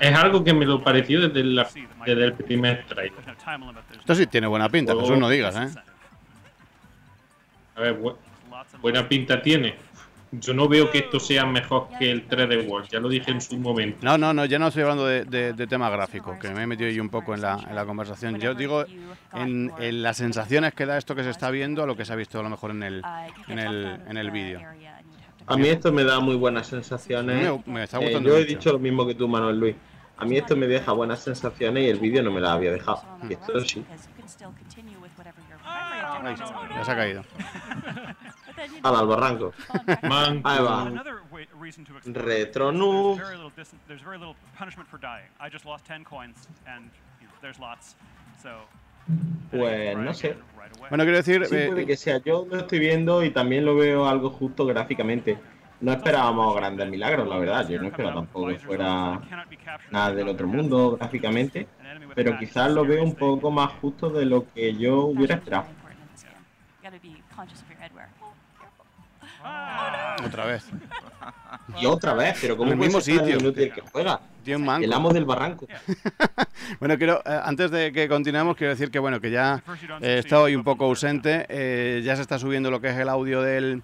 Es algo que me lo pareció desde, la, desde el primer trailer. Esto sí tiene buena pinta, Oh. Jesús, no digas, ¿eh? A ver, bu- buena pinta tiene. Yo no veo que esto sea mejor que el 3D World, ya lo dije en su momento. No, no, no, ya no estoy hablando de, de, de tema gráfico, que me he metido yo un poco en la, en la conversación. Yo digo en, en las sensaciones que da esto que se está viendo a lo que se ha visto a lo mejor en el, en el, en el vídeo. A mí esto me da muy buenas sensaciones. Me- me está Eh, yo he mucho. dicho lo mismo que tú, Manuel Luis. A mí esto me deja buenas sensaciones y el vídeo no me las había dejado. Y esto sí. Ahí, ya se ha caído. Al al barranco. Man, Ahí va. Retro noob. There's very little punishment for dying. I just lost 10 coins, and there's lots. So. Pues no sé. Bueno, quiero decir, Sí, eh, puede que sea. Yo lo estoy viendo y también lo veo algo justo gráficamente. No esperábamos grandes milagros, la verdad. Yo no esperaba tampoco que fuera nada del otro mundo gráficamente. Pero quizás lo veo un poco más justo de lo que yo hubiera esperado. otra vez. Y otra vez, pero como En el mismo sitio. inútil que juega. El amo del barranco. Bueno, quiero, eh, antes de que continuemos, quiero decir que bueno, que ya eh, estado hoy un poco ausente. eh, ya se está subiendo lo que es el audio del,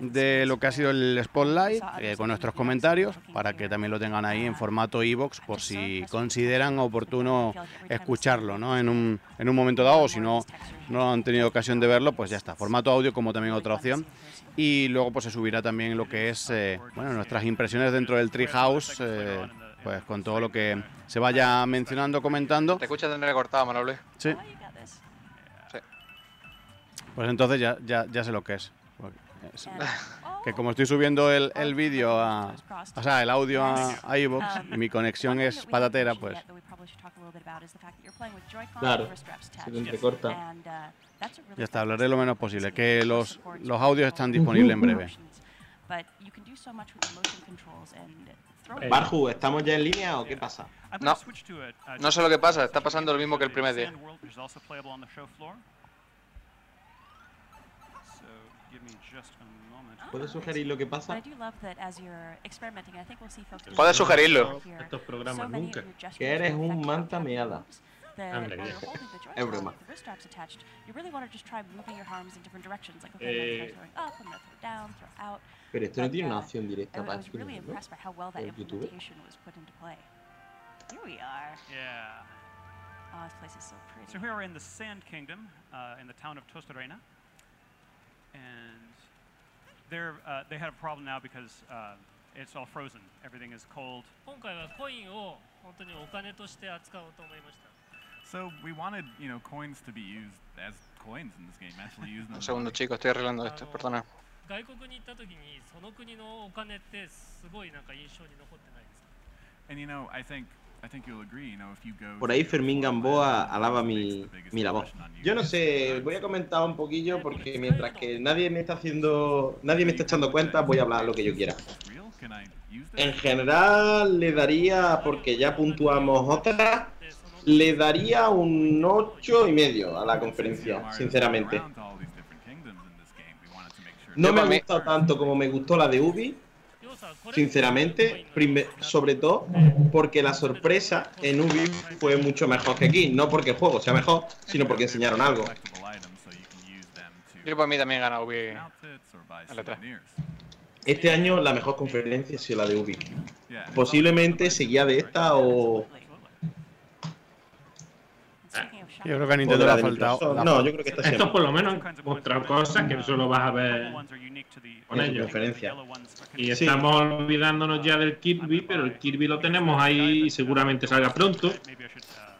de lo que ha sido el Spotlight eh, con nuestros comentarios para que también lo tengan ahí en formato iBox por si consideran oportuno escucharlo ¿no? en, un, en un momento dado o si no, no han tenido ocasión de verlo, pues ya está. Formato audio como también otra opción. Y luego pues se subirá también lo que es eh, bueno, nuestras impresiones dentro del Treehouse, eh, pues con todo lo que se vaya mencionando, comentando. Te escuchas de cortado, Manuel Luis. Sí. Sí. Pues entonces ya, ya, ya sé lo que es. Porque es- Que como estoy subiendo el, el vídeo a. O sea, el audio a, a iVoox y mi conexión es patatera, pues. Claro, se te entrecorta. Ya está, hablaré lo menos posible. Que los, los audios están disponibles en breve. Barju, ¿estamos ya en línea o qué pasa? No. No sé lo que pasa, está pasando lo mismo que el primer día. ¿Puedes sugerir lo que pasa? Puedes sugerirlo. Estos programas nunca. Que eres un manta meada. Anda, que- Es broma. Eh, Pero esto no tiene una opción directa para was really escribirlo. impressed by how well that Por YouTube. implementation was put into play. Here we are. Yeah. Oh, this place is so pretty. So here we're in the Sand Kingdom, uh, in the town of Tostarena, and they're uh, they had a problem now because uh, it's all frozen. Everything is cold. 今回はコインを本当にお金として扱おうと思いました So we wanted, you know, coins to be used as coins in this game. Actually, use them. Un segundo, chicos, estoy arreglando esto, perdona. 外国に行った時にその国のお金ってすごいなんか印象に残ってないですか And you know, I think, I think you'll agree. You know, if you go. Por ahí Fermín Gamboa alaba mi, mi labor. Yo no sé, voy a comentar un poquillo porque mientras que nadie me está haciendo, nadie me está echando cuenta, voy a hablar lo que yo quiera. Real? Can I use that? En general le daría, porque ya puntuamos otra, le daría un 8 y medio a la conferencia, sinceramente. No me ha gustado tanto como me gustó la de Ubi, sinceramente, sobre todo porque la sorpresa en Ubi fue mucho mejor que aquí. No porque el juego sea mejor, sino porque enseñaron algo. Yo para mí también gana Ubi. Este año la mejor conferencia ha sido la de Ubi. Posiblemente seguía de esta o yo creo que a Nintendo le ha faltado. No, yo creo que esta sí. Estos por lo menos han mostrado cosas que solo vas a ver con En ellos. Y Sí. estamos olvidándonos ya del Kirby, pero el Kirby lo tenemos ahí y seguramente salga pronto.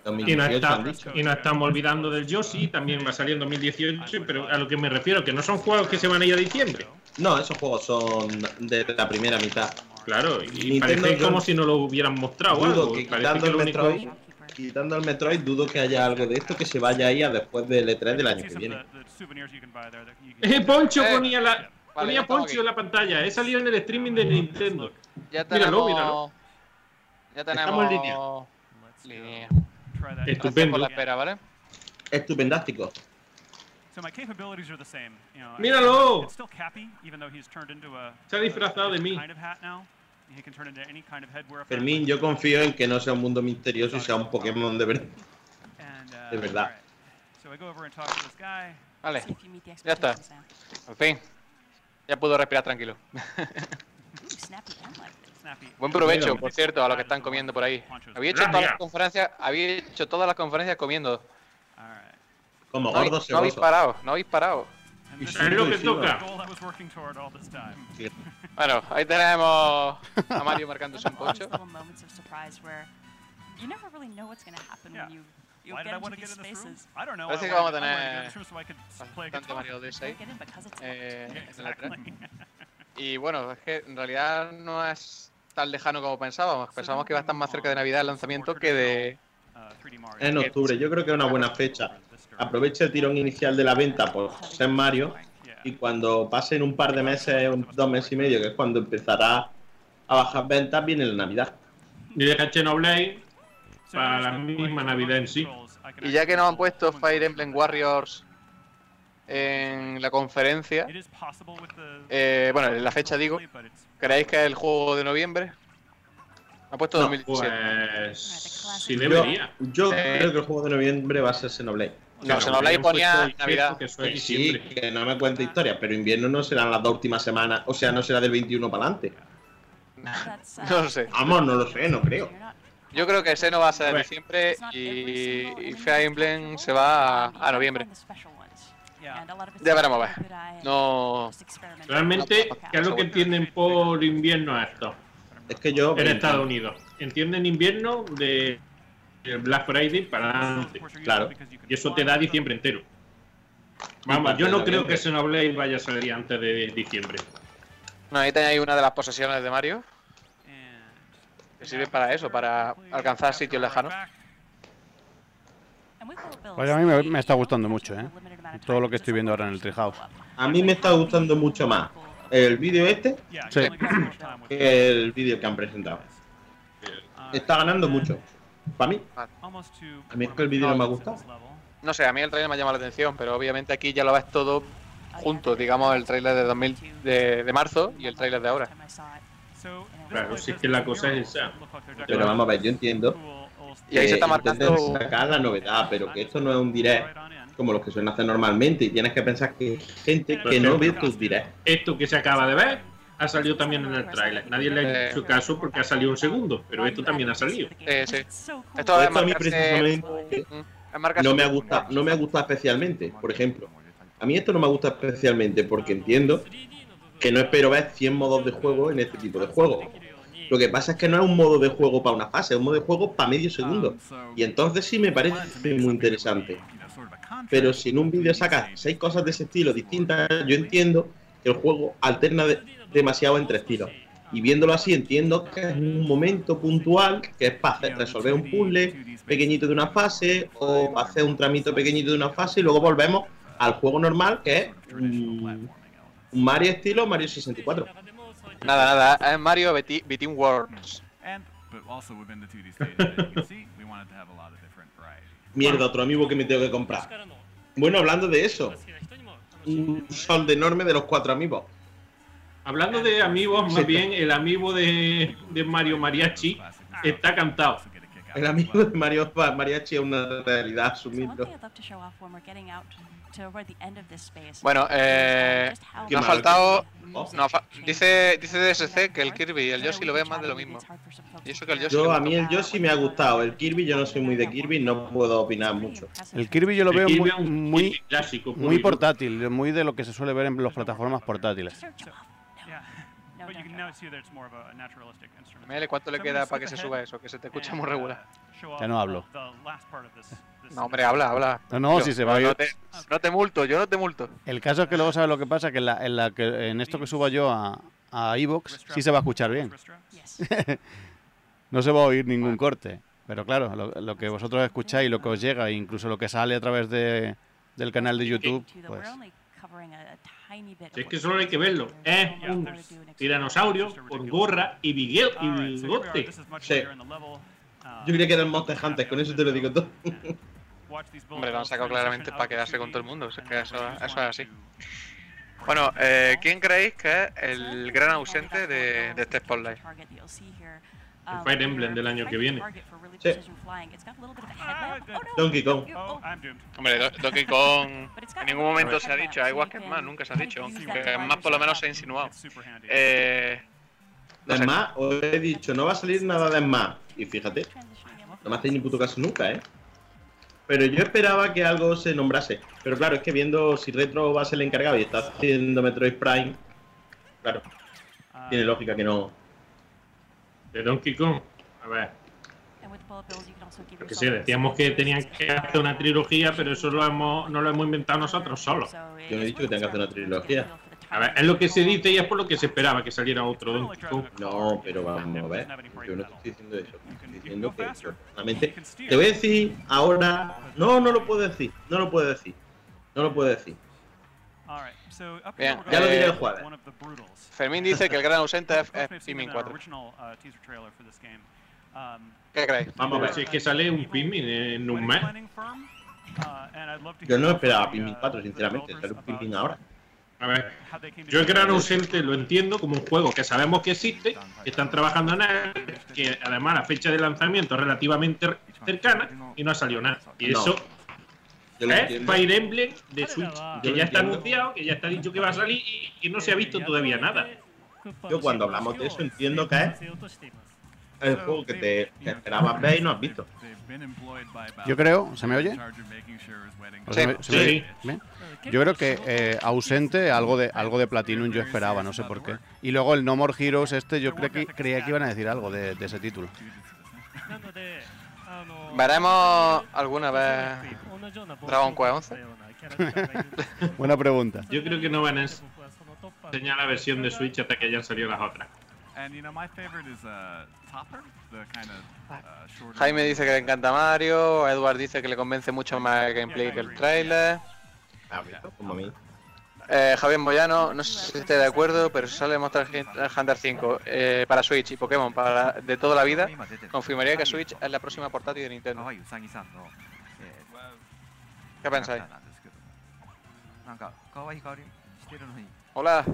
Y no, 2018 está- y no estamos olvidando del Yoshi, también va a salir en 2018, pero a lo que me refiero, que no son juegos que se van a ir a diciembre. No, esos juegos son de la primera mitad. Claro, y Nintendo parece como si no lo hubieran mostrado Dudo algo. que Parece quitando que lo único- quitando el Metroid, dudo que haya algo de esto que se vaya ahí a después del E3 del año que viene. Eh, Poncho Eh, ponía la Vale, ponía ya estamos Poncho en la pantalla, he salido en el streaming de Nintendo. Ya Míralo, tenemos. míralo. Ya Estamos tenemos. en línea. línea. por Estupendo. la espera, ¿vale? Estupendástico. So my capabilities are the same. You know, I- ¡Míralo! It's still Cappy, even though he's turned into a Se ha disfrazado de mí. Fermín, yo confío en que no sea un mundo misterioso y sea un Pokémon de verdad. Uh, De verdad. alright. So I go over and talk to this guy. Vale, See if you meet the ya está. Al fin. Ya puedo respirar tranquilo. Buen provecho, por cierto, a los que están comiendo por ahí. Había hecho todas las conferencias, había hecho todas las conferencias comiendo. Alright. Como No, habéis- gordo no habéis parado, no habéis parado. Y Es lo que toca. Bueno, ahí tenemos a Mario marcándose un pocho. Parece que vamos a tener Bastante. Mario Odyssey eh, Yeah, en la 3. exactly. Y bueno, es que en realidad no es tan lejano como pensábamos. Pensábamos que iba a estar más cerca de Navidad el lanzamiento que de... Uh, 3D Mario. En octubre, yo creo que es una buena fecha. Aprovecha el tirón inicial de la venta por ser Mario. Y cuando pasen un par de meses, un- dos meses y medio, que es cuando empezará a bajar ventas, viene la Navidad. Y deja Xenoblade para la misma Navidad en sí. Y ya que nos han puesto Fire Emblem. Warriors en la conferencia, eh, bueno, en la fecha digo, ¿creéis que es el juego de noviembre? Ha puesto No, 2017. Pues sí Yo, debería. yo Eh. creo que el juego de noviembre va a ser Xenoblade. No, Xenoblade habrían ponía puesto el Navidad. Que sí, que no me cuente historia, pero invierno no serán las dos últimas semanas, o sea, no será del 21 para adelante. No lo sé. Vamos, no lo sé, no creo. Yo creo que ese no va a ser en diciembre y, y Fire Emblem se va you a, noviembre. Ya veremos, a ver. No. Realmente, ¿qué es lo que entienden por invierno a esto? Es que yo. En Estados Unidos. Entienden invierno de Black Friday para adelante. Claro. Y eso te da diciembre entero. Vamos, yo no creo que Xenoblade vaya a salir antes de diciembre. No, ahí tenéis una de las posesiones de Mario, And- que sirve para eso, para alcanzar sitios lejanos. Pues a mí me, está gustando mucho, ¿eh? Todo lo que to estoy viendo ahora en el Treehouse. A mí me está gustando mucho más el vídeo este Sí. que el vídeo que han presentado. Está ganando mucho. Para mí. A mí es que el vídeo no me ha gustado. No sé, a mí el trailer me llama la atención, pero obviamente aquí ya lo ves todo junto, digamos, el trailer de 2000 de, de marzo y el trailer de ahora. Claro, si es que la cosa es esa. Pero vamos a ver, yo entiendo Y ahí se está marcando- sacar la novedad, pero que esto no es un direct como los que suelen hacer normalmente y tienes que pensar que hay gente que no ve tus directs. Esto que se acaba de ver ha salido también en el tráiler. Nadie le ha hecho caso porque ha salido un segundo, pero esto también ha salido. Sí. Esto Esto es a mí precisamente marcarse no me ha gustado, no me ha gustado especialmente, por ejemplo. A mí esto no me gusta especialmente porque entiendo que no espero ver 100 modos de juego en este tipo de juego. Lo que pasa es que no es un modo de juego para una fase, es un modo de juego para medio segundo. Y entonces sí me parece muy interesante. Pero si en un vídeo sacas seis cosas de ese estilo distintas, yo entiendo el juego alterna de- demasiado entre estilos. Y viéndolo así, entiendo que es un momento puntual, que es para hacer- resolver un puzzle pequeñito de una fase, o para hacer un tramito pequeñito de una fase, y luego volvemos al juego normal, que es un Mario estilo Mario 64. Nada, nada, es Mario Between Worlds. And but also within the 2D stage, that you can see, we wanted to have a lot of different variety. Mierda, otro amigo que me tengo que comprar. Bueno, hablando de eso, un sol enorme de los cuatro amigos. Hablando de amigos, más bien el amigo de, de Mario Mariachi está cantado. El amigo de Mario Mariachi es una realidad, asumirlo. Bueno, eh, nos ha faltado... no, fa- dice, dice DSC que el. Kirby y el Yoshi lo ven más de lo mismo. Y eso que el. Yoshi Yo, a mí el Yoshi me ha gustado. El Kirby, yo no soy muy de Kirby, no puedo opinar mucho. El Kirby yo lo El veo Kirby muy, muy, clásico, muy portátil, muy de lo que se suele ver en las plataformas portátiles. Search off. No, Yeah. no, But no, you can no. now see that it's more of a naturalistic instrument. Mele, ¿cuánto le queda para que se suba eso? Que se te escucha muy uh, regular. show Ya no hablo. No, hombre, habla, habla. No, no, Yo- si se va a no ir. te, no te multo, yo no te multo. El caso es que luego sabes lo que pasa, que en, la, en, la que, en esto que suba yo a, a Evox sí se va a escuchar bien. No se va a oír ningún corte. Pero claro, lo, lo que vosotros escucháis, lo que os llega, e incluso lo que sale a través de, del canal de YouTube, pues we're only covering a- a tiny bit Si es que solo hay que verlo. Es much un tiranosaurio con gorra y y bigote. Sí. Yo creía que era el Monster Hunter, con eso te lo digo todo. Hombre, lo han sacado claramente para quedarse con 2D, todo el mundo, and que eso- es así. Bueno, eh, ¿quién creéis que es el gran ausente de, de este Spotlight? El Fire Emblem del año que viene. Sí. Donkey Kong. Oh, I'm doomed. Hombre, Do- Donkey Kong en ningún momento se ha dicho, hay igual que es más, nunca se ha dicho, aunque es más por lo menos se ha insinuado. Eh, no sé. más, os he dicho, no va a salir nada de más. Y fíjate, no me hacéis ni puto caso nunca, ¿eh? Pero yo esperaba que algo se nombrase. Pero claro, es que viendo si Retro va a ser el encargado y está haciendo Metroid Prime, claro, Uh, tiene lógica que no. De Donkey Kong. A ver, que sí, decíamos que tenían que hacer una trilogía, pero eso lo hemos, no lo hemos inventado nosotros solos. Yo no he dicho que tengan que hacer una trilogía. A ver, es lo que se dice y es por lo que se esperaba que saliera otro Donkey Kong. No, pero vamos a ver. Yo no te estoy diciendo eso. Estoy diciendo que yo personalmente. Te voy a decir ahora. No, no lo puedo decir. No lo puedo decir. No lo puedo decir. Bien, Ya lo gonna diré el jueves. Fermín dice que el gran ausente es, es Pikmin our 4. original uh, game. Um, ¿Qué creéis? Vamos a ver. si es que sale un Pikmin en un mes. uh, and I'd love to Yo no esperaba Pikmin uh, 4, the sinceramente. Sale un Pikmin ahora. A ver, yo el gran ausente lo entiendo como un juego que sabemos que existe, que están trabajando en él, que además la fecha de lanzamiento es relativamente cercana y no ha salido nada. Y No. eso es entiendo. Fire Emblem de Switch, que ya está anunciado, que ya está dicho que va a salir y que no se ha visto todavía nada. Yo cuando hablamos de eso entiendo que es el juego que te que esperabas ver y no has visto. They've been employed by Valve Yo creo, ¿se me oye? in charge of making sure his wedding ¿O se me- se me Sí. oye? Yo creo que eh, ausente algo de algo de Platinum yo esperaba, no sé por qué. Y luego el No More Heroes este yo creía que, creía que iban a decir algo de, ese título. ¿Veremos alguna vez Dragon Quest 11? Buena pregunta. Yo creo que no van a enseñar la versión de Switch hasta que hayan salido las otras. Jaime dice que le encanta Mario, Edward dice que le convence mucho más el gameplay que el trailer. Ah, como a mí. Eh, Javier Moyano, no sé si esté de acuerdo, pero sale Monster Hunter 5 eh, para Switch y Pokémon para de toda la vida. Confirmaría que Switch es la próxima portátil de Nintendo. ¿Qué pensáis? Hola.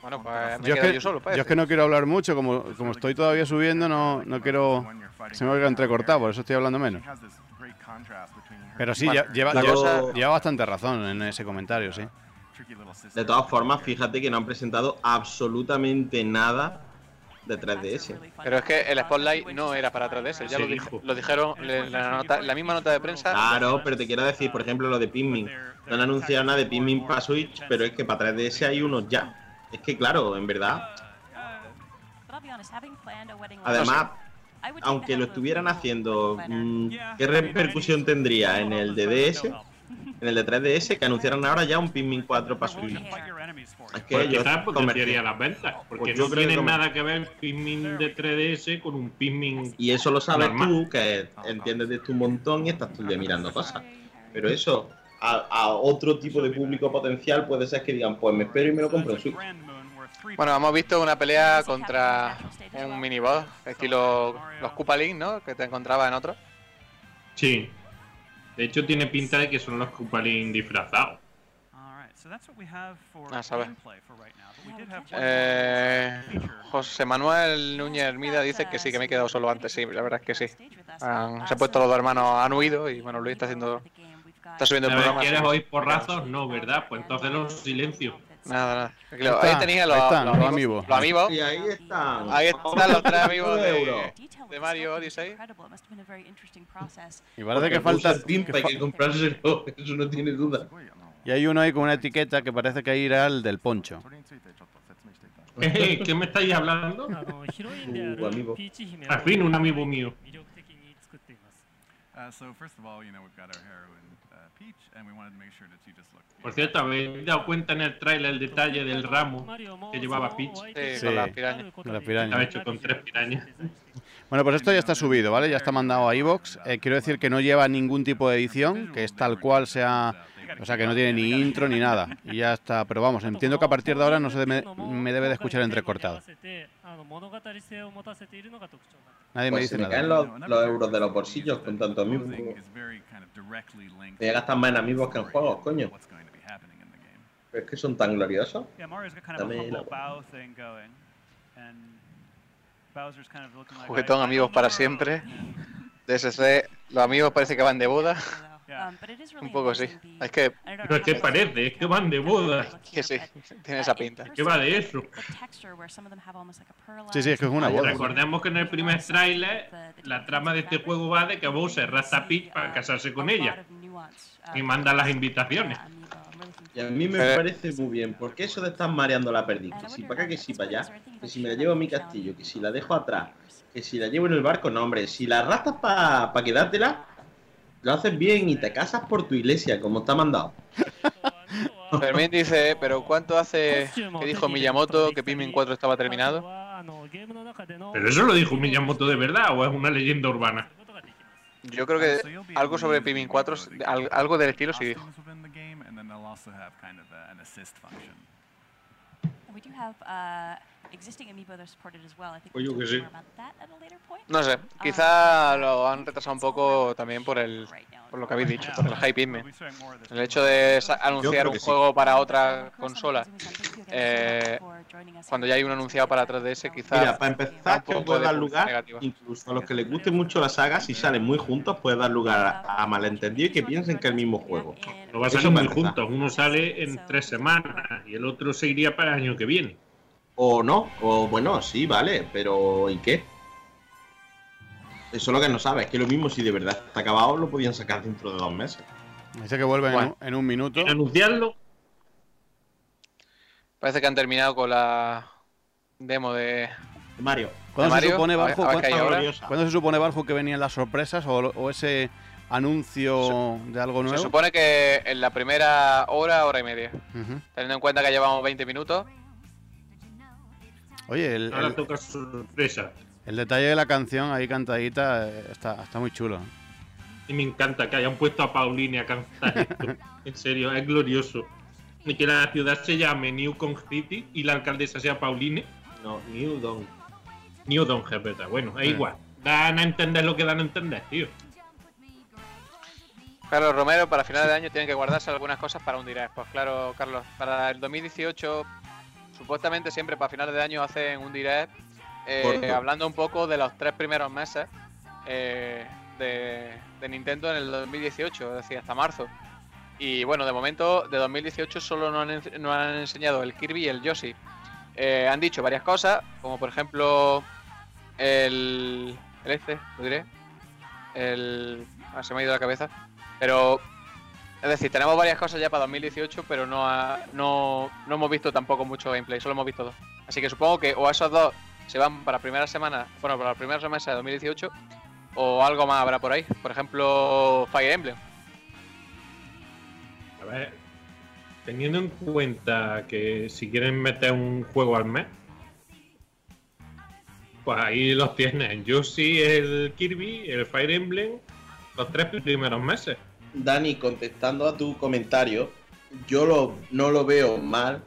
Bueno, pues me yo, yo solo, pues. yo es que no quiero hablar mucho, como, como estoy todavía subiendo, no, no quiero. Se me entrecortado, por eso estoy hablando menos. Pero sí, Bueno, lle- lleva, la lleva- cosa- lleva bastante razón en ese comentario, sí. De todas formas, fíjate que no han presentado absolutamente nada de 3DS. Pero es que el Spotlight no era para 3DS, ya lo, dijo. lo dijeron en la, nota- la misma nota de prensa. Claro, pero te quiero decir, por ejemplo, lo de Pikmin. No han anunciado nada de Pikmin para Switch, pero es que para 3DS hay unos ya. Es que claro, en verdad, además, aunque lo estuvieran haciendo, mm, ¿qué repercusión tendría en el de DS, en el de 3DS, que anunciaran ahora ya un Pikmin 4 para Switch? Es que Pues quizás potenciaría las ventas, porque Pues no que tiene nada que ver Pikmin de 3DS con un Pikmin Y eso lo sabes Normal. tú, que entiendes de esto un montón y estás tú ya mirando cosas. Pero eso, a, a otro tipo de público potencial puede ser que digan, pues me espero y me lo compro en Switch. Bueno, hemos visto una pelea contra un miniboss, estilo los Koopa Link, ¿no? Que te encontrabas en otro. Sí. De hecho, tiene pinta de que son los Koopalin disfrazados. All right, so that's what we have for Ah, sabe. gameplay for right now. But we did have one Eh. José Manuel Núñez Hermida dice que sí, que me he quedado solo antes, sí, la verdad es que sí. Han- se han puesto los dos hermanos, han huido y bueno, Luis está haciendo, está subiendo el programa. ¿quieres oír porrazos? No, ¿verdad? Pues entonces los silencio. Nada, nada. Ahí, ahí los, están, los, los amigos. Los amigos. Y ahí están. Ahí están los tres amigos de, de Mario Odyssey. Y parece que falta. Tinta, que, que comprárselo, eso no tiene duda. Y hay uno ahí con una etiqueta que parece que irá al del poncho. ¿Qué me estáis hablando? uh, amigo. Al fin, un amigo mío. Por cierto, ¿habéis dado cuenta en el trailer el detalle del ramo que llevaba Peach? Sí, Sí, con las pirañas. con las pirañas. Estaba hecho con tres pirañas. Bueno, pues esto ya está subido, ¿vale? Ya está mandado a iVox. quiero decir que no lleva ningún tipo de edición, que es tal cual sea. O sea, que no tiene ni intro ni nada. Y ya está. Pero vamos, entiendo que a partir de ahora no se me, me debe de escuchar entrecortado. Nadie me Pues dice se me nada. caen los, los euros de los bolsillos con tanto directly linked Te gastas más en amigos que en juegos, coño. Pero es que son tan gloriosos. A. Juguetón, amigos para siempre. DSC, los amigos parece que van de boda. Yeah. But it is Un poco sí. Es que, Pero es que parece, es que van de boda. que sí, tiene Uh, esa in pinta. ¿Qué va de eso? Sí, sí, es que es una boda. Recordemos que en el primer tráiler la trama de este juego va de que Bowser rapta a Peach para casarse con ella y manda las invitaciones. Y a mí me parece muy bien, porque eso de estar mareando la perdiz, que si para acá, que si para allá, que si me la llevo a mi castillo, que si la dejo atrás, que si la llevo en el barco, no, hombre, si la arrastras para pa quedártela, lo haces bien y te casas por tu iglesia, como está mandado. Fermín dice, pero ¿cuánto hace que dijo Miyamoto que Pikmin 4 estaba terminado? Pero eso lo dijo Miyamoto de verdad o es una leyenda urbana. Yo creo que algo sobre Pikmin 4, al- algo del estilo sí dijo. Yo que sí. No sé, quizá lo han retrasado un poco también por el por lo que habéis dicho, por el hype Pikmin. El hecho de anunciar un sí. juego para otra consola, eh, cuando ya hay uno anunciado para 3DS, quizá Mira, para empezar, que puede de dar lugar, negativa. incluso a los que les guste mucho la saga, si salen muy juntos, puede dar lugar a, a malentendidos y que piensen que es el mismo juego. No va a salir muy juntos. Uno sale en tres semanas y el otro se iría para el año que viene. O no, o bueno, sí, vale, pero ¿y qué? Eso es lo que no sabes, es que lo mismo si de verdad está acabado lo podían sacar dentro de dos meses. Dice que vuelven en Bueno. un- en un minuto. Anunciarlo, Parece que han terminado con la demo de Mario, ¿Cuándo se Mario. supone, A ver- a ver cuándo-. ¿Cuándo se supone, que venían las sorpresas o, o ese anuncio de algo Se nuevo? supone que en la primera hora, hora y media. Teniendo en cuenta que llevamos 20 minutos. Oye, el, ahora el- toca sorpresa. el detalle de la canción ahí cantadita eh, está, está muy chulo. Y me encanta que hayan puesto a Pauline a cantar esto. En serio, es glorioso. Y que la ciudad se llame New Kong City y la alcaldesa sea Pauline. No, New Dawn. New Don es verdad. Bueno, es Sí. igual. Dan a entender lo que dan a entender, tío. Carlos Romero, para final de año tienen que guardarse algunas cosas para un direct. Pues claro, Carlos, para el 2018, supuestamente siempre para finales de año hacen un direct eh, hablando un poco de los tres primeros meses eh, de, de Nintendo en el 2018, es decir, hasta marzo. Y bueno, de momento, de 2018 solo nos han, nos han enseñado el Kirby y el Yoshi. Eh, han dicho varias cosas, como por ejemplo el, el este, lo diré. El, ah, se me ha ido la cabeza. Pero, es decir, tenemos varias cosas ya para 2018, pero no, no, no hemos visto tampoco mucho gameplay, solo hemos visto dos. Así que supongo que o esos dos se van para primera semana, bueno, para la primera semana de 2018, o algo más habrá por ahí. Por ejemplo, Fire Emblem. A ver, teniendo en cuenta que si quieren meter un juego al mes, pues ahí los tienen. Yo sí, el Kirby, el Fire Emblem, los tres primeros meses. Dani, contestando a tu comentario, yo lo, no lo veo mal.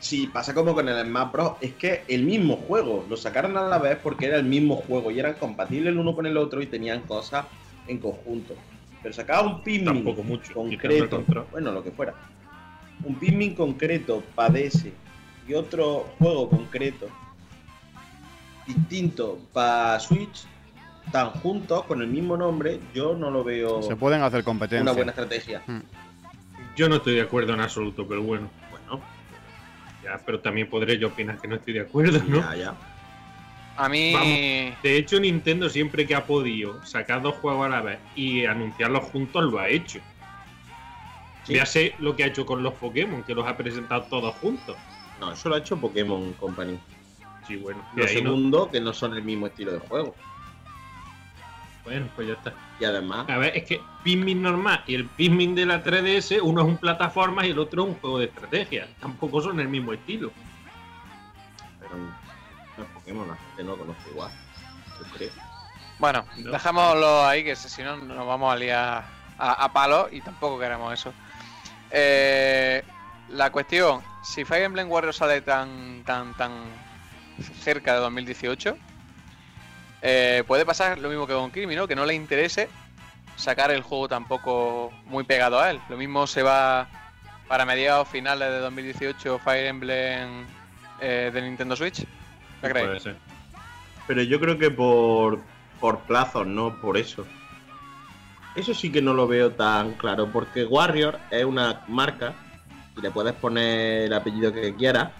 Si pasa como con el Smash Bros. Es que el mismo juego, lo sacaron a la vez porque era el mismo juego y eran compatibles el uno con el otro y tenían cosas en conjunto. Pero sacaba un Pikmin mucho, concreto, bueno, lo que fuera. Un Pikmin concreto para DS y otro juego concreto distinto para Switch, tan juntos con el mismo nombre, yo no lo veo Se pueden hacer competencia. una buena estrategia. Yo no estoy de acuerdo en absoluto, pero bueno, bueno. Ya, pero también podré yo opinar que no estoy de acuerdo, ¿no? Ya, ya. A mí. Vamos. De hecho, Nintendo siempre que ha podido sacar dos juegos a la vez y anunciarlos juntos lo ha hecho. Sí. Ya sé lo que ha hecho con los Pokémon, que los ha presentado todos juntos. No, eso lo ha hecho Pokémon Company. Sí, bueno. Lo y ahí no- segundo, que no son el mismo estilo de juego. Bueno, pues ya está. Y además, A ver, es que Pikmin normal y el Pikmin de la 3DS, uno es un plataforma y el otro es un juego de estrategia. Tampoco son el mismo estilo. pero no es Pokémon, la gente no conoce igual. Yo creo. Bueno, No. dejámoslo ahí, que si no nos vamos a liar a, a palo y tampoco queremos eso. Eh, la cuestión, si Fire Emblem Warriors sale tan, tan, tan cerca de 2018, eh, puede pasar lo mismo que con Kirby, ¿no? Que no le interese sacar el juego tampoco muy pegado a él. Lo mismo se va para mediados finales de 2018 Fire Emblem eh, de Nintendo Switch? ¿Qué creéis? Puede ser. Pero yo creo que por, por plazos, no por eso. Eso sí que no lo veo tan claro, porque Warrior es una marca y le puedes poner el apellido que quieras.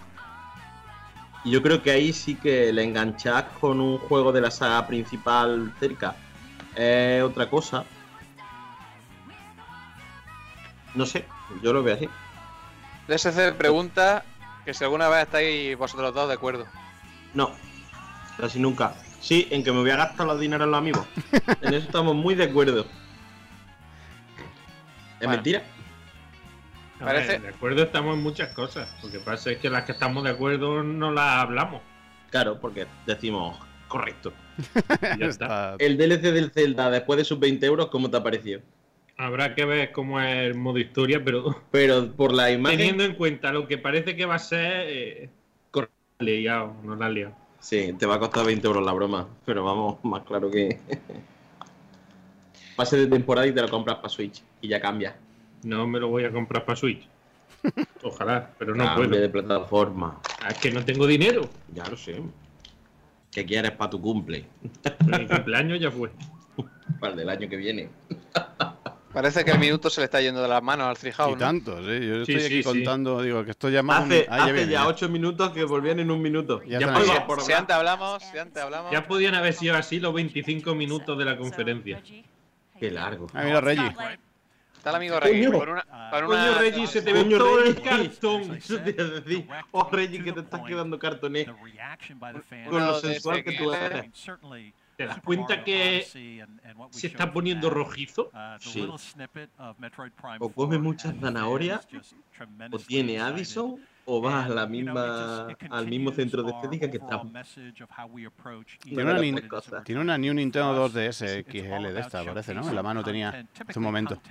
Y yo creo que ahí sí que le enganchas con un juego de la saga principal cerca. Es otra cosa. No sé, yo lo veo así. DSC pregunta que si alguna vez estáis vosotros dos de acuerdo. No, casi nunca. Sí, en que me voy a gastar los dineros en los amigos. en eso estamos muy de acuerdo. ¿Es Bueno. mentira? A Parece- ver, de acuerdo estamos en muchas cosas. Lo que pasa es que las que estamos de acuerdo no las hablamos. Claro, porque decimos, correcto. Ya está. El DLC del Zelda después de sus 20 euros, ¿cómo te ha parecido? Habrá que ver cómo es el modo historia, pero Pero por la imagen. teniendo en cuenta lo que parece que va a ser, eh, liado, no la liado. Sí, te va a costar 20 euros la broma. Pero vamos, más claro que. Pase de temporada y te lo compras para Switch. Y ya cambia. No me lo voy a comprar para Switch. Ojalá, pero no Cambia puedo. de plataforma. Ah, Es que no tengo dinero. Ya lo sé. ¿Qué quieres para tu cumple? Mi cumpleaños ya fue. Para el del año que viene. Parece que el minuto se le está yendo de las manos al Treehouse. Y ¿no? tanto, sí. Yo Sí, estoy sí, aquí sí. contando, digo, que esto ya más. Hace, ah, hace viene, ya. 8 minutos que volvían en un minuto. Ya Ya están podía ahí. por Si antes hablamos, si antes hablamos. Ya podían haber sido así los 25 minutos de la conferencia. Qué largo. Ah, mira, Reggie. Está el amigo Reggie. Coño. Con una, Coño, una- Reggie, se te ve Coño, todo el cartón. Eso te iba a decir. Oh, Reggie, que te estás quedando cartoné. Con lo sensual que tú eres. ¿Te das cuenta que se está poniendo rojizo? Sí. O come mucha zanahoria, o tiene Addison, o vas a la misma, al mismo centro de estética que estamos. Tiene una, tiene una New Nintendo 2DS XL de esta, parece, ¿no? En la mano tenía hace un momento.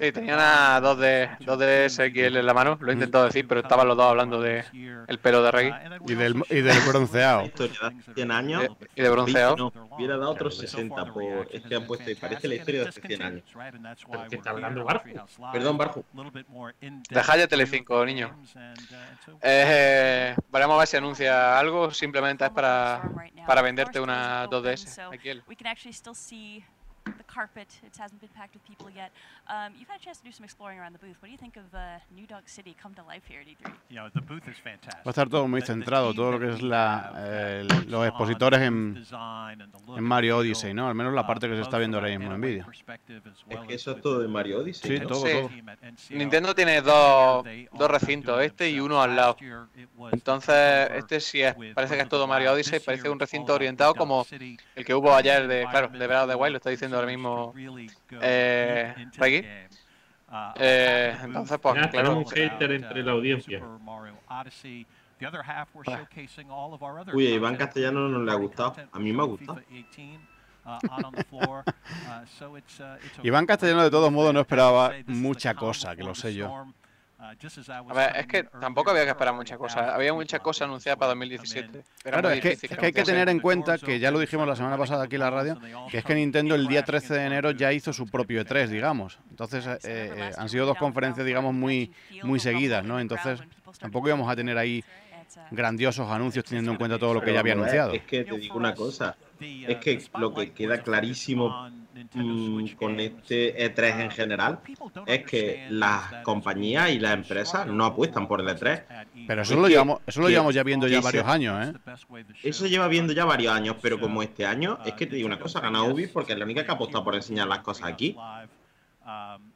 Sí, tenía una 2 de 2 de SXL en la mano, lo he intentado decir, pero estaban los dos hablando de el pelo de Reggie Y del, y del bronceado. historia de hace 100 años. y de- bronceado. No, hubiera dado otros 60 por. Es que han puesto. y Parece la historia de hace 100 años. ¿Pero qué está hablando Barjo? Perdón, Barjo. Deja ya Telecinco, niño. Eh, veremos a ver si anuncia algo, simplemente es para, para venderte una 2DS. XL. The carpet. It hasn't been packed with people yet. Um, you've had a chance to do some exploring around the booth. What do you think of uh, New Dog City come to life here at E3? Va a estar todo muy centrado, todo lo que es la, eh, los expositores en, en Mario Odyssey, ¿no? Al menos la parte que se está viendo ahora mismo en vídeo. Es que eso es todo de Mario Odyssey. Sí, ¿no? todo, Sí. todo. Nintendo tiene dos, dos recintos, este y uno al lado. Entonces, este sí es, parece que es todo Mario Odyssey, parece un recinto orientado como el que hubo ayer de, claro, de Breath of the Wild, lo está diciendo ahora mismo eh, Reggie. Eh, entonces, pues, Ya, claro, un hater entre la audiencia. Uy, a Iván Castellano no le ha gustado. A mí me ha gustado. Iván Castellano, de todos modos, no esperaba mucha cosa, que lo sé yo. A ver, es que tampoco había que esperar muchas cosas. Había muchas cosas anunciadas para 2017. Era Claro, es que, que hay que tener en cuenta que ya lo dijimos la semana pasada aquí en la radio, que es que Nintendo el día 13 de enero ya hizo su propio E3, digamos. Entonces eh, eh, han sido dos conferencias, digamos, muy, muy seguidas, ¿no? Entonces tampoco íbamos a tener ahí grandiosos anuncios teniendo en cuenta todo lo que ya había anunciado. Es que te digo una cosa. Es que lo que queda clarísimo mm, con este E3 en general es que las compañías y las empresas no apuestan por el E3. Pero eso es lo que- llevamos, eso lo llevamos ya viendo ya varios años, ¿eh? Eso lleva viendo ya varios años, pero como este año, es que te digo una cosa, gana Ubi porque es la única que ha apostado por enseñar las cosas aquí.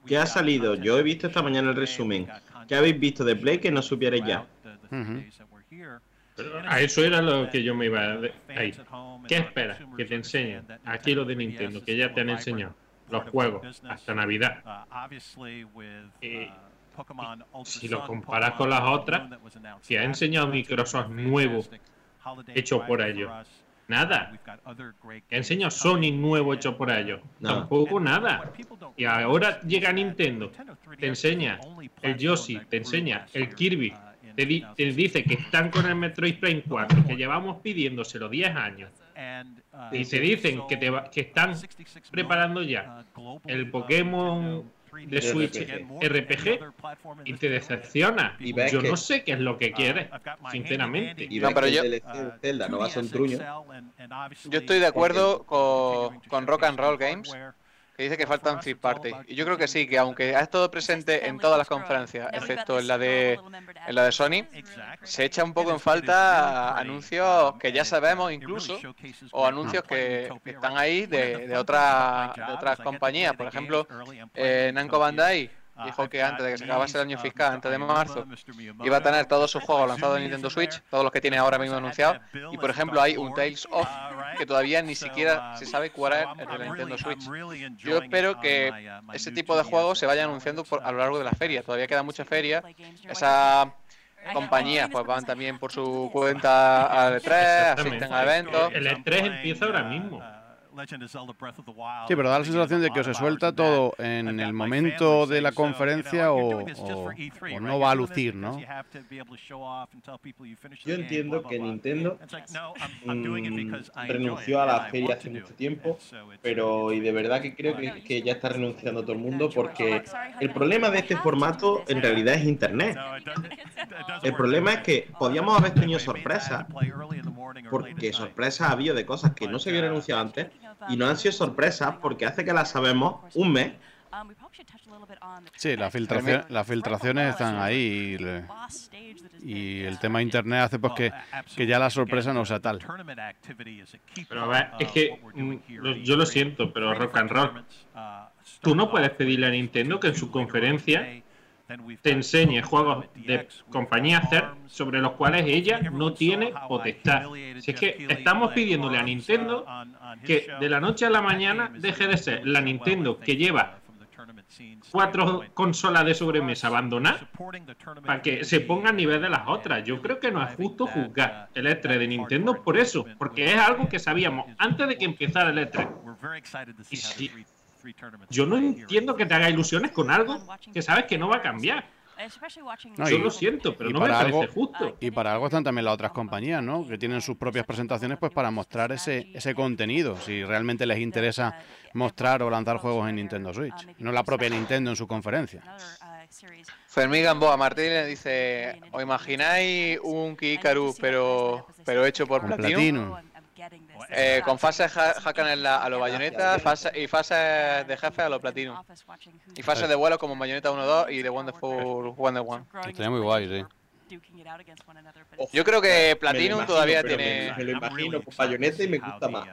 ¿Qué ha salido? Yo he visto esta mañana el resumen. ¿Qué habéis visto de Play que no supierais ya? Pero a eso era lo que yo me iba ahí. ¿Qué esperas? Que te enseñen. Aquí lo de Nintendo, que ya te han enseñado. Los juegos, hasta Navidad. Eh, si lo comparas con las otras, que ha enseñado Microsoft nuevo, hecho por ellos. Nada. Que ha enseñado Sony nuevo hecho por ellos. Nada. Tampoco nada. Y ahora llega Nintendo, te enseña el Yoshi, te enseña el Kirby, te, di- te dice que están con el Metroid Prime 4, que llevamos pidiéndoselo 10 años. Y te dicen que, te va- que están preparando ya el Pokémon de Switch RPG y te decepciona. Y Yo que- no sé qué es lo que quieres, sinceramente. Y No, pero yo- Zelda no va a ser un truño. Yo estoy de acuerdo con, con Rock and Roll Games, dice que faltan third party. Y yo creo que sí, que aunque ha estado presente en todas las conferencias, excepto en la de, en la de Sony, se echa un poco en falta anuncios que ya sabemos incluso, o anuncios que, que están ahí de, de, otra- de otras compañías. Por ejemplo, eh, Namco Bandai dijo que antes de que se acabase el año fiscal, antes de marzo, iba a tener todos sus juegos lanzados en Nintendo Switch, todos los que tiene ahora mismo anunciados. Y por ejemplo, hay un Tales of que todavía ni siquiera se sabe cuál es el de la Nintendo Switch. Yo espero que ese tipo de juegos se vayan anunciando por- a lo largo de la feria. Todavía queda mucha feria. Esas compañías pues van también por su cuenta al E3, asisten a eventos. El E3 empieza ahora mismo. Sí, pero da la sensación de que se suelta todo en el momento de la conferencia o, o- o no va a lucir, ¿no? Yo entiendo que Nintendo mm, renunció a la feria hace mucho tiempo, pero y de verdad que creo que, que ya está renunciando todo el mundo porque el problema de este formato en realidad es Internet. El problema es que podíamos haber tenido sorpresas, porque sorpresas ha habido de cosas que no se habían anunciado antes y no han sido sorpresas porque hace que las sabemos un mes. Sí, las filtraciones, las filtraciones están ahí y, le- y el tema de internet hace pues que, que ya la sorpresa no sea tal. Pero a ver, es que mm, yo lo siento, pero rock and roll. Tú no puedes pedirle a Nintendo que en su conferencia te enseñe juegos de compañía hacer sobre los cuales ella no tiene potestad. Si es que estamos pidiéndole a Nintendo que de la noche a la mañana deje de ser la Nintendo que lleva cuatro consolas de sobremesa abandonadas para que se ponga a nivel de las otras. Yo creo que no es justo juzgar el E3 de Nintendo por eso, porque es algo que sabíamos antes de que empezara el E3. Y si- yo no entiendo que te haga ilusiones con algo que sabes que no va a cambiar. No, Yo y- lo siento, pero no me parece algo- justo. Y para algo están también las otras compañías, ¿no? Que tienen sus propias presentaciones pues para mostrar ese, ese contenido, si realmente les interesa mostrar o lanzar juegos en Nintendo Switch, no la propia Nintendo en su conferencia. Fermín Gamboa Martínez dice, ¿os imagináis un Kikaru pero, pero hecho por? Platinum. Eh, con fases ha- en la- a los bayonetas fase- y fases de jefe a los Platinum. Y fases de vuelo como Bayonetta 1-2 y de Wonderful Wonder One. Estaría muy guay, sí. Yo creo que lo Platinum imagino, todavía tiene... Me, me lo imagino con bayoneta y me gusta más.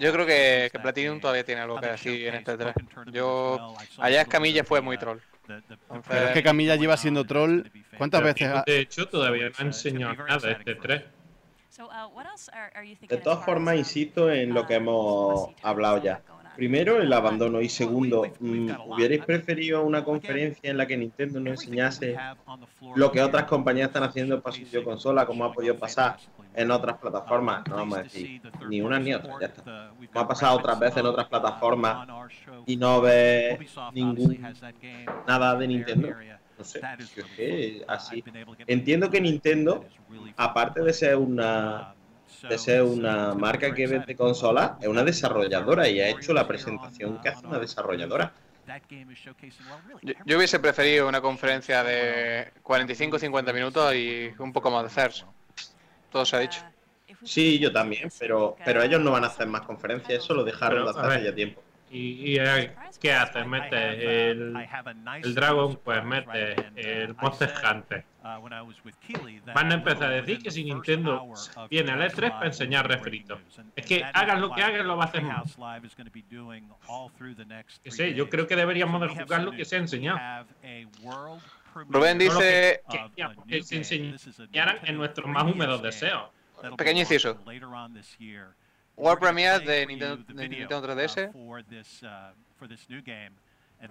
Yo creo que, que Platinum todavía tiene algo que decir en este 3. Yo... Allá Escamilla fue muy troll. Pero es que Camilla lleva siendo troll. ¿Cuántas veces? ha- De hecho, todavía no ha enseñado nada de este 3. De todas formas, insisto en lo que hemos hablado ya. Primero, el abandono y segundo, mm, ¿hubierais preferido una conferencia en la que Nintendo nos enseñase lo que otras compañías están haciendo para su videoconsola, como ha podido pasar en otras plataformas? No vamos a decir ni una ni otra, ya está. Como ha pasado otras veces en otras plataformas y no ves ningún nada de Nintendo. No sé, es que así. Entiendo que Nintendo, aparte de ser una de ser una marca que vende consolas, es una desarrolladora y ha hecho la presentación que hace una desarrolladora. Yo, yo hubiese preferido una conferencia de 45-50 minutos y un poco más de CERS. Todo se ha dicho. Sí, yo también, pero pero ellos no van a hacer más conferencias, eso lo dejaron Pero, hace ya tiempo. ¿Y, y, eh, qué haces? Metes el, el Dragon, pues metes el Monster Hunter. Van a empezar a decir que si Nintendo viene al E3 para enseñar refritos. Es que hagan lo que hagan, lo va a hacer mal. Que sé, yo creo que deberíamos de jugar lo que se ha enseñado. Rubén No dice... que queríamos que se enseñaran en nuestros más húmedos deseos. Pequeño inciso. World Premiere de Nintendo, de Nintendo 3DS.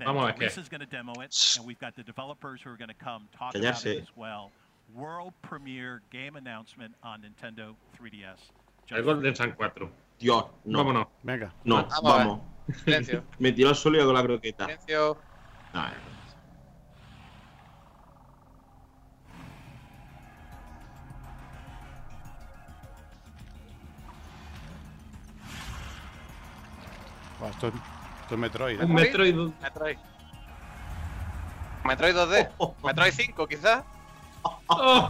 Vamos a ver qué. Callarse. World Premiere Game Announcement on Nintendo 3DS. El Golden Sun 4. Dios, no. Vámonos. Venga. No, Vamos vamos. Silencio. Me tiró al suelo y hago la croqueta. Silencio. Ay. Esto, esto es Metroid. ¿eh? Un Metroid. Metroid. Metroid 2D. Metroid 5, quizás. A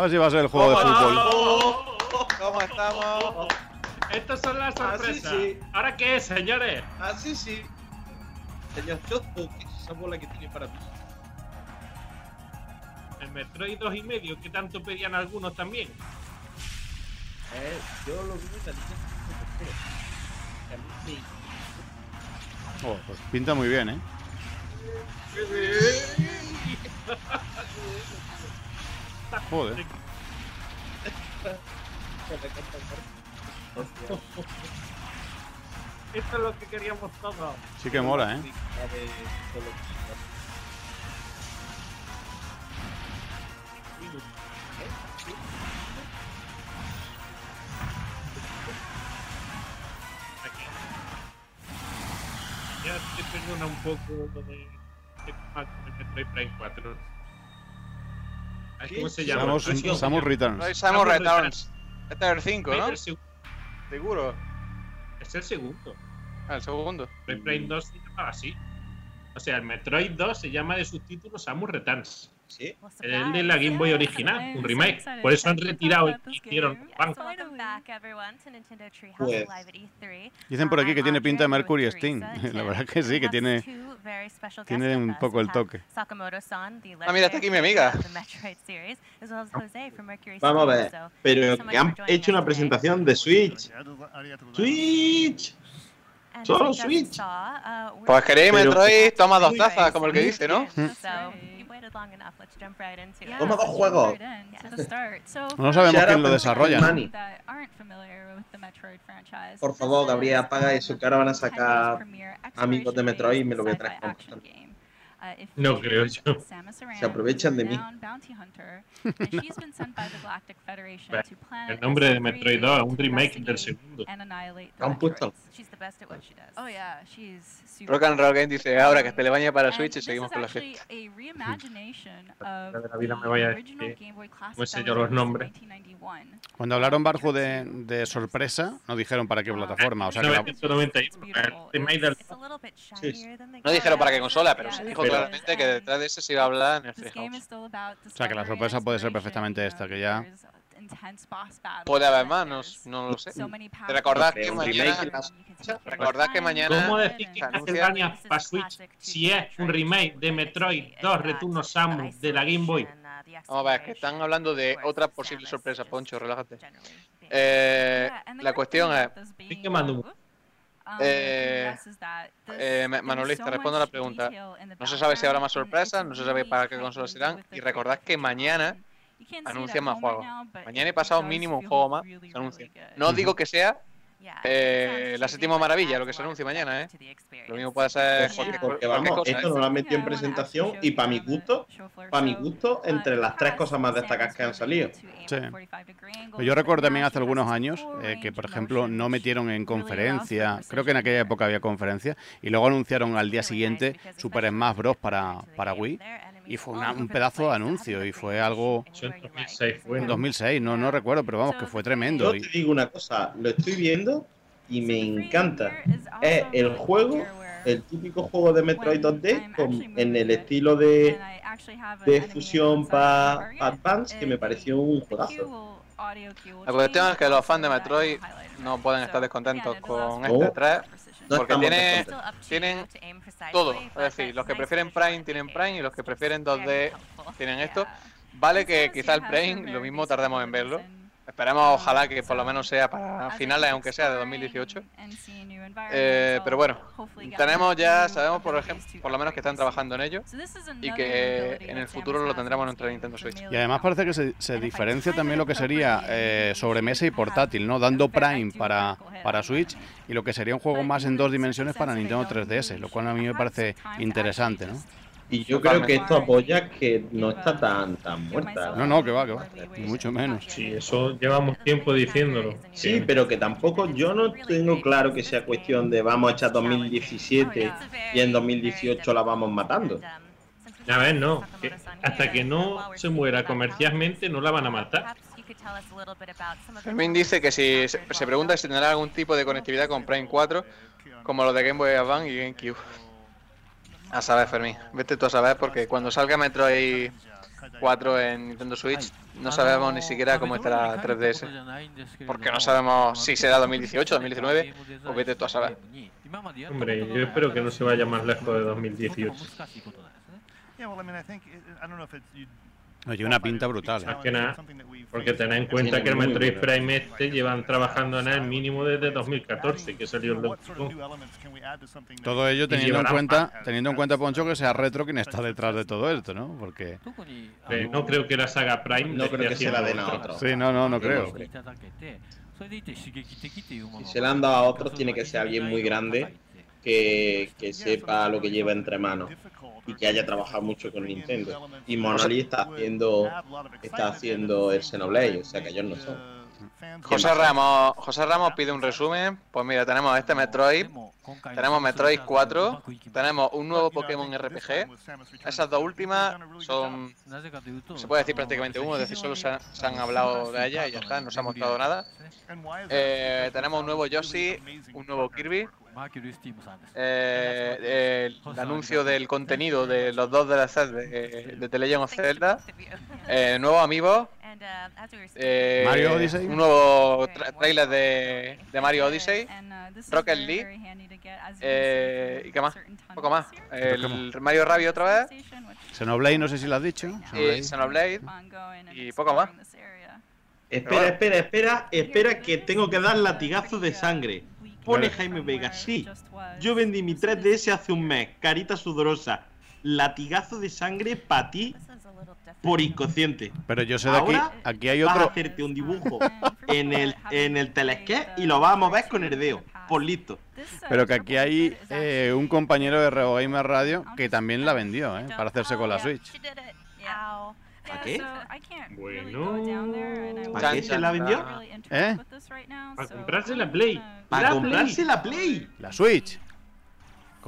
ver si va a ser el juego de fútbol. ¿Cómo estamos? Estas son las sorpresas. sí. ¿Ahora qué es, señores? Ah, sí, sí. Señor Chosto, ¿qué es esa bola que tiene para mí? El Metroid 2 y medio, que tanto pedían algunos también. Eh, yo lo vi en Oh, pues pinta muy bien, ¿eh? Joder. Esto es lo que queríamos todos. Sí que mola, ¿eh? Ya te perdona un poco de, de el Metroid Prime 4. Ay, ¿Cómo se llama? Samus, Samus Returns. Samus Returns. Este es el 5, ¿no? Seguro. Es el segundo. Ah, el segundo. Metroid Prime 2 se llamaba así. O sea, el Metroid 2 se llama de subtítulo Samus Returns. ¿Sí? El de la Game Boy original, un remake. Por eso han retirado y hicieron Treehouse Pues, E3. Dicen por aquí que tiene pinta de Mercury Steam. La verdad que sí, que tiene, tiene un poco el toque. Ah, mira, está aquí mi amiga. Vamos a ver, pero que han hecho una presentación de Switch. Switch. Solo Switch. uh, Pues queréis Metroid, toma dos tazas, como el que dice, ¿no? So, you waited long enough. Let's jump right into it. Toma dos juegos. No sabemos quién lo desarrolla. take ¿no? money. that aren't familiar with the Metroid franchise. Por favor, Gabriel, apaga eso, que ahora van a sacar amigos de Metroid y me lo voy a traer No creo yo. Se aprovechan de mí. El nombre de Metroid 2 es un remake del segundo. Han puesto. Oh yeah, she's super Rock and Roll Game dice ahora que te le baña para Switch y seguimos con la fiesta. La of de la vida me vaya a the decir no sé yo los nombres. 1991. Cuando hablaron Barjo de, de sorpresa, no dijeron para qué plataforma. O sea que la- 991, el remake del No dijeron para qué consola, pero se dijo claramente que detrás de ese se iba a hablar en el o sea que la sorpresa puede ser perfectamente esta, que ya... Puede haber más, no, no lo sé. Recordad que mañana. Recordad que mañana. ¿Cómo decir que se anuncia- Castlevania para Switch si es un remake de Metroid 2 Return Samus de la Game Boy? Vamos a ver, que están hablando de otra posible sorpresa, Poncho, relájate. Eh, la cuestión es. Un- Eh, eh, Manolista, respondo a la pregunta. No se sabe si habrá más sorpresas, no se sabe para qué consolas irán. Y recordad que mañana anuncian más juegos. Mañana y pasado mínimo un juego más se anuncia. No digo que sea eh, la séptima maravilla lo que se anuncia mañana, ¿eh? Lo mismo puede ser Porque, cualquier, porque cualquier vamos, cosa, esto ¿eh? no lo han metido en presentación y para mi gusto, para mi gusto, entre las tres cosas más destacadas que han salido. Sí. Pues yo recuerdo también hace algunos años eh, que, por ejemplo, no metieron en conferencia, creo que en aquella época había conferencia, y luego anunciaron al día siguiente Super Smash Bros. para, para Wii, y fue una- un pedazo de anuncio, y fue algo... Eso en 2006 fue. En 2006, no, no recuerdo, pero vamos, que fue tremendo. Yo y- te digo una cosa, lo estoy viendo y me encanta. Es el juego, el típico juego de Metroid 2D con- en el estilo de, de fusión para Advance que me pareció un juegazo. La cuestión es que los fans de Metroid no pueden estar descontentos con este No. 3 No porque tiene, tienen todo. Es decir, los que prefieren Prime tienen Prime y los que prefieren 2D tienen esto. Vale que quizá el Prime lo mismo tardemos en verlo. Esperemos, ojalá que por lo menos sea para finales, aunque sea de 2018. Eh, pero bueno, tenemos ya, sabemos por ejemplo, por lo menos que están trabajando en ello y que en el futuro lo tendremos en nuestra Nintendo Switch. Y además parece que se, diferencia también lo que sería eh, sobremesa y portátil, ¿no? Dando Prime para, para Switch y lo que sería un juego más en dos dimensiones para Nintendo 3DS, lo cual a mí me parece interesante, ¿no? Y yo creo que esto apoya que no está tan, tan muerta. No, no, que va, que va, mucho menos. Sí, eso llevamos tiempo diciéndolo. Sí, pero que tampoco yo no tengo claro que sea cuestión de vamos a echar 2017 y en 2018 la vamos matando. A ver, no. que hasta que no se muera comercialmente no la van a matar. Fermín dice que si se, se pregunta si tendrá algún tipo de conectividad con Prime 4, como los de Game Boy Advance y GameCube. A saber, Fermín. Vete tú a saber porque cuando salga Metroid 4 en Nintendo Switch no sabemos ni siquiera cómo estará 3DS. Porque no sabemos si será 2018, 2019 o vete tú a saber. Hombre, yo espero que no se vaya más lejos de 2018. Oye, una pinta brutal. Más que nada, porque tened en cuenta que el Metroid Prime este llevan trabajando en él mínimo desde 2014, que salió el. Todo ello teniendo en cuenta, teniendo en cuenta, Poncho, que sea retro quien está detrás de todo esto, ¿no? Porque... Eh, no creo que la saga Prime No creo que se la den a otro. Sí, no, no, no creo. Si se la han dado a otros, tiene que ser alguien muy grande que, que sepa lo que lleva entre manos y que haya trabajado mucho con Nintendo. Y Monolith está haciendo está haciendo el Xenoblade, o sea que ellos no son. José Ramos, José Ramos pide un resumen. Pues mira, tenemos este Metroid, tenemos Metroid 4, tenemos un nuevo Pokémon RPG. Esas dos últimas son, se puede decir prácticamente uno, es decir, solo se, han- se han hablado de ellas y ya está, no se ha mostrado nada. Eh, tenemos un nuevo Yoshi, un nuevo Kirby, eh, el anuncio del contenido de los dos de, de The Legend of Zelda, eh, nuevos amigos, eh, Mario Odyssey. un nuevo tra- trailer de, de Mario Odyssey, Rocket League, eh, y qué más, poco más. El Mario Rabbit otra vez, Xenoblade, no sé si lo has dicho. y Xenoblade, y poco más. Espera, espera, espera, espera que tengo que dar latigazo de sangre. Pone Jaime Vega, sí. Yo vendí mi 3DS hace un mes, carita sudorosa. Latigazo de sangre para ti por inconsciente. Pero yo sé de aquí, Ahora aquí hay Vas a otro... hacerte un dibujo en el, en el telesqué y lo vas a mover con el dedo. Por listo. Pero que aquí hay eh, un compañero de Reo Gamer Radio que también la vendió, ¿eh? Para hacerse con la Switch. ¿Para qué? Bueno. ¿Para qué se la vendió? ¿Eh? Para comprarse la Play. Para comprarse la Play. La Switch.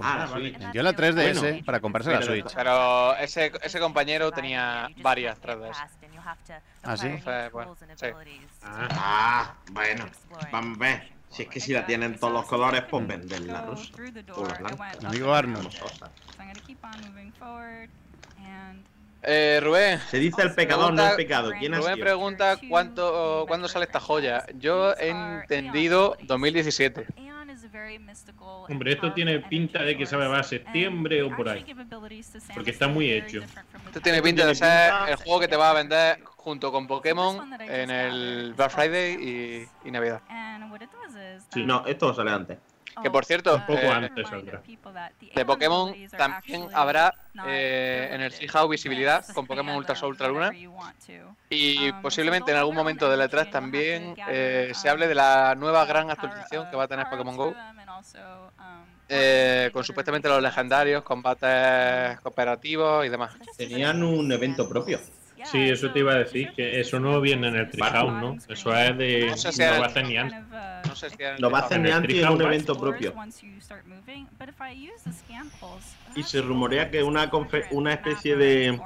Ah, la Switch. Vendió la 3DS Bueno, para comprarse la Switch. Pero ese, ese compañero tenía varias 3DS. ¿Ah, sí? Bueno, sí. Ah, bueno. Vamos a ver. Si es que si la tienen todos los colores, pues venden la rosa. O la blanca. Amigo Arnold. Eh, Rubén. Se dice el pecador, no el pecado. ¿Quién ha Rubén sido? pregunta cuánto, cuándo sale esta joya. Yo he entendido 2017. Hombre, esto tiene pinta de que se va a septiembre o por ahí. Porque está muy hecho. Esto tiene pinta de ser el juego que te va a vender junto con Pokémon en el Black Friday y, y Navidad. Sí, no, esto sale antes. Que por cierto, poco eh, antes de Pokémon también habrá eh, en el Seahawk visibilidad con Pokémon Ultra Sol Ultra Luna. Y posiblemente en algún momento del E3 también eh, se hable de la nueva gran actualización que va a tener Pokémon Go. eh, con supuestamente los legendarios, combates cooperativos y demás. Tenían un evento propio. Sí, eso te iba a decir, que eso no viene en el Treehouse, ¿no? Eso es de... No sé si era- va a hacer ni antes. No sé si Lo va a hacer el Niantic en un evento propio. Y se rumorea que una, una especie de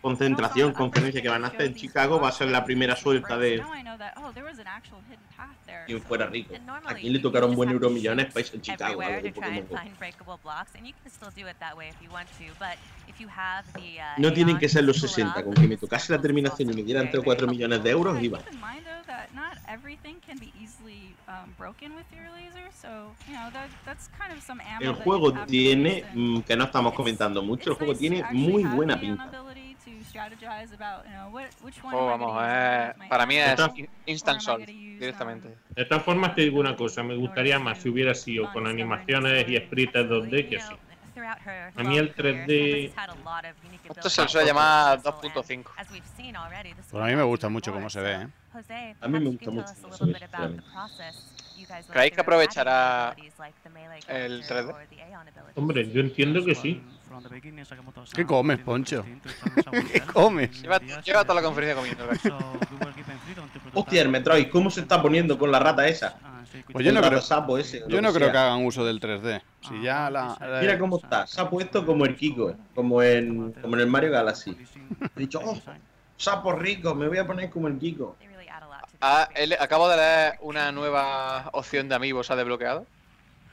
concentración, conferencia que van a hacer en Chicago va a ser la primera suelta de quien fuera rico. ¿A quién le tocaron buen euromillones para irse en Chicago? Go? No tienen que ser los 60, con que me tocase la terminación y me dieran 3 o 4 millones de euros, iba. El juego tiene, mm, que no estamos comentando mucho, el juego tiene muy buena pinta. Oh, vamos, eh, para mí es Instant Sol, directamente. De todas formas, te digo una cosa, me gustaría más si hubiera sido con animaciones y sprites 2D que así. A mí el 3D... Esto se le suele llamar 2.5. Pues a mí me gusta mucho cómo se ve, ¿eh? A mí me gusta mucho cómo se ve. ¿Creéis que aprovechará el 3D? Hombre, yo entiendo que sí. ¿Qué comes, Poncho? ¿Qué comes? Lleva, lleva toda la conferencia comiendo. Hostia, el Metroid, ¿cómo se está poniendo con la rata esa? Pues yo no creo, sapo ese, yo no que creo que hagan uso del 3D. Si ya la... la- Mira cómo está, se ha puesto como el Kiko, eh, como en, como en el Mario Galaxy. He dicho, oh, sapo rico, me voy a poner como el Kiko. Ah, él- acabo de leer una nueva opción de amigos ha desbloqueado.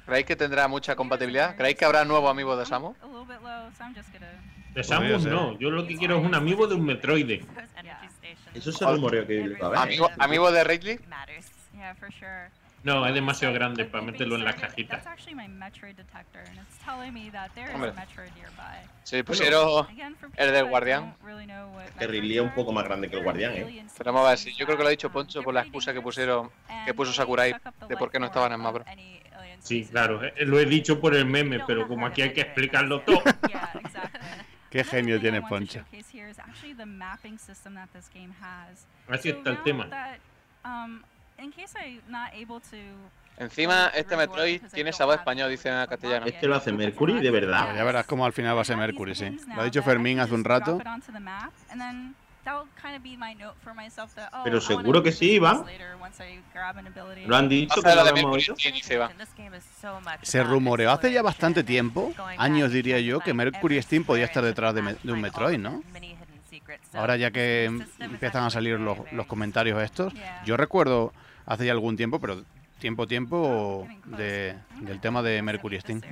¿Creéis que tendrá mucha compatibilidad? ¿Creéis que habrá nuevos amigos de Samus? De Samus no, yo lo que quiero es un amigo de un Metroide. Eso es el rumoreo que yo. ¿Amigo, amigo de Ridley? No, es demasiado grande para meterlo en la cajita. Hombre. Si pusieron el del guardián. Que Ridley es un poco más grande que el guardián, ¿eh? Pero vamos a ver, si yo creo que lo ha dicho Poncho por la excusa que pusieron, que puso Sakurai de por qué no estaban en Mapro. Sí, claro, eh, lo he dicho por el meme, pero como aquí hay que explicarlo todo. Qué genio tiene Poncho. Así está el tema. Encima, este Metroid tiene sabor español, dice en castellano. Es que lo hace Mercury, de verdad. Ya verás cómo al final va a ser Mercury, sí. Lo ha dicho Fermín hace un rato. Pero seguro que sí, Iván. Lo han dicho, pero lo Mercury. Se rumoreó hace ya bastante tiempo, años diría yo, que Mercury Steam podía estar detrás de, de un Metroid, ¿no? Ahora ya que em- empiezan a salir los, los comentarios estos, yo recuerdo hace ya algún tiempo, pero tiempo, tiempo, de, del tema de Mercury Steam.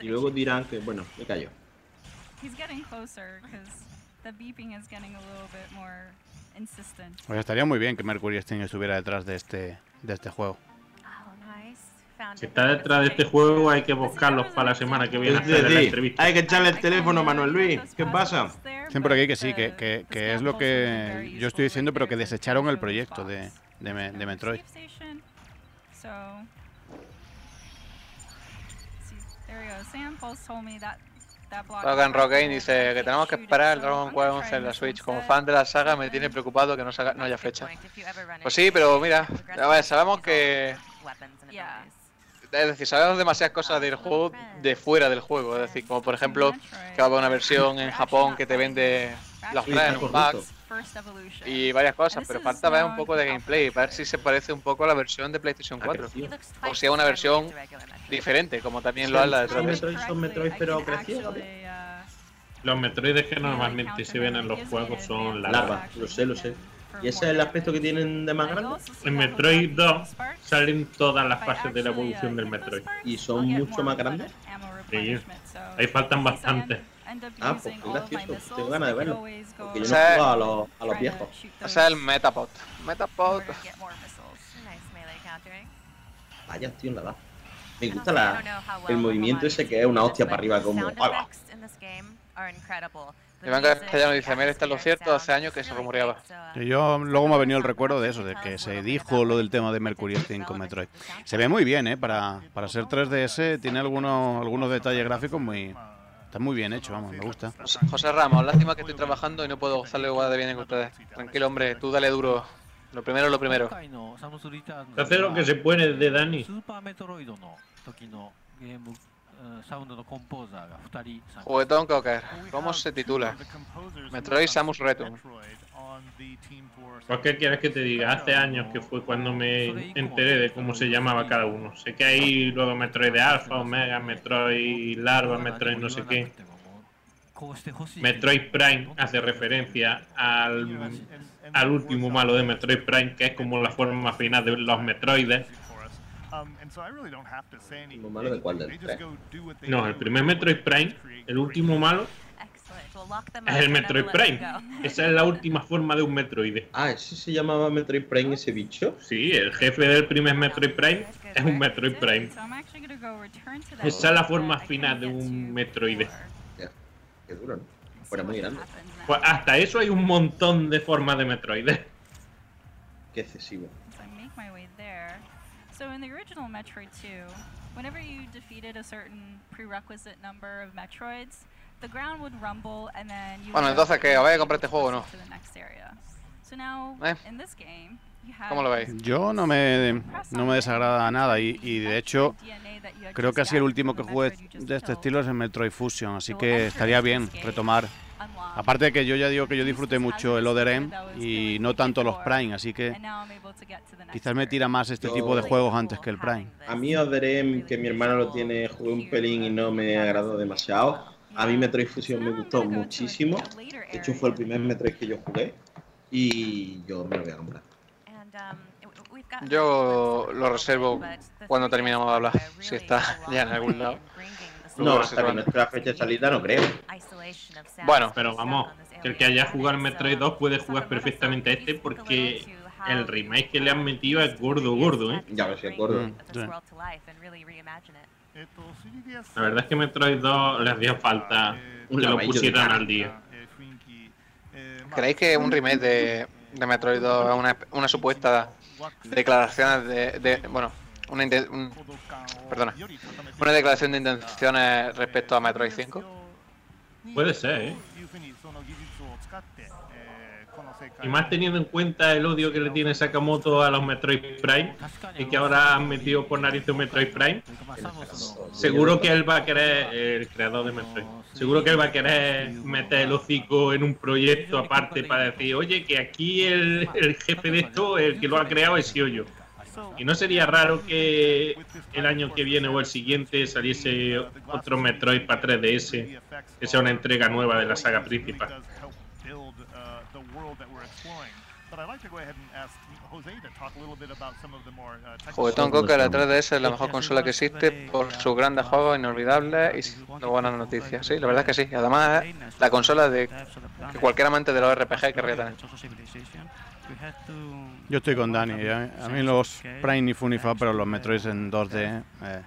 Y luego dirán que, bueno, me callo. He's getting closer because the beeping is getting a little bit more insistent. Pues estaría muy bien que Mercury Steam estuviera detrás de este, de este juego. Si está detrás de este juego hay que buscarlos para la semana que viene a Es hacer la entrevista. hay que echarle el teléfono a Manuel Luis. ¿Qué pasa? Dicen por aquí que sí, que, que, que es lo que yo estoy diciendo, pero que desecharon el proyecto de, de, de Metroid. Logan Rockane dice que tenemos que esperar el Dragon Quest 11 en la Switch. Como fan de la saga me tiene preocupado que no, salga- no haya fecha. Pues sí, pero mira, a ver, sabemos que... Es decir, sabemos demasiadas cosas del juego de fuera del juego. Es decir, como por ejemplo que va a haber una versión en Japón que te vende los trae en un pack correcto. First evolution. y varias cosas, pero falta ver un poco de gameplay, ver si se parece un poco a la versión de PlayStation 4. O si es una versión diferente, como también lo habla de Metroid, son Metroid, pero crecidos. Los Metroides que normalmente se ven en los juegos son larvas. Larva, lo sé, lo sé. ¿Y ese es el aspecto que tienen de más grande? En Metroid 2 salen todas las fases de la evolución del Metroid. ¿Y son mucho más grandes? Sí, ahí faltan bastantes. Ah, pues gracioso. Tengo ganas de verlo. Porque yo no he O sea, jugado a los, a los viejos. Ese es el Metapod. Metapod. Vaya, tío, la da. Me gusta la, el movimiento ese que es una hostia para arriba como... ¡Hala! Iván Castellano dice, mira, está lo cierto, hace años que se rumoreaba. Y yo luego me ha venido el recuerdo de eso, de que se dijo lo del tema de Mercury Steam con Metroid. Se ve muy bien, ¿eh? Para, para ser 3DS tiene algunos, algunos detalles gráficos muy... Está muy bien hecho, vamos, me gusta. José- Ramos, lástima que estoy trabajando y no puedo gozarlo igual de bien que ustedes. Tranquilo, hombre, tú dale duro. Lo primero es lo primero. Hacer lo que se puede de Dani. Juguetón Cocker, ¿cómo se titula? Metroid Samus Return. Pues qué quieres que te diga, hace años que fue cuando me enteré de cómo se llamaba cada uno. Sé que hay luego Metroid de Alpha, Omega, Metroid Larva, Metroid no sé qué. Metroid Prime hace referencia al, al último malo de Metroid Prime, que es como la forma final de los Metroides. ¿Lo malo de cuál del? No, el primer Metroid Prime, el último malo, es el Metroid Prime. Esa es la última forma de un Metroid. Ah, ¿ese se llamaba Metroid Prime ese bicho? Sí, el jefe del primer Metroid Prime es un Metroid Prime. Esa es la forma final de un Metroid. Ya, qué duro, ¿no? Fuera muy grande. Pues hasta eso hay un montón de formas de Metroid. Qué excesivo. So in the original Metroid 2, whenever you defeated a certain prerequisite number of Metroids, the ground would rumble and then you Bueno, would entonces, go ¿qué? ¿Vais a comprar este juego o no? to the next area. So now Eh. in this game, you have ¿Cómo lo veis? Yo no me, no me desagrada nada y, y de hecho creo que así el último que jugué de este estilo es el Metroid Fusion, así que estaría bien retomar. Aparte de que yo ya digo que yo disfruté mucho el Other M y no tanto los Prime, así que quizás me tira más este tipo de juegos antes que el Prime. A mí Other M, que mi hermano lo tiene, jugué un pelín y no me agradó demasiado. A mí Metroid Fusion me gustó muchísimo. De hecho fue el primer Metroid que yo jugué. Y yo me lo voy a comprar. And um, Yo lo reservo cuando terminamos de hablar, si está ya en algún lado. No, hasta que no esté la fecha de salida no creo. Bueno, pero vamos, que el que haya jugado Metroid 2 puede jugar perfectamente a este porque el remake que le han metido es gordo, gordo, ¿eh? Ya ves, es gordo. Mm, sí. La verdad es que Metroid 2 les hacía falta que lo pusieran al día. ¿creéis que un remake de, de Metroid 2 es una, una supuesta declaración de, de- bueno, una un- perdona, una declaración de intenciones respecto a Metroid 5? Puede ser, ¿eh? Y más teniendo en cuenta el odio que le tiene Sakamoto a los Metroid Prime y que ahora han metido por nariz un Metroid Prime, seguro que él va a querer, el creador de Metroid, seguro que él va a querer meter el hocico en un proyecto aparte para decir, oye, que aquí el, el jefe de esto, el que lo ha creado, he sido yo. Y no sería raro que el año que viene o el siguiente saliese otro Metroid para 3DS, que sea una entrega nueva de la saga principal. Juguetón Coca, la 3DS es la mejor consola que existe por sus grandes juegos inolvidables y buenas noticias. Sí, la verdad es que sí. Además, es la consola de que cualquier amante de los RPG querría tener. Yo estoy con Dani. A, a mí los Prime ni fu ni fa, pero los Metroids en 2D. eh.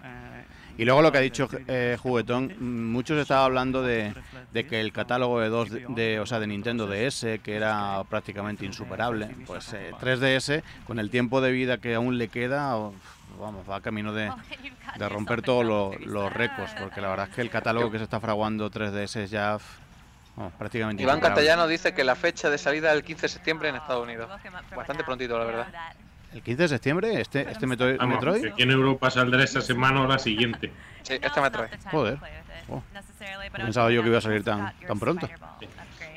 Y luego lo que ha dicho eh, Juguetón, muchos estaban hablando de, de que el catálogo de, 2 de, o sea, de Nintendo DS, que era prácticamente insuperable, pues eh, 3DS, con el tiempo de vida que aún le queda, vamos, va camino de, de romper todos los, los récords, porque la verdad es que el catálogo que se está fraguando 3DS es ya vamos, prácticamente Iván. Castellano dice que la fecha de salida es el 15 de septiembre en Estados Unidos. Bastante prontito, la verdad. ¿El 15 de septiembre? ¿Este, este Metroid? Vamos, Metroid? que aquí en Europa saldrá esa semana o la siguiente. Sí, este Metroid. Joder. Oh. Pensaba yo que iba a salir tan, tan pronto.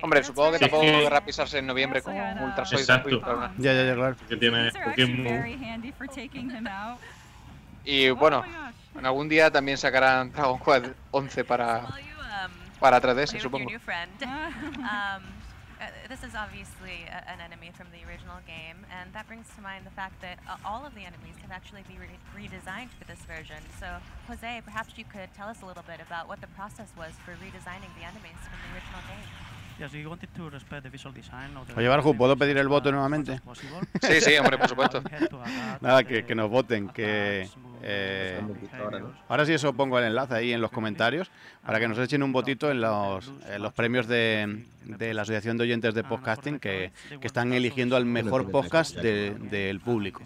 Hombre, supongo que Sí, tampoco que- querrá pisarse en noviembre con Ultra Soy Exacto. Ya, ya, ya, claro. Que tiene Pokémon. Y bueno, en algún día también sacarán Dragon Quest 11 para, para 3DS, supongo. new friend. um, uh, this is obviously a, an enemy from the original game, and that brings to mind the fact that uh, all of the enemies have actually been re- redesigned for this version. So, Jose, perhaps you could tell us a little bit about what the process was for redesigning the enemies from the original game. To respect the visual design. To carry on. Can Oye, Barju, ¿puedo pedir el voto nuevamente? Sí, sí, hombre, por supuesto. Nada, que, que nos voten, que... eh, ahora sí eso pongo el enlace ahí en los comentarios para que nos echen un votito en los, en los premios de, de la Asociación de Oyentes de Podcasting que, que están eligiendo al mejor podcast de- del público.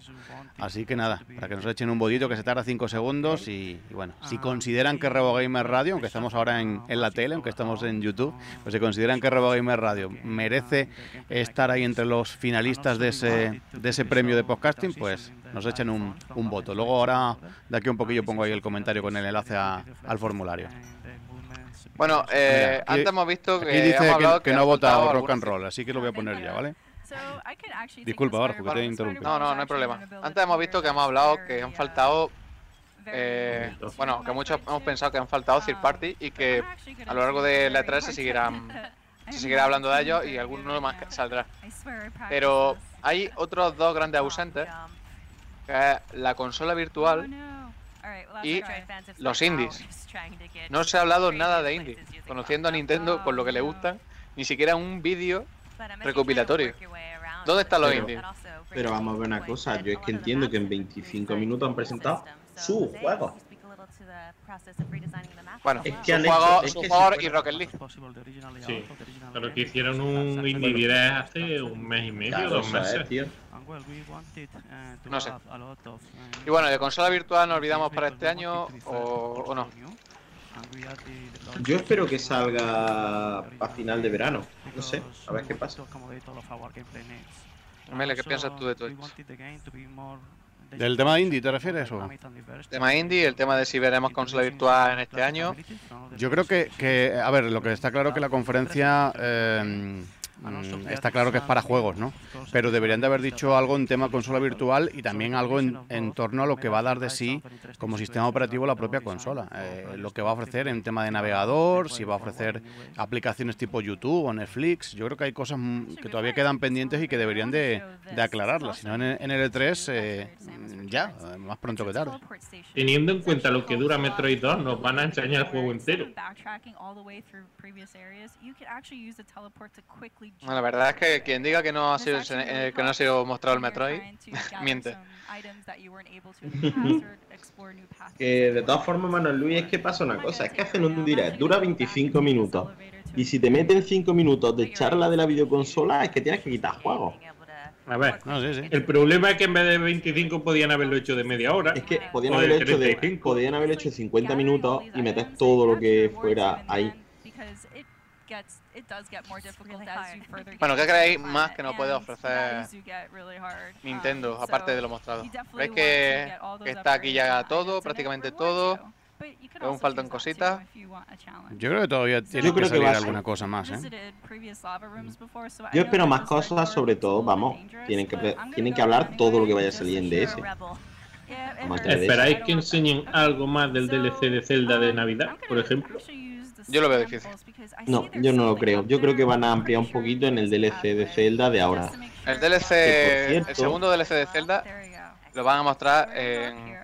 Así que nada, para que nos echen un votito que se tarda 5 segundos y, y bueno, si consideran que Rebo Gamer Radio, aunque estamos ahora en, en la tele, aunque estamos en YouTube, pues si consideran que Rebo Gamer Radio merece estar ahí entre los finalistas de ese, de ese premio de podcasting, pues nos echen un, un voto. Luego ahora, de aquí a un poquillo, pongo ahí el comentario con el enlace a- al formulario. Bueno, eh, Mira, aquí- antes hemos visto que, Aquí dice hemos que, no ha votado rock and roll, así que lo voy a poner ya, ¿vale? Disculpa, the Barjo, que te he interrumpido. No, no, no hay problema. Antes hemos visto que hemos hablado que han faltado. eh, bueno, que muchos hemos pensado que han faltado third party y que a lo largo de la 3 se seguirán se seguirá hablando de ellos y alguno más saldrá. Pero hay otros dos grandes ausentes, la consola virtual last y los indies. No se ha hablado nada de indies, conociendo a Nintendo con lo que le gustan, ni siquiera un vídeo recopilatorio. ¿Dónde están los Pero- indies? Pero vamos a ver una cosa, yo es que entiendo que en 25 minutos han presentado su juego. Bueno, Es que han juego, hecho- es su que juego si y Rocket League. Sí, pero que hicieron un Indie Direct hace un mes y medio, Claro, dos meses. tío. No sé. Y bueno, de consola virtual nos olvidamos para este año o, o no. Yo espero que salga a final de verano. No sé, a ver qué pasa. Mele, ¿qué piensas tú de todo esto? ¿Del tema indie te refieres? O? Tema indie, el tema de si veremos consola virtual en este año. Yo creo que, que, a ver, lo que está claro que la conferencia eh, mm, está claro que es para juegos, ¿no? Pero deberían de haber dicho algo en tema consola virtual y también algo en, en torno a lo que va a dar de sí como sistema operativo la propia consola. Eh, lo que va a ofrecer en tema de navegador, si va a ofrecer aplicaciones tipo YouTube o Netflix. Yo creo que hay cosas mm, que todavía quedan pendientes y que deberían de, de aclararlas. Si no, en el, en el E3, eh, ya, más pronto que tarde. Teniendo en cuenta lo que dura Metroid 2, nos van a enseñar el juego entero. Bueno, la verdad es que quien diga que no ha sido, eh, que no ha sido mostrado el Metroid, miente. que de todas formas, Manuel Luis, es que pasa una cosa, es que hacen un direct, dura 25 minutos. Y si te meten 5 minutos de charla de la videoconsola, es que tienes que quitar juegos. A ver, el problema es que en vez de 25 podían haberlo hecho de media hora. Es que podían haberlo hecho de, podían haberlo hecho 50 minutos y meter todo lo que fuera ahí. Bueno, ¿qué creéis más que nos puede ofrecer Nintendo, aparte de lo mostrado? ¿Veis que, que está aquí ya todo, prácticamente todo? Aún faltan cositas. Yo creo que todavía tiene Yo que creo que salir va a alguna cosa más, ¿eh? Yo espero más cosas, sobre todo, vamos, tienen que, tienen que hablar todo lo que vaya a salir en DS. ¿Esperáis que enseñen algo más del DLC de Zelda de Navidad, por ejemplo? Yo lo veo difícil. No, yo no lo creo. Yo creo que van a ampliar un poquito en el DLC de Zelda de ahora. El DLC, cierto- el segundo DLC de Zelda lo van a mostrar en,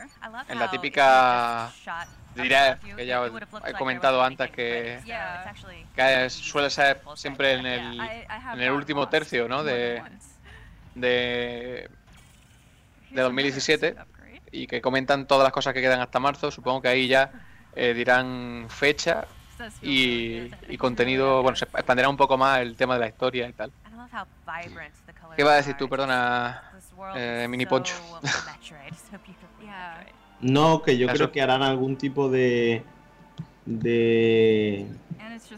en la típica direct que ya os he comentado antes que, suele ser siempre en el, en el último tercio, ¿no? De, de, de 2017 y que comentan todas las cosas que quedan hasta marzo. Supongo que ahí ya eh, dirán fecha y, y contenido, bueno, se expandirá un poco más el tema de la historia y tal. ¿Qué va a decir tú, perdona, eh, Mini Poncho? No, que yo Eso. creo que harán algún tipo de de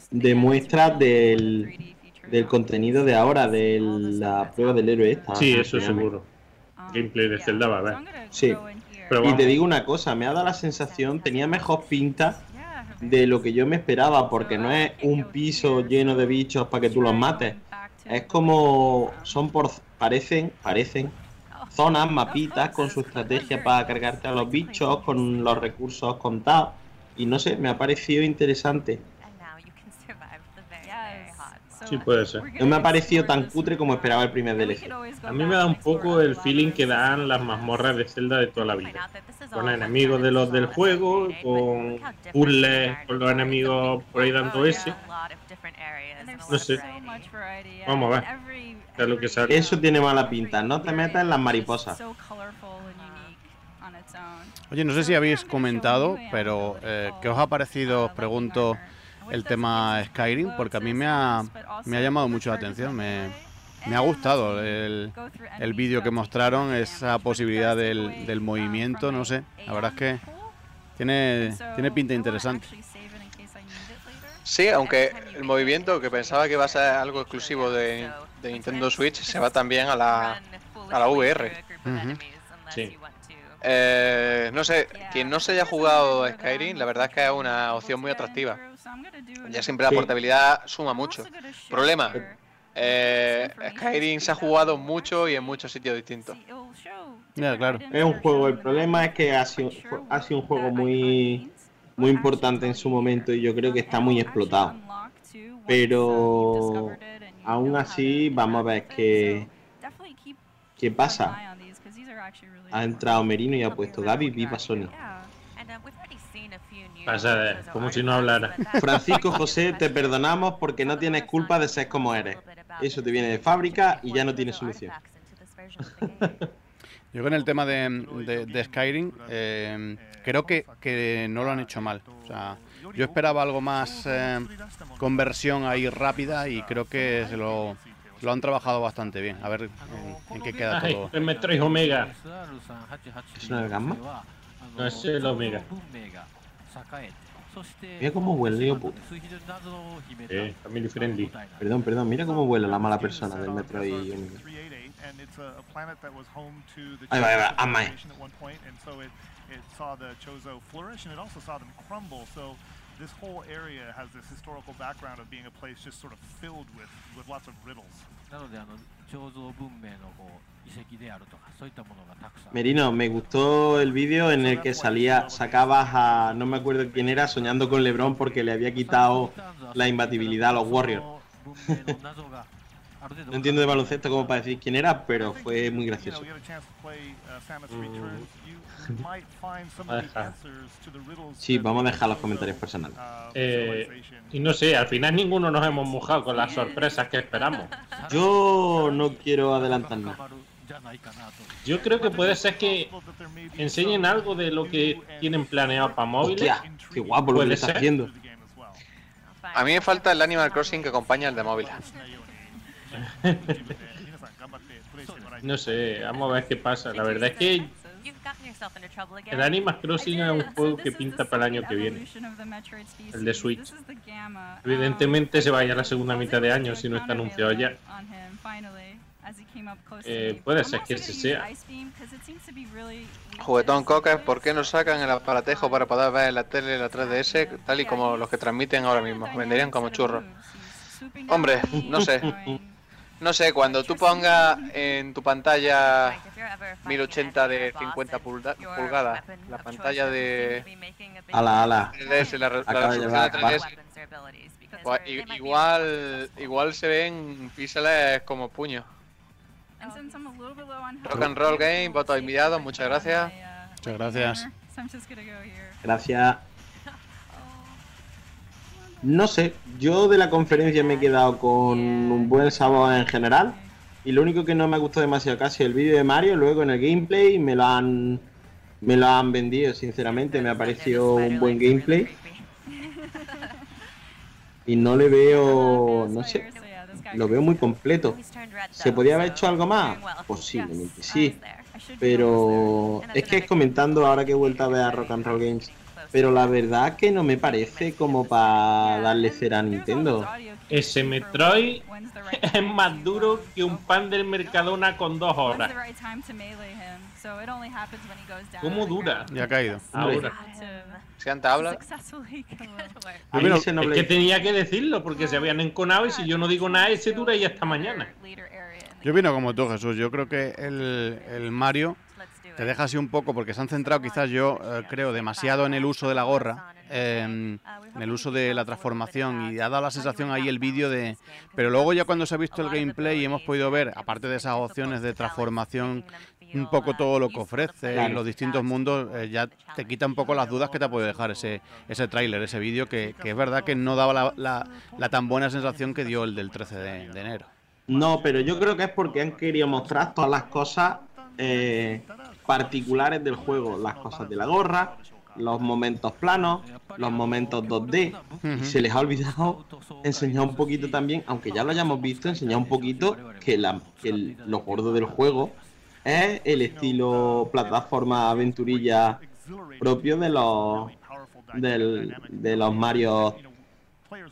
de muestra del, del contenido de ahora, de la prueba del héroe esta. Sí, ¿cómo eso seguro. Gameplay de Zelda va a haber. Sí. Pero y te digo una cosa, me ha dado la sensación, tenía mejor pinta de lo que yo me esperaba, porque no es un piso lleno de bichos para que tú los mates. Es como son por parecen, parecen zonas, mapitas con su estrategia para cargarte a los bichos, con los recursos contados. Y no sé, me ha parecido interesante. Sí, puede ser. No me ha parecido tan cutre como esperaba el primer DLC. A mí me da un poco el feeling que dan las mazmorras de Zelda de toda la vida. Con enemigos de los del juego, con puzzles, con los enemigos por ahí dando ese. No sé. Vamos a ver. es lo que sale. Eso tiene mala pinta, no te metas en las mariposas. Oye, no sé si habéis comentado, pero eh, ¿qué os ha parecido, os pregunto, el tema Skyrim? Porque a mí me ha, me ha llamado mucho la atención, me, me ha gustado el, el vídeo que mostraron, esa posibilidad del, del movimiento, no sé, la verdad es que tiene, tiene pinta interesante. Sí, aunque el movimiento que pensaba que iba a ser algo exclusivo de, de Nintendo Switch se va también a la, a la VR. Sí. Eh, no sé, quien no se haya jugado Skyrim, la verdad es que es una opción muy atractiva. Ya siempre la Sí. portabilidad suma mucho. Problema, eh, Skyrim se ha jugado mucho y en muchos sitios distintos. Ya, claro. Es un juego, el problema es que ha sido, ha sido un juego muy, muy importante en su momento y yo creo que está muy explotado. Pero aún así, vamos a ver qué, qué pasa. Ha entrado Merino y ha puesto Gaby, viva Sony. Pasa de- como si no hablara. Francisco José, te perdonamos porque no tienes culpa de ser como eres. Eso te viene de fábrica y ya no tiene solución. Yo con el tema de, de- de Skyrim, eh, creo que, que no lo han hecho mal. O sea, yo esperaba algo más eh, conversión ahí rápida y creo que se lo, lo han trabajado bastante bien. A ver en, en qué queda Ay, todo. el Metroid Omega. ¿Es una gamma? No, es el Omega. Mira cómo huele, hijo puta. Sí, family friendly. Perdón, perdón, mira cómo huele la mala persona del Metroid Omega. and it's a, a planet that was home to the Ahí va, ahí va, Chozo amae. civilization at one point, and so it, it saw the Chozo flourish, and it also saw them crumble. So this whole area has this historical background of being a place just sort of filled with, with lots of riddles. なのであの彫像文明のこう Merino, me gustó el vídeo en el que salía, sacabas a no me acuerdo quién era soñando con LeBron porque le había quitado la imbatibilidad a los Warriors. no entiendo de baloncesto como para decir quién era, pero fue muy gracioso. sí, vamos a dejar los comentarios personales. Eh, y no sé, al final ninguno nos hemos mojado con las sorpresas que esperamos. Yo no quiero adelantar adelantarnos. Yo creo que puede ser que enseñen algo de lo que tienen planeado para móviles. Hostia, qué guapo lo que Puede le está ser. haciendo. A mí me falta el Animal Crossing que acompaña al de móvil. No sé, vamos a ver qué pasa. La verdad es que You've gotten yourself into trouble again. el Animal Crossing es un juego que pinta para el año que viene. El de Switch. Evidentemente se vaya a la segunda mitad de año si no está anunciado ya. Eh, puede ser que ese sea. Juguetón Cocker, ¿por qué no sacan el aparatejo para poder ver en la tele la 3DS tal y como los que transmiten ahora mismo? Venderían como churros. Hombre, no sé. No sé, cuando tú pongas en tu pantalla 1080 de 50 pulga- pulgadas, la pantalla de Ala, ala. 3DS, la, la de bajo. 3DS, pues, i- igual, igual se ven píxeles como puños. Rock and Roll Game, voto enviado, muchas gracias. Muchas gracias. Gracias. No sé, yo de la conferencia me he quedado con un buen sabor en general. Y lo único que no me gustó demasiado casi el vídeo de Mario, luego en el gameplay me lo han me lo han vendido, sinceramente, me ha parecido un buen gameplay. Y no le veo, no sé, lo veo muy completo. ¿Se podía haber hecho algo más? Posiblemente sí. Pero es que es comentando ahora que he vuelto a ver a Rock and Roll Games. Pero la verdad que no me parece como para darle cera a Nintendo. Ese Metroid es más duro que un pan del Mercadona con dos horas. ¿Cómo dura? Ya ha caído. Ahora. Habla. Ahí Bueno, es que tenía que decirlo porque se habían enconado y si yo no digo nada, ese dura y hasta mañana. Yo opino como tú, Jesús. Yo creo que el, el Mario te deja así un poco porque se han centrado quizás yo eh, creo demasiado en el uso de la gorra, eh, en el uso de la transformación y ha dado la sensación ahí el vídeo de... Pero luego ya cuando se ha visto el gameplay y hemos podido ver, aparte de esas opciones de transformación, un poco todo lo que ofrece los distintos mundos, eh, ya te quita un poco las dudas que te puede dejar ese, ese tráiler, ese vídeo que, que es verdad que no daba la, la- la tan buena sensación que dio el del 13 de, de enero. No, pero yo creo que es porque han querido mostrar todas las cosas eh, particulares del juego. Las cosas de la gorra, los momentos planos, los momentos 2D. Y se les ha olvidado enseñar un poquito también, aunque ya lo hayamos visto, enseñar un poquito que, la, que el- lo gordo del juego es el estilo plataforma aventurilla propio de los del- de los Mario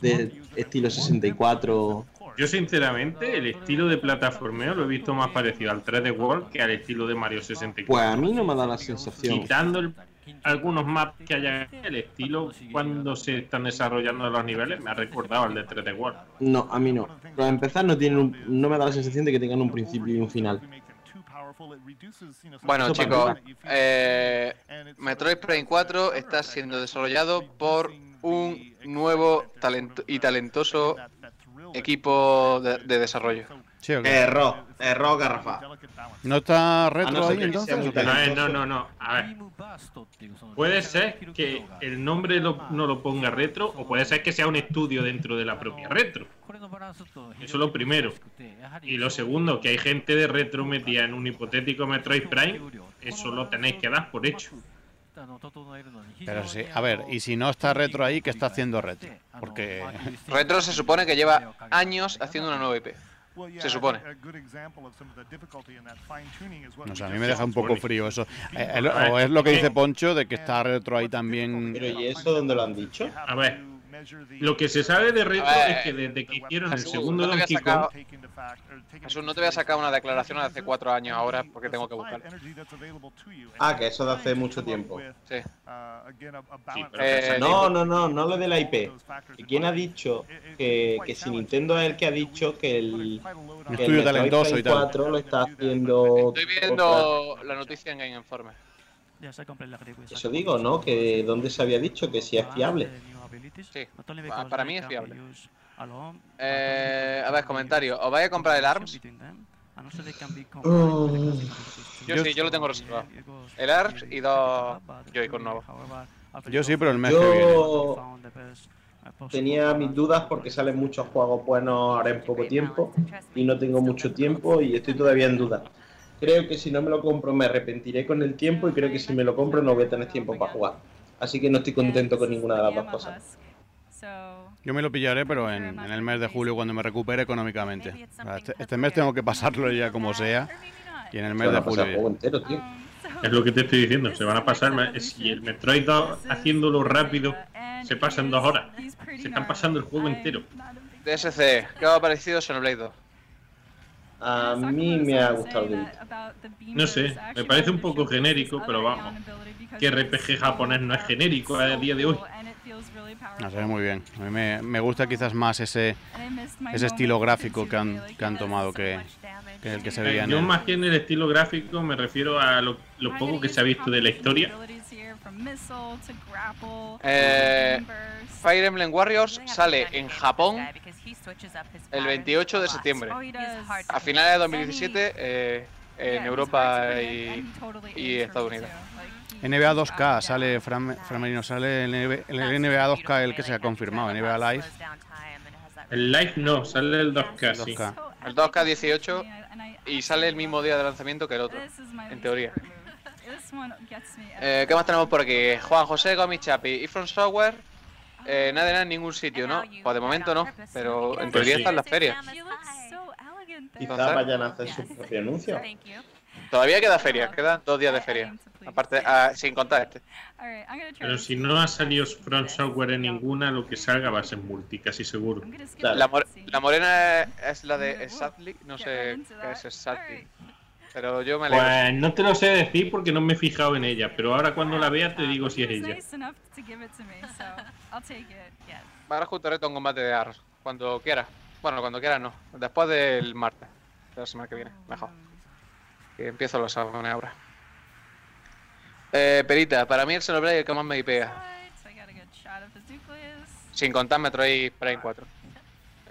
de estilo 64 Yo sinceramente el estilo de plataformeo lo he visto más parecido al 3D World que al estilo de Mario 64. Pues a mí no me da la sensación. Quitando el- algunos maps que haya, el estilo cuando se están desarrollando los niveles me ha recordado al de 3D World. No, a mí no. Para empezar, no tienen un- no me da la sensación de que tengan un principio y un final. Bueno, chicos, eh, Metroid Prime 4 está siendo desarrollado por un nuevo talento y talentoso equipo de, de desarrollo. Sí, ¿o qué? Error, error garrafa. ¿No está retro no ser ahí entonces? no, no, no. A ver. Puede ser que el nombre lo- no lo ponga retro o puede ser que sea un estudio dentro de la propia retro. Eso es lo primero. Y lo segundo, que hay gente de retro metida en un hipotético Metroid Prime, eso lo tenéis que dar por hecho. Pero sí, a ver, y si no está retro ahí, ¿qué está haciendo retro? Porque Retro se supone que lleva años haciendo una nueva IP. Se supone. no sé, a mí me deja un poco frío eso. Eh, el- o es lo que dice Poncho de que está retro ahí también. Pero ¿y eso dónde lo han dicho? A ver, Lo que se sabe de Retro ver, es que desde que hicieron el segundo no Donkey Kong, sacar- Jesús, no te voy a sacar una declaración de hace cuatro años ahora porque tengo que buscar. Ah, que eso de hace mucho tiempo. Sí. Eh, no, no, no, no lo de la IP. ¿Y ¿Quién ha dicho que, que si Nintendo es el que ha dicho que el, que el estudio talentoso y tal. 4 lo está haciendo... Estoy viendo la noticia en Game Informe. Eso digo, ¿no? Que dónde se había dicho que si es fiable. Sí, pa- para mí es fiable. Eh, a ver, comentario. ¿Os vais a comprar el ARMS? Yo sí, yo lo tengo reservado. El ARMS y dos Joy-Con nuevos. Yo sí, pero el mes que viene. Yo tenía mis dudas porque salen muchos juegos buenos ahora en poco tiempo y no tengo mucho tiempo y estoy todavía en duda. Creo que si no me lo compro me arrepentiré con el tiempo y creo que si me lo compro no voy a tener tiempo para jugar. Así que no estoy contento con ninguna de las dos cosas. Yo me lo pillaré, pero en, en el mes de julio cuando me recupere económicamente. Este, este mes tengo que pasarlo ya como sea. Y en el mes van de a pasar julio. el juego entero, tío. es lo que te estoy diciendo, se van a pasar. Si el Metroid 2 haciéndolo rápido se pasa en dos horas. Se están pasando el juego entero. DSC, ¿qué os ha parecido Xenoblade 2? A mí me ha gustado. No sé, me parece un poco genérico, pero vamos. Que RPG japonés no es genérico a día de hoy. No, se ve muy bien. A mí me, me gusta quizás más ese, ese estilo gráfico que han, que han tomado que, que el que se veía en Yo el... más que en el estilo gráfico me refiero a lo, lo poco que se ha visto de la historia. Eh, Fire Emblem Warriors sale en Japón el 28 de septiembre. A finales de 2017 eh, en Europa y, y Estados Unidos. NBA 2K, sale Fran, Fran Merino, sale el, NBA el NBA 2K, el que se ha confirmado, NBA Live. El live no, sale el 2K, sí. 2K. El 2K18 y sale el mismo día de lanzamiento que el otro, en teoría. Eh, ¿Qué más tenemos por aquí? Juan José Gómez Chapi y From Software. Eh, nada de nada en ningún sitio, ¿no? Pues de momento no, pero en teoría están las ferias. Quizás vayan a hacer su propio anuncio. Todavía queda feria, quedan dos días de feria. Aparte, ah, sin contar este. Pero si no ha salido From Software en ninguna, lo que salga va a ser multi, casi seguro. La, mor- la morena es, es la de Sadly, no sé qué es Sadly. Pero yo me alegro. Pues no te lo sé decir porque no me he fijado en ella, pero ahora cuando la vea te digo si es ella. Para justo reto un combate de Ars, cuando quiera. Bueno, cuando quiera no. Después del martes. De la semana que viene, mejor. Que empiezo los exámenes ahora. Eh, Perita, para mí el Xenoblade es el que más me pega. Sin contar Metroid Prime 4.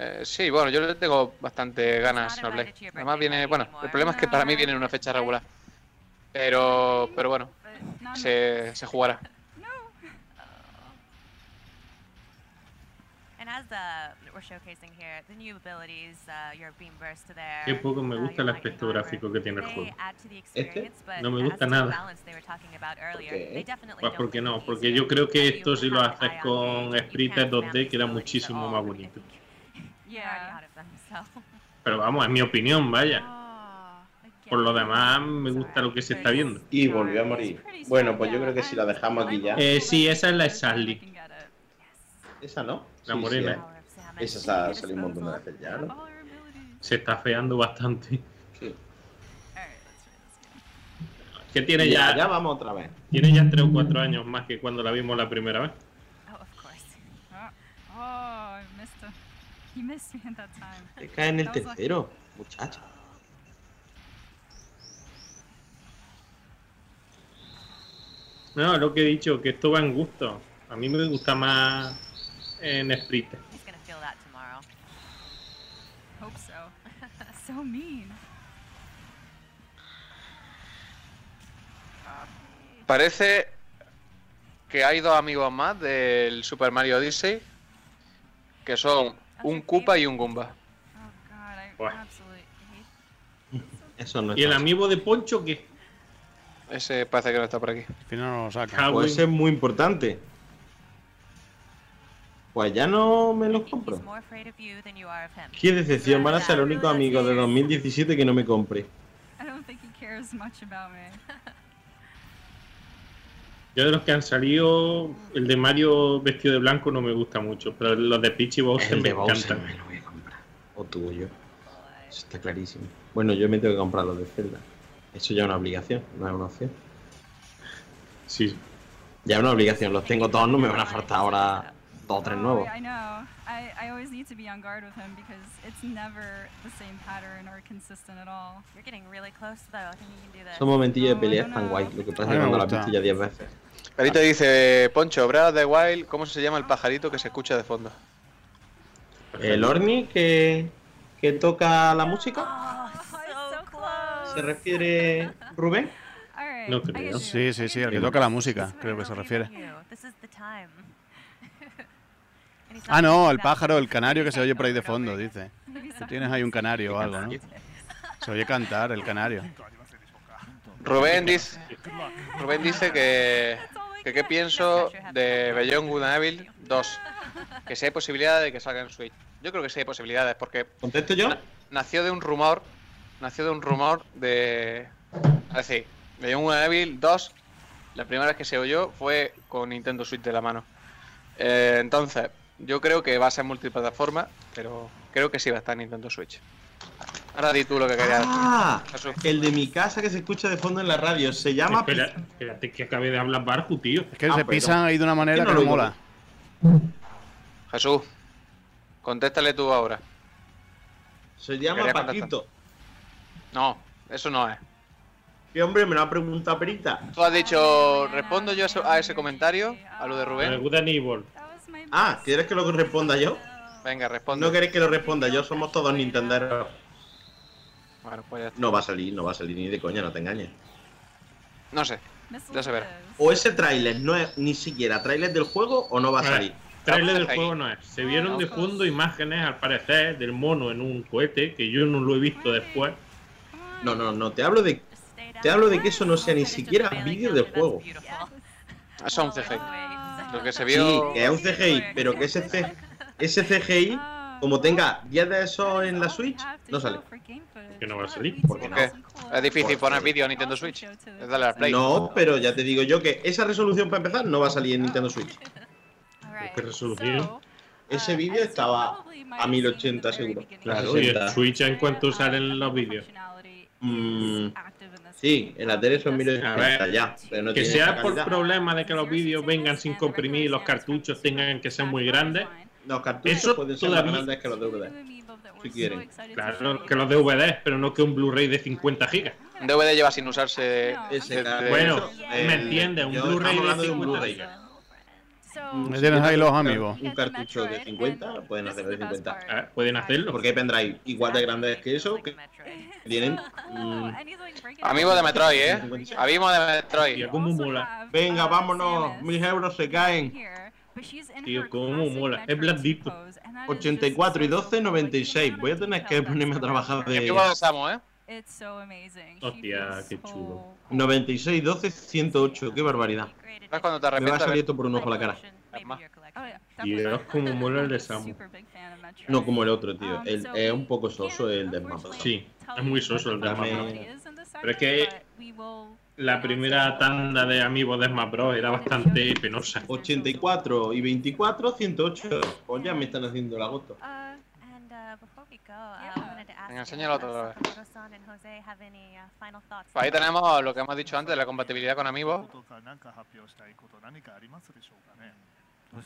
Eh, sí, bueno, yo le tengo bastante ganas a. Además viene, bueno, el problema es que para mí viene en una fecha regular. Pero, pero bueno, se, se jugará. Uh. Qué poco me uh, gusta el aspecto gráfico que tiene el juego. ¿Este? No me gusta nada. definitely Pues porque no, porque yo creo que esto si lo haces con sprites can't 2D spam queda muchísimo más bonito. Pero vamos, es mi opinión, vaya. Oh, Por lo demás, me gusta lo que se está viendo. Y volvió a morir. Bueno, pues yo creo que si la dejamos aquí ya. Eh, sí, esa es la Sally, Esa no. la Sí, morena. sí, Esa se ha salido un montón de veces ya, ¿no? Se está feando bastante. Sí. Que tiene Ya, ya, ya vamos otra vez. tiene ya 3 o 4 años más que cuando la vimos la primera vez. Oh, of course. Oh, I missed him. He missed me at that time. Te cae en el tercero, muchacha. No, lo que he dicho, que esto va en gusto. A mí me gusta más en Sprite. He's gonna feel that tomorrow. Hope so. so mean. Parece que hay dos amigos más del Super Mario Odyssey que son un Koopa y un Goomba. Oh hate Eso no ¿Y el amigo de Poncho qué? Ese parece que no está por aquí. Al final no lo saca. Pues ese es muy importante. Pues ya no me los compro. Qué decepción, van a ser el único amigo de 2017 que no me compre. I don't think he cares much about me. Yo de los que han salido, el de Mario vestido de blanco no me gusta mucho, pero los de Peach y Bowser El me Bowser encantan. me lo voy a comprar. O tuyo. Eso está clarísimo. Bueno, yo me tengo que comprar los de Zelda. Eso ya es una obligación, no es una opción. Sí. Ya es una obligación. Los tengo todos, no me van a faltar ahora dos o tres nuevos. I. I, always need to be on guard with him because it's never the same pattern or consistent at all. You're getting really close though. I think you can do this. Esos momentillos de pelea están guay. Lo que pasa es que 10 veces. Perito dice, Poncho, the Wild, ¿cómo se llama el pajarito que se escucha de fondo? El Orni que, que toca la música. ¿Se refiere Rubén? No creo. Sí, sí, sí, el que toca la música, creo que se refiere. This is the time. Ah, no, el pájaro, el canario que se oye por ahí de fondo, dice. Tú tienes ahí un canario o algo, ¿no? Se oye cantar el canario. Rubén dice, Rubén dice que, que qué pienso de Beyond Good and Evil 2. Que si hay posibilidad de que salga en Switch. Yo creo que sí hay posibilidades porque... ¿Contesto yo? Nació de un rumor, nació de un rumor de... Es decir, Beyond Good and Evil 2, la primera vez que se oyó fue con Nintendo Switch de la mano. Eh, entonces, yo creo que va a ser multiplataforma, pero creo que sí va a estar en Nintendo Switch. Ahora di tú lo que querías decir. Ah, el de mi casa que se escucha de fondo en la radio. Se llama. Espera, espérate que acabe de hablar Barju, tío. Es que se pisan ahí de una manera no que lo no mola. Jesús, contéstale tú ahora. Se llama contestar. Paquito. No, eso no es. ¿Qué hombre me lo ha preguntado Perita? Tú has dicho, respondo yo a ese comentario, a lo de Rubén. Good and Evil. Ah, ¿quieres que lo responda yo? Venga, responde. No queréis que lo responda yo, somos todos Nintenderos. Bueno, pues. No va a salir, no va a salir ni de coña, no te engañes. No sé, ya se verá. O ese tráiler no es ni siquiera tráiler del juego o no va a Vale, salir. Trailer del juego no es. Se vieron de fondo imágenes, al parecer, del mono en un cohete, que yo no lo he visto después. No, no, no, te hablo de. Te hablo de que eso no sea ni siquiera vídeo del juego. Eso es un CGI. Lo que se Sí, vio. que es un CGI, pero que ese, C- ese CGI, como tenga 10 de esos en la Switch, no sale. Que no va a salir. ¿Por qué ¿Por no? Es difícil poner vídeo a Nintendo Switch. Es darle al play. No, pero ya te digo yo que esa resolución para empezar no va a salir en Nintendo Switch. ¿Qué resolución? Ese vídeo estaba a 1080 seguro. Claro, y 60. el Switch en cuanto salen los vídeos. Mm, sí, en la tele son A 1080 ver, ya, pero no que sea por problema de que los vídeos vengan sin comprimir y los cartuchos tengan que ser muy grandes. Los cartuchos Eso pueden ser todavía- más grandes que los DVD. Si quieren. Claro, que los DVDs, pero no que un Blu-ray de 50 gigas. Un DVD lleva sin usarse. Ese Bueno, Eh, me entiendes, un Blu-ray de hablando de un 50 Blu-ray. gigas. Tienes ahí los amigos. Un cartucho de 50, pueden hacer de 50. Ah, Pueden hacerlo. Porque hay pendrive igual de grandes que eso, que tienen. mm, Amigo de Metroid, ¿eh? 56. Amigo de Metroid. Tío, cómo mola. Venga, vámonos, mil euros se caen. Tío, cómo mola. Es blandito. 84 y 12, 96. Voy a tener que ponerme a trabajar de. De Samu, ¿eh? It's so amazing. Hostia, qué chulo. 96, 12, 108. Qué barbaridad. ¿Sabes cuando te Me va a salir esto por un ojo a la cara. Dios, cómo mola el de Samu. No como el otro, tío. El, es un poco soso el de Smash. Sí, es muy soso el de Smash Bros. Dame- Pero es que la primera tanda de amigos de Smash Bros era bastante penosa. 84 y 24, 108. Pues ya me están haciendo. And uh, uh, to ask Venga, you, enséñalo uh, otra vez. Uh? Pues ahí tenemos lo que hemos dicho antes de la compatibilidad con amigos. Pues,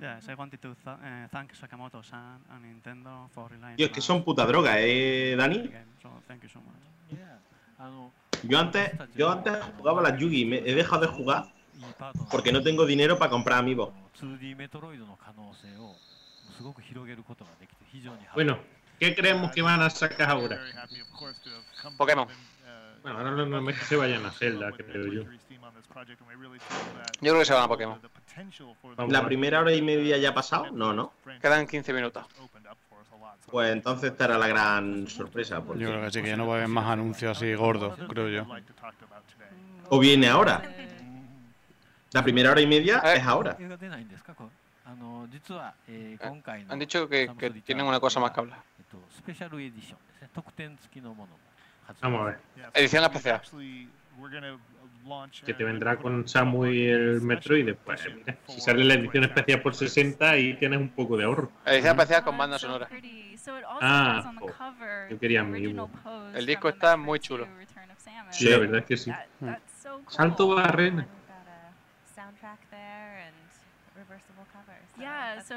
yes, I wanted to th uh, eh, thank Sakamoto-san and Nintendo for relying Tío, es que son puta droga, ¿eh, Dani? So, thank you so much. Yo antes, yo antes jugaba la Yugi, me he dejado de jugar porque no tengo dinero para comprar amigos. Bueno, ¿qué creemos que van a sacar ahora? Pokémon. Bueno, ahora no, no es que se vayan a Zelda, creo yo. Yo creo que se van a Pokémon. ¿La primera hora y media ya ha pasado? No, no. Quedan 15 minutos. Pues entonces estará la gran sorpresa. Yo creo que sí, que ya no va a haber más anuncios así gordos, creo yo. ¿O viene ahora? La primera hora y media es ahora. Han dicho que, que tienen una cosa más que hablar. Vamos a ver. Edición especial. Que te vendrá con Samu y el Metroid. Pues eh, mira, si sale la edición especial por 60 y tienes un poco de ahorro. Edición especial con banda sonora. Ah, oh, yo quería mi El disco está muy chulo. Sí, la verdad es que sí. Salto Barrena. Yeah, so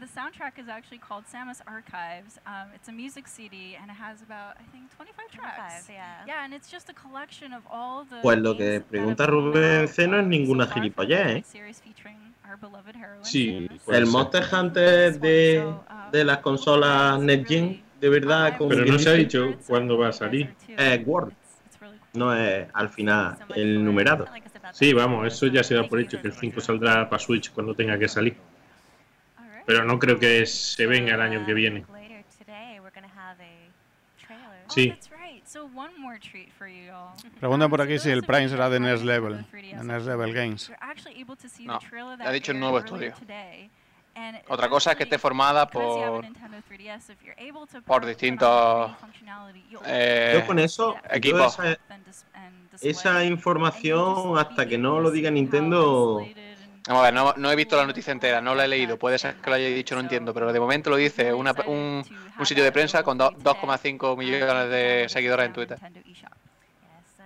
the soundtrack is actually called Samus Archives. Um, it's a music CD and it has about, I think, 25 tracks. 25, yeah. Yeah, and it's just a collection of all the Pues lo que pregunta Rubén C no es ninguna gilipollez, ¿eh? series featuring our beloved heroine. Sí, El. Monster Hunter de, de las consolas Next Gen, de verdad, con Pero no se ha dicho cuándo va a salir. Es Word. No es al final el numerado. Sí, vamos, eso ya se da por hecho, que el 5 saldrá para Switch cuando tenga que salir. Pero no creo que se venga el año que viene. Sí. Y'all. Preguntan por aquí si el Prime será de Next Level, de Next Level Games. No, ha dicho un nuevo estudio. Otra cosa es que esté formada por, Nintendo 3DS, if you're able to por distintos eh, Yo con eso, yo equipos. esa, esa información, hasta que no lo diga Nintendo, Vamos a ver, no, no he visto la noticia entera, no la he leído. Puede ser que lo haya dicho, no entiendo. Pero de momento lo dice una- un, un sitio de prensa con do- 2,5 millones de seguidores en Twitter.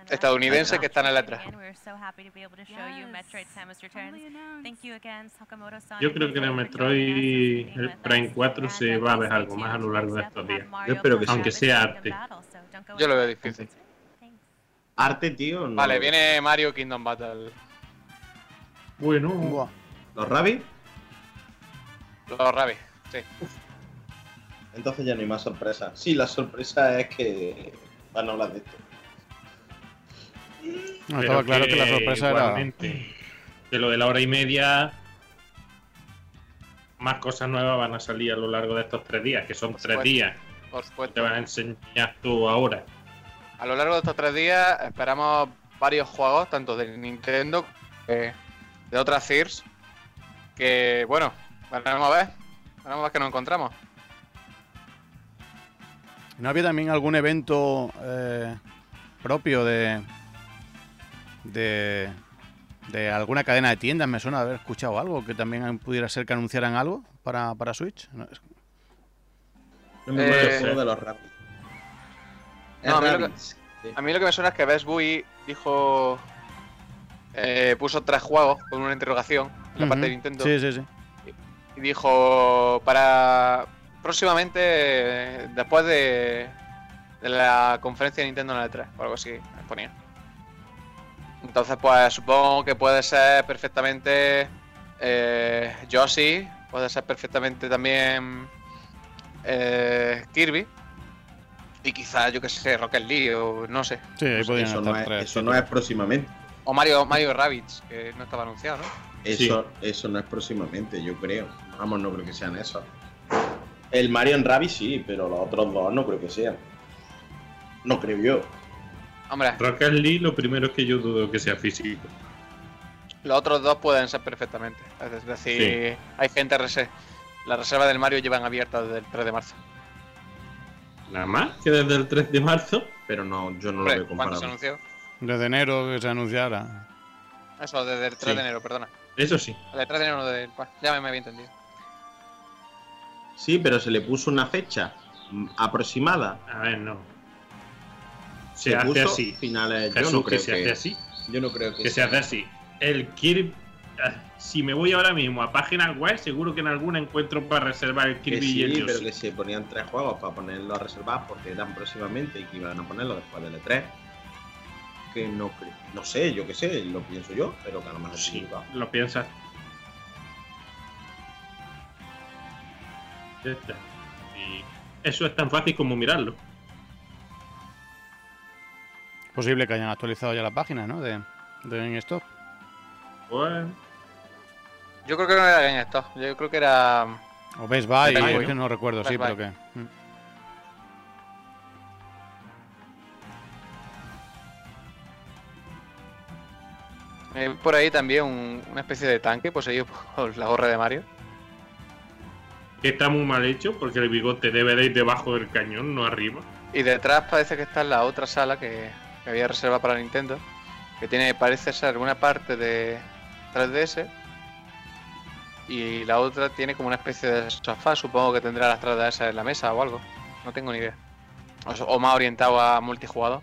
Estadounidense que están en la 3. Again, we're so happy to be able to show you Metroid Samus Returns. Thank you again, Sakamoto-san. Yo creo que en el Metroid, el Prime 4 se va a ver algo más a lo largo de estos días. Yo espero que. Aunque sea arte. Yo lo veo difícil. arte, tío. no- Vale, viene Mario Kingdom Battle. Bueno. ¿Los Rabbids? Los Rabbids, sí. Entonces ya no hay más sorpresa. Sí, la sorpresa es que van a hablar de esto. No, estaba claro que la sorpresa era. Que lo de la hora y media. Más cosas nuevas van a salir a lo largo de estos tres días, que son tres supuesto. días. Por supuesto. Te van a enseñar tú ahora. A lo largo de estos tres días esperamos varios juegos, tanto de Nintendo que de otras CIRS, que bueno, veremos a ver, veremos a ver qué nos encontramos. ¿No había también algún evento eh, propio de, de de alguna cadena de tiendas? Me suena haber escuchado algo que también pudiera ser que anunciaran algo para, para Switch. No, es- Eh, el juego de los Rabbids. Es No, a, mí lo Rabbids. que, a mí lo que me suena es que Best Buy dijo. Eh, puso tres juegos con una interrogación en la parte de. Nintendo. Sí, sí, sí. Y dijo para próximamente, después de, de la conferencia de Nintendo en la E3, o algo así, ponía. Entonces, pues supongo que puede ser perfectamente eh, Yoshi, puede ser perfectamente también eh, Kirby. Y quizás, yo que sé, Rocket League o no sé. Sí, ahí Pues podían eso, estar no es, tres eso no es próximamente. O Mario, Mario Rabbids, que no estaba anunciado, ¿no? Eso, eso no es próximamente, yo creo. Vamos, no creo que sean esos. El Mario en Rabbids sí, pero los otros dos no creo que sean. No creo yo. Hombre, Rocket League, lo primero es que yo dudo que sea físico. los otros dos pueden ser perfectamente. Es decir, Sí. hay gente reserva. La reserva del Mario llevan abierta desde el 3 de marzo. Nada más que desde el 3 de marzo. Pero no, yo no Hombre, lo veo ¿Cuándo se comparado. anunció? Desde enero que se anunciara. Eso, desde el 3 Sí. de enero, perdona. Eso sí. El 3 de enero, no del. Ya me, me había entendido. Sí, pero se le puso una fecha aproximada. A ver, no. Se, Se hace puso así. Finales, yo no que creo se que, hace así. Yo no creo que, Que se hace así. El Kirby. ah, Si me voy ahora mismo a páginas web, seguro que en alguna encuentro para reservar el Que Kirby sí, y el pero Yoshi. que se ponían tres juegos para ponerlos a reservar porque eran próximamente y que iban a ponerlo después del E3. Que no creo. No sé, yo qué sé, lo pienso yo, pero que a lo mejor Sí, lo piensas. Ya está. Y eso es tan fácil como mirarlo. Posible que hayan actualizado ya la página, ¿no? De, de. Pues, Yo creo que no era GameStop. Yo creo que era. O Best Buy, Best Buy, es ¿no? que no recuerdo, sí, Best pero Buy. que. Eh, por ahí también un- una especie de tanque poseído por la gorra de Mario. que está muy mal hecho porque el bigote debe de ir debajo del cañón, no arriba. Y detrás parece que está la otra sala que, que había reservada para Nintendo. que tiene, parece ser una parte de 3DS y la otra tiene como una especie de sofá, supongo que tendrá las 3DS en la mesa o algo, no tengo ni idea. O, o más orientado a multijugador.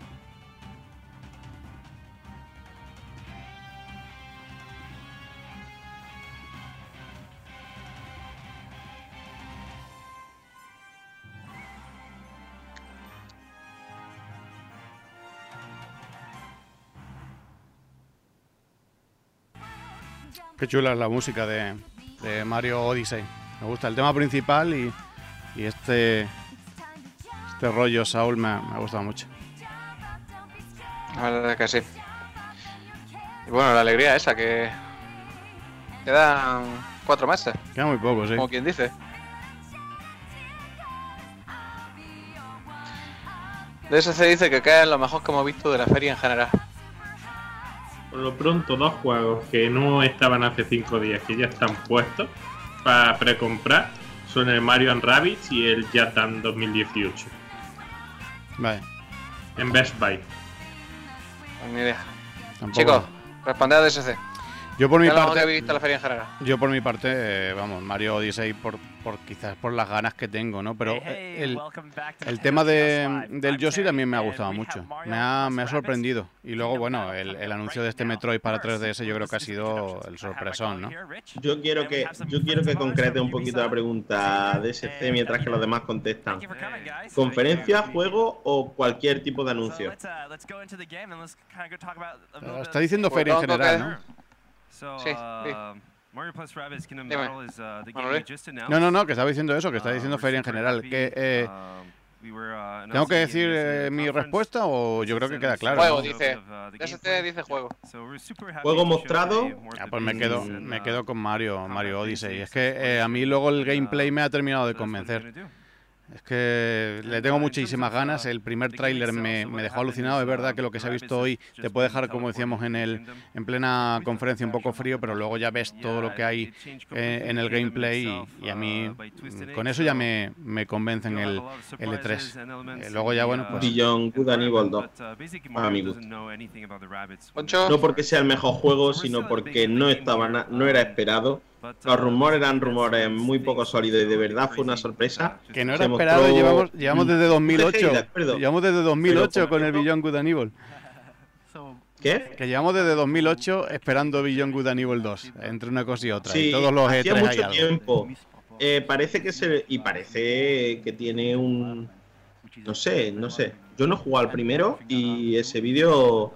Qué chula es la música de, de Mario Odyssey. Me gusta el tema principal y, y este, este rollo Saul me, me ha gustado mucho. La verdad que sí. Y bueno, la alegría esa que quedan cuatro meses, Queda muy poco, sí. como quien dice. Se dice que cae lo mejor que hemos visto de la feria en general. Por lo pronto, dos juegos que no estaban hace cinco días, que ya están puestos para precomprar, son el Mario and Rabbids y el Jatan 2018 Vale. en Best Buy. Ni idea. Tampoco. Chicos, responded a DSC. Yo por mi ¿Qué es lo parte- visto la feria en general? Yo por mi parte, eh, vamos, Mario Odyssey por, por quizás por las ganas que tengo, ¿no? Pero eh, el, el tema de, del Yoshi también me ha gustado mucho. Me ha, me ha sorprendido. Y luego, bueno, el, el anuncio de este Metroid para 3DS yo creo que ha sido el sorpresón, ¿no? Yo quiero que yo quiero que concrete un poquito la pregunta de SC mientras que los demás contestan. ¿Conferencia, juego o cualquier tipo de anuncio? Eh, Está diciendo feria en general, ¿no? Sí, sí. Uh, Mario plus Rabbids Kingdom Dime. Battle is uh, the game Manolé. we just announced. No, no, no, que estaba diciendo eso, que está Uh, diciendo feria en general. Que, eh, we were, uh, ¿Tengo que decir eh, mi respuesta o yo creo que queda claro? Juego, ¿no? dice. uh, the DSC dice juego. Juego mostrado. Ah, pues me quedo, me uh, quedo con Mario, Mario Odyssey. Es que eh, a mí luego el gameplay me ha terminado de convencer. Es que le tengo muchísimas ganas. El primer tráiler me, me dejó alucinado. Es verdad que lo que se ha visto hoy te puede dejar, como decíamos en el en plena conferencia, un poco frío, pero luego ya ves todo lo que hay eh, en el gameplay y, y a mí mm, con eso ya me, me convence en el L3. Eh, luego ya, bueno, pues... Beyond Good and Evil 2. A mi gusto. No porque sea el mejor juego, sino porque no estaba na- no era esperado. Los rumores eran rumores muy poco sólidos y de verdad fue una sorpresa. Que no Se era esperado, mostró- llevamos, llevamos desde Sí, 2008. de acuerdo. Llevamos desde 2008 Pero con el Beyond Good and Evil. ¿Qué? Que llevamos desde 2008 esperando Beyond Good and Evil 2, entre una cosa y otra. y Sí, todos los hacía E3 hay algo. tiempo. Eh, parece que se y parece que tiene un no sé, no sé. Yo no he jugado al primero y ese vídeo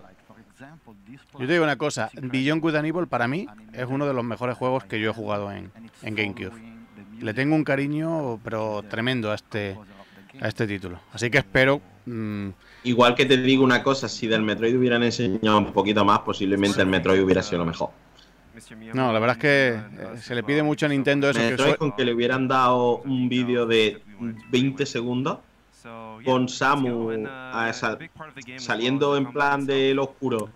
Yo te digo una cosa, Beyond Good and Evil para mí es uno de los mejores juegos que yo he jugado en, en GameCube. Le tengo un cariño, pero tremendo a este, a este título. Así que espero... mm, igual que te digo una cosa, si del Metroid hubieran enseñado un poquito más, posiblemente el Metroid hubiera sido lo mejor. no, la verdad es que eh, se le pide mucho a Nintendo eso. Que Metroid con que le hubieran dado un vídeo de 20 segundos con Samu a esa- saliendo en plan del oscuro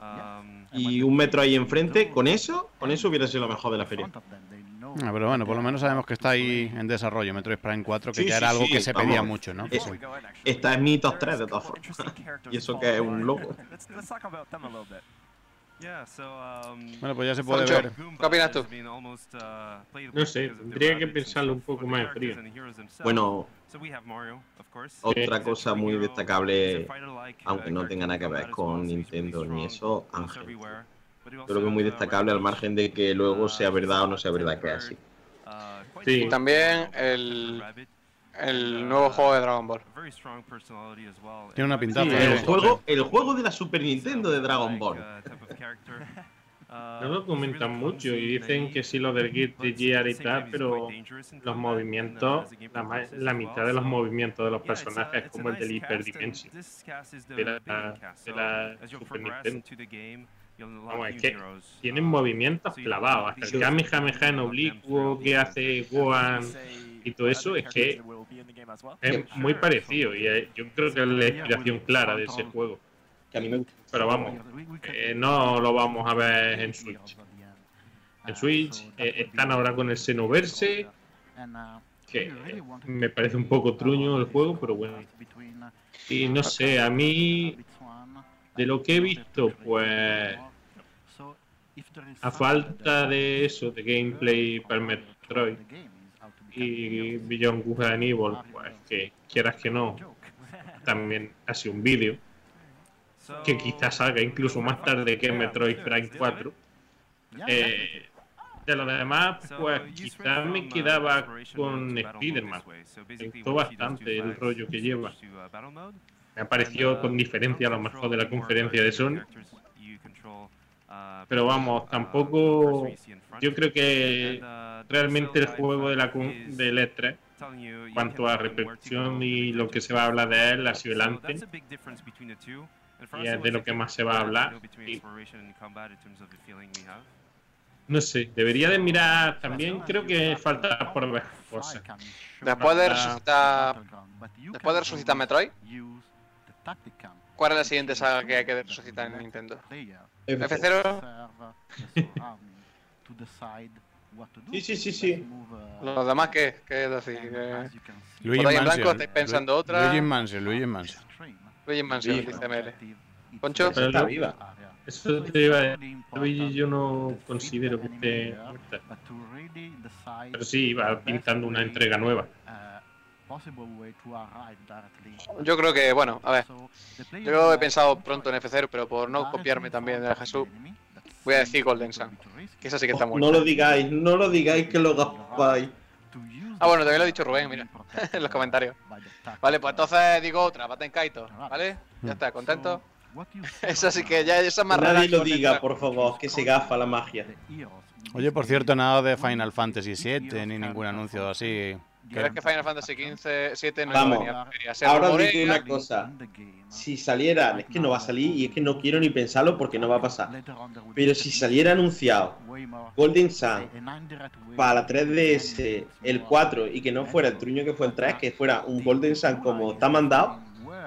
y un metro ahí enfrente, con eso, con eso hubiera sido lo mejor de la feria. Ah, pero bueno, por lo menos sabemos que está ahí en desarrollo Metroid Prime 4, que Sí, ya sí, era algo sí, que se vamos. pedía mucho, ¿no? Es- esta es mi top 3 de todas formas. y eso que es un loco. Um, Bueno, pues ya se puede ver. ¿qué opinas tú? No sé, tendría que pensarlo un poco más en frío. Bueno, Otra cosa muy destacable, aunque no tenga nada que ver con Nintendo ni eso, Ángel. Yo creo que es muy destacable al margen de que luego sea verdad o no sea verdad que es así. Sí. Y también el, el nuevo juego de Dragon Ball. Tiene una Sí, pintaza. el ¿eh? juego, el juego de la Super Nintendo de Dragon Ball. No lo comentan mucho y dicen que sí lo del de Gear y tal, pero los movimientos, la, la mitad de los movimientos de los personajes es como el del Hyper Dimension de la, de la Super Nintendo. Vamos, es que tienen movimientos clavados, hasta el Kamehameha en oblicuo que hace Gohan y todo eso es que es muy parecido y eh, yo creo que es la inspiración clara de ese juego. Pero vamos, eh, no lo vamos a ver en Switch. En Switch eh, están ahora con el Xenoverse, que me parece un poco truño el juego, pero bueno. Y no sé, a mí de lo que he visto, pues a falta de eso, de gameplay para Metroid y Beyond Good and Evil, pues que quieras que no, también ha sido un vídeo que quizás salga incluso más tarde que Metroid Prime 4. Eh, de lo demás, pues quizás me quedaba con Spider-Man. Me gustó bastante el rollo que lleva. Me pareció con diferencia a lo mejor de la conferencia de Sony. Pero vamos, tampoco. Yo creo que realmente el juego de la del E3, cuanto a repercusión y lo que se va a hablar de él, ha sido el antes. Y es de lo que más se va a hablar. no sé, debería de mirar también. Creo que falta por ver cosas. Después de resucitar. Después de resucitar Metroid. ¿Cuál es la siguiente saga que hay que resucitar en Nintendo? F0. Sí, sí, sí, sí. Los demás, ¿qué, qué es decir? Luigi ¿Por ahí en Mansion, blanco estáis pensando otra? Luigi Mansion, Luigi Mansion. Luigi Mansion, dice ML. ¿Poncho? Pero lo- Eso te iba a decir. Luigi yo no considero que esté muerta. Pero sí, va pintando una entrega nueva. Yo creo que, bueno, a ver. Yo he pensado pronto en F0, pero por no copiarme también de Jesús, voy a decir Golden Sun. Que esa sí que está muerta. No lo digáis, no lo digáis que lo gaspáis. Ah, bueno, también lo ha dicho Rubén, mira, en los comentarios. Vale, pues entonces digo otra, Baten Kaito, ¿vale? Ya está, ¿contento? Esa sí que ya, esa es más. Nadie lo diga, por favor, que se gafa la magia. Oye, por cierto, nada de Final Fantasy VII ni ningún anuncio así. Pero es que Final Fantasy XV, 7 no Vamos, venía a la feria. Se ahora os rumorea- digo una cosa. Si saliera, es que no va a salir y es que no quiero ni pensarlo porque no va a pasar. Pero si saliera anunciado Golden Sun para la 3DS, el 4 y que no fuera el truño que fue el 3, que fuera un Golden Sun como está mandado,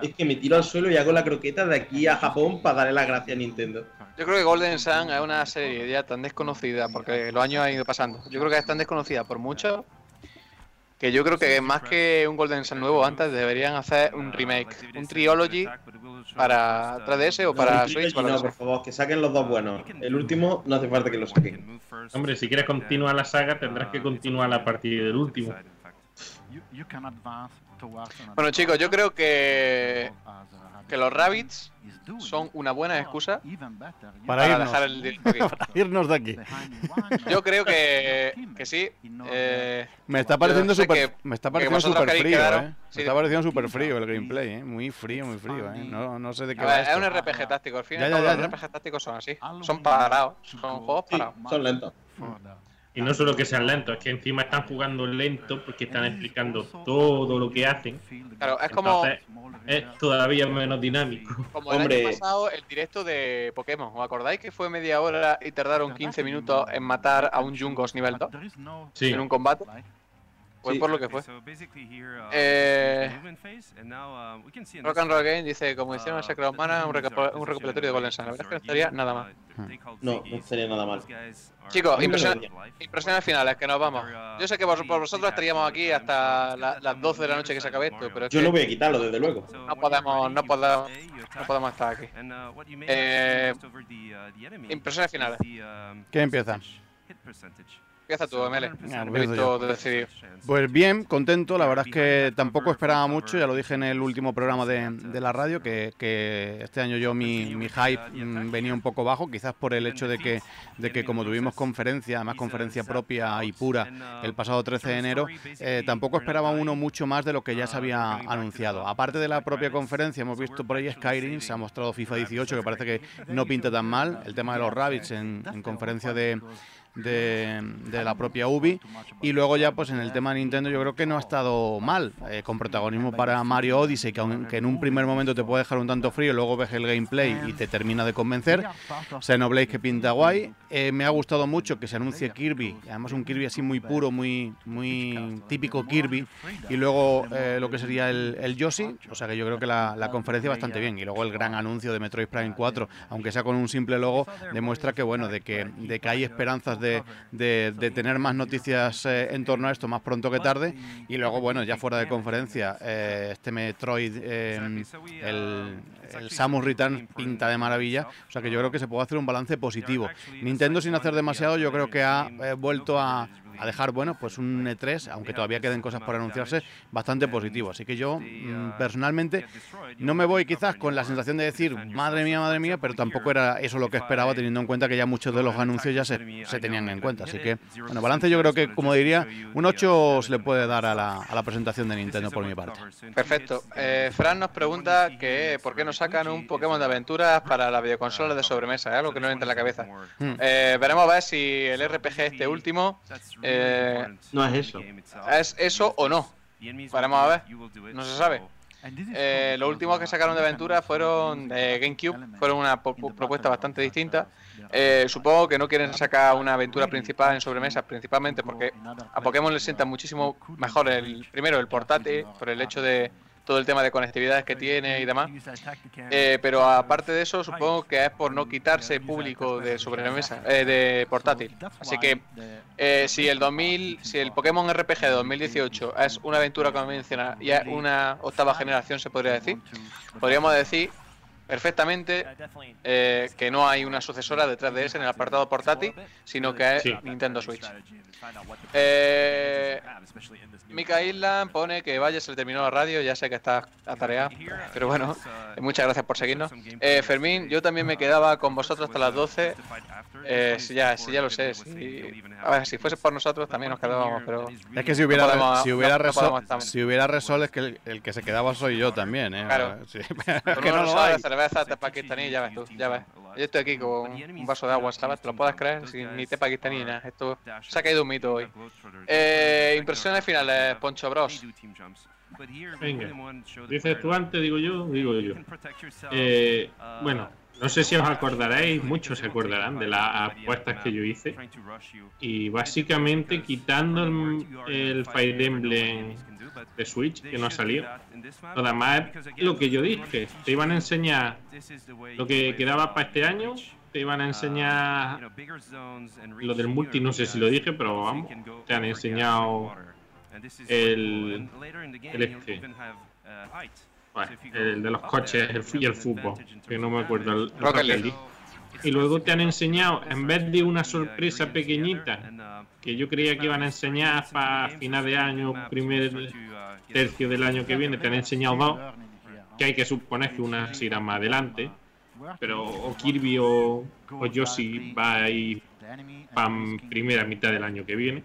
es que me tiro al suelo y hago la croqueta de aquí a Japón para darle las gracias a Nintendo. Yo creo que Golden Sun es una serie ya tan desconocida, porque los años han ido pasando. Yo creo que es tan desconocida por mucho que yo creo que más que un Golden Sun nuevo antes deberían hacer un remake, un trilogy para 3DS o para No, Switch. para no, por favor, que saquen los dos buenos. El último no hace falta que lo saquen. Hombre, si quieres continuar la saga, tendrás que continuar a partir del último. Bueno chicos, yo creo que que los Rabbits son una buena excusa Para irnos. dejar el. Para irnos de aquí. Yo creo que, que sí. eh, Me está pareciendo súper que- me está pareciendo queréis frío, quedaros- ¿eh? sí, Me está pareciendo súper frío el gameplay, ¿eh? Muy frío, muy frío, ¿eh? No, no sé de qué a va ver, es esto. un RPG táctico, al fin y Ya, al ya, cabo ya, los ya. RPG tácticos son así. Son parados, son juegos parados. Son lentos. Y no solo que sean lentos, es que encima están jugando lento porque están explicando todo lo que hacen. Claro, es como, Entonces, es todavía menos dinámico. como el año pasado el directo de Pokémon. ¿Os acordáis que fue media hora y tardaron 15 minutos en matar a un Jungos nivel 2? Sí. En un combate. Fue Sí. por lo que fue. Uh, Eh, uh, Rock and Roll Game dice, como hicieron en uh, Sacred of Mana, un, un recopilatorio de Golden Sun. La verdad es que no estaría nada mal. No, no estaría nada mal. Chicos, bien. impresiones finales, que nos vamos. Yo sé que vos- por vosotros estaríamos aquí hasta la- las 12 de la noche que se acabe esto, pero es Yo que no voy a quitarlo, desde luego. no podemos, no podemos, no podemos estar aquí. Eh, impresiones finales. ¿Quién empieza? Tú, ML. Ah, poquito yo. decidido. Pues bien, contento. La verdad es que tampoco esperaba mucho. Ya lo dije en el último programa de, de la radio, que, que este año yo mi, mi hype mm, venía un poco bajo, quizás por el hecho de que, de que como tuvimos conferencia, además conferencia propia y pura, el pasado 13 de enero, eh, tampoco esperaba uno mucho más de lo que ya se había anunciado. Aparte de la propia conferencia, hemos visto por ahí Skyrim, se ha mostrado FIFA 18, que parece que no pinta tan mal. El tema de los Rabbits en, en conferencia de, de, la propia Ubi. Y luego ya pues en el tema de Nintendo yo creo que no ha estado mal, eh, con protagonismo para Mario Odyssey, que aunque en un primer momento te puede dejar un tanto frío, luego ves el gameplay y te termina de convencer. Xenoblade que pinta guay. Eh, me ha gustado mucho que se anuncie Kirby, además un Kirby así muy puro, muy, muy típico Kirby. Y luego eh, lo que sería el, el Yoshi, o sea que yo creo que la, la conferencia bastante bien. Y luego el gran anuncio de Metroid Prime 4, aunque sea con un simple logo, demuestra que bueno, de que, de que hay esperanzas de, de- de tener más noticias eh, en torno a esto más pronto que tarde. Y luego, bueno, ya fuera de conferencia, eh, este Metroid, eh, el, el Samus Return pinta de maravilla, o sea que yo creo que se puede hacer un balance positivo. Nintendo sin hacer demasiado yo creo que ha eh, vuelto a a dejar, bueno, pues un E3, aunque todavía queden cosas por anunciarse, bastante positivo. Así que yo, mm, personalmente, no me voy quizás con la sensación de decir, madre mía, madre mía, pero tampoco era eso lo que esperaba, teniendo en cuenta que ya muchos de los anuncios ya se, se tenían en cuenta. Así que, bueno, balance yo creo que, como diría, un 8 se le puede dar a la, a la presentación de Nintendo por mi parte. Perfecto. Eh, Fran nos pregunta que por qué no sacan un Pokémon de aventuras para la videoconsola de sobremesa, ¿eh? algo que no le entra en la cabeza. Hmm. Eh, veremos a ver si el RPG este último eh, no es eso. ¿Es eso o no? Veremos a ver. No se sabe. Eh, los últimos que sacaron de aventura fueron de GameCube, fueron una propuesta bastante distinta. Eh, supongo que no quieren sacar una aventura principal en sobremesas, principalmente porque a Pokémon le sienta muchísimo mejor el primero el portátil, por el hecho de todo el tema de conectividades que tiene y demás. Eh, pero aparte de eso, supongo que es por no quitarse público de sobremesa, eh, de portátil. Así que eh, si el 2000, si el Pokémon RPG de 2018 es una aventura convencional y es una octava generación, se podría decir, podríamos decir perfectamente eh, que no hay una sucesora detrás de ese en el apartado portátil, sino que es Sí. Nintendo Switch. Eh, Mika Island pone que vaya, se le terminó la radio, ya sé que está atareado, pero bueno, muchas gracias por seguirnos. Eh, Fermín, yo también me quedaba con vosotros hasta las 12, eh, si ya, si ya lo sé, si, a ver, si fuese por nosotros también nos quedábamos, pero... Es que si hubiera, no podemos- si hubiera, no- Resol, si hubiera Resol, es que el, el que se quedaba soy yo también, ¿eh? Claro. Sí. Con que no lo hay. Cerveza de pakistaní, ya ves tú, ya ves. Yo estoy aquí con un vaso de agua, ¿sabes? ¿Te lo puedes creer? Sin ni té pakistaní ni nada. Esto se ha caído un mito hoy. Eh, impresiones finales, Poncho Bros. Venga, dices tú antes, digo yo, digo yo. Eh, bueno, no sé si os acordaréis, muchos se acordarán de las apuestas que yo hice. Y básicamente quitando el, el Fire Emblem de Switch, que no ha salido. Demás es lo que yo dije. Te iban a enseñar lo que quedaba para este año. Te iban a enseñar lo del multi, no sé si lo dije, pero vamos. Te han enseñado el, el este. Bueno, el de los coches el, y el fútbol, que no me acuerdo el, el Rocket League. League. Y luego te han enseñado, en vez de una sorpresa pequeñita, que yo creía que iban a enseñar para final de año, primer tercio del año que viene, te han enseñado dos, que hay que suponer que una se irá más adelante, pero o Kirby o, o Yoshi va a ir para primera mitad del año que viene.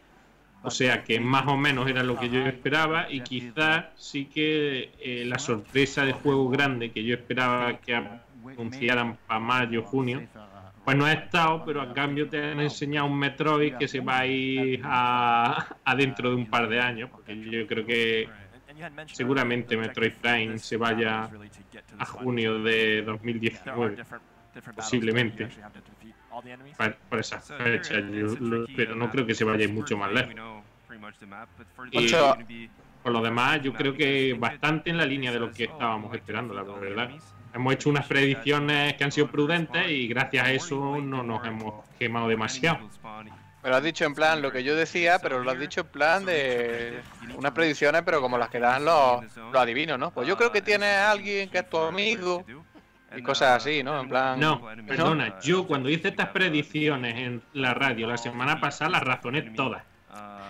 O sea que más o menos era lo que yo esperaba y quizás sí que eh, la sorpresa de juego grande que yo esperaba que anunciaran para mayo, junio, pues no ha estado, pero a cambio te han enseñado un Metroid que se va a ir a, a dentro de un par de años, porque yo creo que seguramente Metroid Prime se vaya a junio de 2019, posiblemente. Por, por esa fecha, yo lo- pero no creo que se vaya a ir mucho más lejos. Y por lo demás, yo creo que bastante en la línea de lo que estábamos esperando, la verdad. Hemos hecho unas predicciones que han sido prudentes y gracias a eso no nos hemos quemado demasiado. Me lo has dicho en plan lo que yo decía, pero lo has dicho en plan de unas predicciones, pero como las que dan los, los adivinos, ¿no? Pues yo creo que tienes a alguien que es tu amigo y cosas así, ¿no? En plan. No, perdona, yo cuando hice estas predicciones en la radio la semana pasada las razoné todas.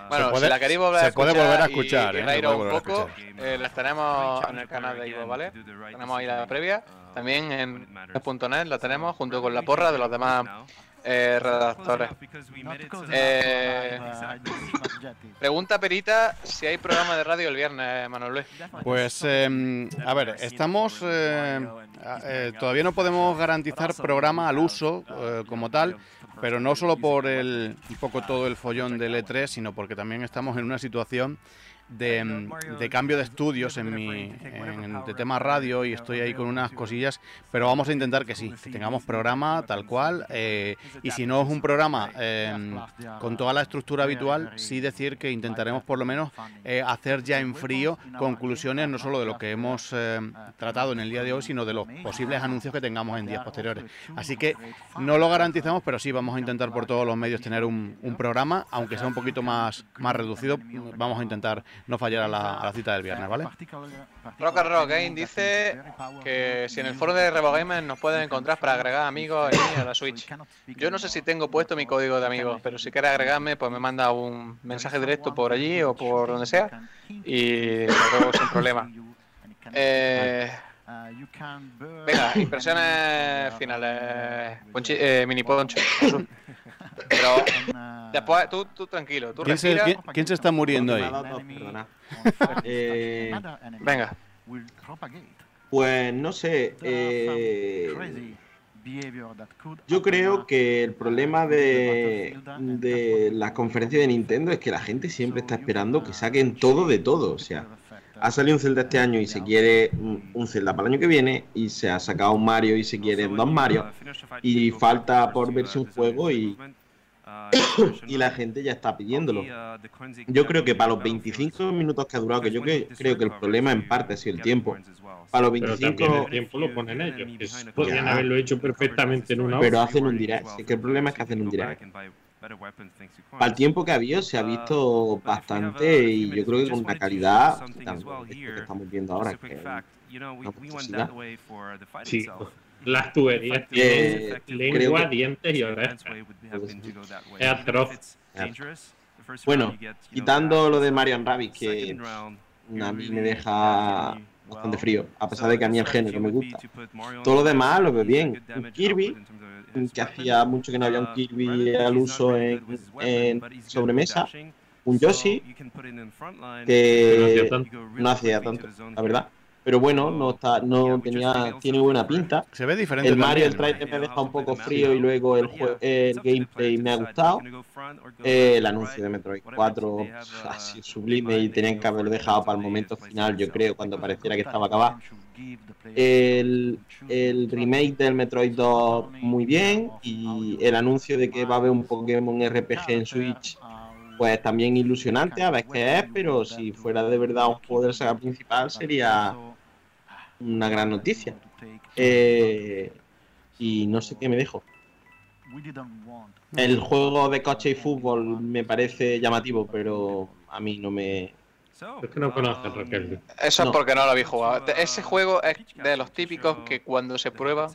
Bueno, Se puede- si la queréis volver a se puede escuchar, volver a y- escuchar, y, ¿eh? Se reíros puede un volver a poco, eh, las tenemos en el canal de Ivo, ¿vale? Tenemos ahí la previa. También en .net la tenemos junto con la porra de los demás eh, redactores. Eh, pregunta Perita si hay programa de radio el viernes, Manuel Luis. Pues, eh, a ver, estamos. eh, a- eh, todavía no podemos garantizar programa al uso eh, como tal, pero no solo por el, un poco todo el follón del E3, sino porque también estamos en una situación de, de cambio de estudios en mi en, de tema radio y estoy ahí con unas cosillas, pero vamos a intentar que sí, que tengamos programa tal cual eh, y si no es un programa eh, con toda la estructura habitual, sí decir que intentaremos por lo menos eh, hacer ya en frío conclusiones no solo de lo que hemos eh, tratado en el día de hoy, sino de los posibles anuncios que tengamos en días posteriores. Así que no lo garantizamos, pero sí vamos a intentar por todos los medios tener un, un programa, aunque sea un poquito más, más reducido, vamos a intentar no fallar a la, a la cita del viernes, ¿vale? Rock and Rock Game dice que si en el foro de Revo Gamer nos pueden encontrar para agregar amigos en línea a la Switch. Yo no sé si tengo puesto mi código de amigos, pero si quieres agregarme, pues me manda un mensaje directo por allí o por donde sea y lo hago sin problema. Eh, venga, impresiones finales. Ponchi- eh, mini poncho. Pero después, tú, tú tranquilo, tú ¿Quién se, quién- quién se está muriendo ahí? Eh, Venga. Pues no sé. eh, yo creo que el problema de, de las conferencias de Nintendo es que la gente siempre está esperando que saquen todo de todo. O sea, ha salido un Zelda este año y se quiere un un Zelda para el año que viene, y se ha sacado un Mario y se quieren dos Mario, y falta por verse un juego y, y la gente ya está pidiéndolo. Yo creo que para los 25 minutos que ha durado, que yo creo, creo que el problema en parte ha sido el tiempo. Para los Pero 25 también el tiempo lo ponen ellos. que s- podrían haberlo hecho perfectamente en una hora. Pero hacen un direct. Es que el problema es que hacen un direct. Para el tiempo que ha habido se ha visto bastante y yo creo que con una calidad esto que estamos viendo ahora. Que es una monstruosidad. Sí, las tuberías Eh, tienen creo lengua, que- dientes y orejas. Es atroz. Bueno, quitando lo de Marion Rabbit, que a mí me deja bastante frío, a pesar de que a mí el género me gusta. Todo lo demás lo veo bien. Un Kirby, que hacía mucho que no había un Kirby al uso en, en sobremesa. Un Yoshi, que no hacía tanto, la verdad. Pero bueno, no está, no tenía, tiene buena pinta. Se ve diferente El Mario, el trailer me deja un poco frío y luego el, jue- el gameplay me ha gustado. Eh, el anuncio de Metroid 4 ha sido sublime y tenían que haberlo dejado para el momento final, yo creo, cuando pareciera que estaba acabado. El, el remake del Metroid 2 muy bien y el anuncio de que va a haber un Pokémon RPG en Switch pues también ilusionante a ver qué es, pero si fuera de verdad un juego de la saga principal sería una gran noticia. Eh, y no sé qué me dejo. El juego de coche y fútbol me parece llamativo, pero a mí no me... Es que no conoces Rocket Eso No. es porque no lo habéis jugado. Te- Ese juego es de los típicos que cuando se prueba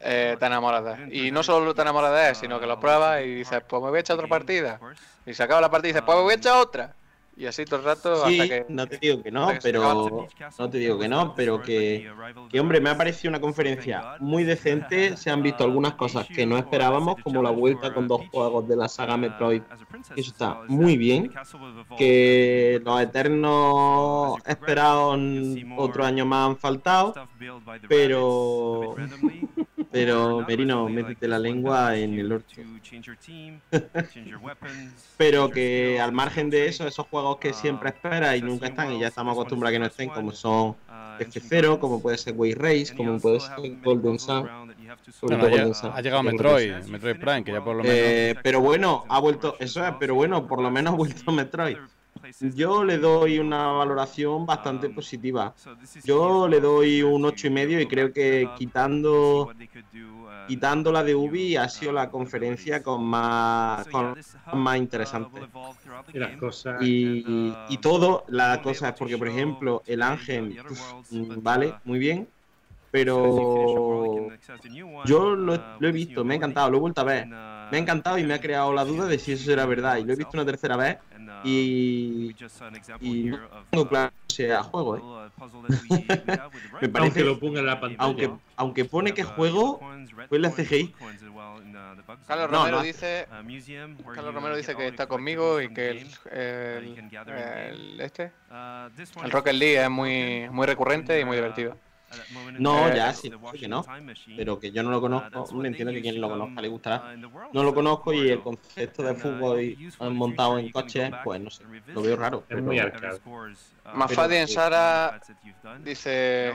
eh, te enamoras de él. Y no solo te enamoras de él, sino que lo pruebas y dices, pues me voy a echar otra partida. Y se acaba la partida y dices, pues me voy a echar otra. Y así todo el rato Sí, hasta que... no te digo que no, pero no te digo que no, pero que, que hombre, me ha parecido una conferencia muy decente. Se han visto algunas cosas que no esperábamos, como la vuelta con dos juegos de la saga Metroid. Eso está muy bien. Que los eternos esperados otro año más han faltado, pero pero Merino, métete la lengua en el orto. Pero que al margen de eso, esos juegos que siempre esperas y nunca están, y ya estamos acostumbrados a que no estén, como son F0, como puede ser Way Race, como puede ser Golden Sun. Bueno, ha, ha llegado Metroid. Metroid Prime, que ya por lo menos... Eh, pero bueno, ha vuelto, eso es, pero bueno, por lo menos ha vuelto Metroid. Yo le doy una valoración bastante positiva. Yo le doy un ocho y medio y creo que quitando quitando la de Ubi ha sido la conferencia con más con más interesante. Y las cosas. Y, y todo, la cosa es porque, por ejemplo, el Ángel, uf, mm, vale, muy bien, pero yo lo, he- lo he visto, me ha encantado, lo he vuelto a ver, me ha encantado y me ha creado la duda de si eso era verdad. Y lo he visto una tercera vez y, y no tengo claro que sea juego, ¿eh? me parece, Aunque lo ponga en la pantalla. aunque, aunque pone que juego, pues la CGI. Carlos No, Romero no. dice Carlos Romero dice que está conmigo y que el, el- el- este el Rocket League es muy muy recurrente y muy divertido. No, Eh, ya sí, sí que no. Pero que yo no lo conozco, me entiendo que quien lo conozca le gustará. No lo conozco y el concepto de fútbol y- montado en coches, pues no sé, lo veo raro. Es muy pero- arcade. Mafadi en Sara dice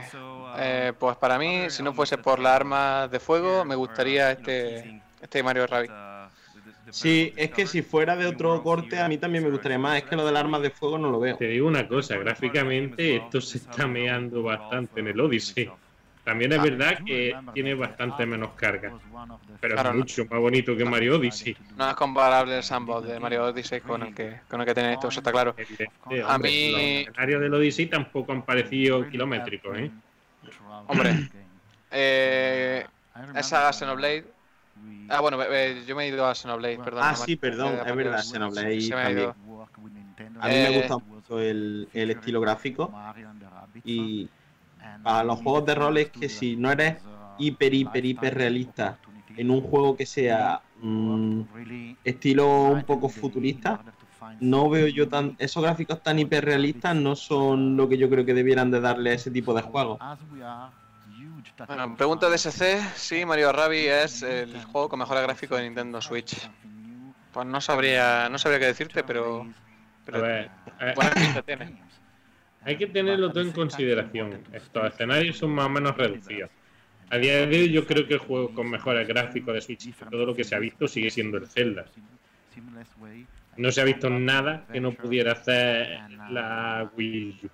eh, pues para mí si no fuese por las armas de fuego me gustaría este este Mario Rabbit. Sí, es que si fuera de otro corte, a mí también me gustaría más. Es que lo del arma de fuego no lo veo. Te digo una cosa, gráficamente esto se está meando bastante en el Odyssey. También es Ah. verdad que tiene bastante menos carga, pero Claro, es no. mucho más bonito que Mario Odyssey. No es comparable el sandbox de Mario Odyssey con el que, con el que tiene esto, eso está claro. A mí- los escenarios del Odyssey tampoco han parecido kilométricos, ¿eh? Hombre, eh, esa Xenoblade. Ah, bueno, eh, yo me he ido a Xenoblade, perdón. Ah, sí, perdón, eh, es verdad, Xenoblade también. A mí Eh, me gusta mucho el, el estilo gráfico y para los juegos de rol es que si no eres hiper, hiper, hiper realista en un juego que sea mm, estilo un poco futurista, no veo yo tan... Esos gráficos tan hiperrealistas no son lo que yo creo que debieran de darle a ese tipo de juegos. Bueno, pregunta de SC, sí, Mario Rabbids es el juego con mejor gráfico de Nintendo Switch. Pues no sabría, no sabría qué decirte, pero, pero A ver, eh, buena pinta tiene. Hay que tenerlo todo en consideración. Estos escenarios son más o menos reducidos. A día de hoy yo creo que el juego con mejores gráficos de Switch todo lo que se ha visto sigue siendo el Zelda. No se ha visto nada que no pudiera hacer la Wii U.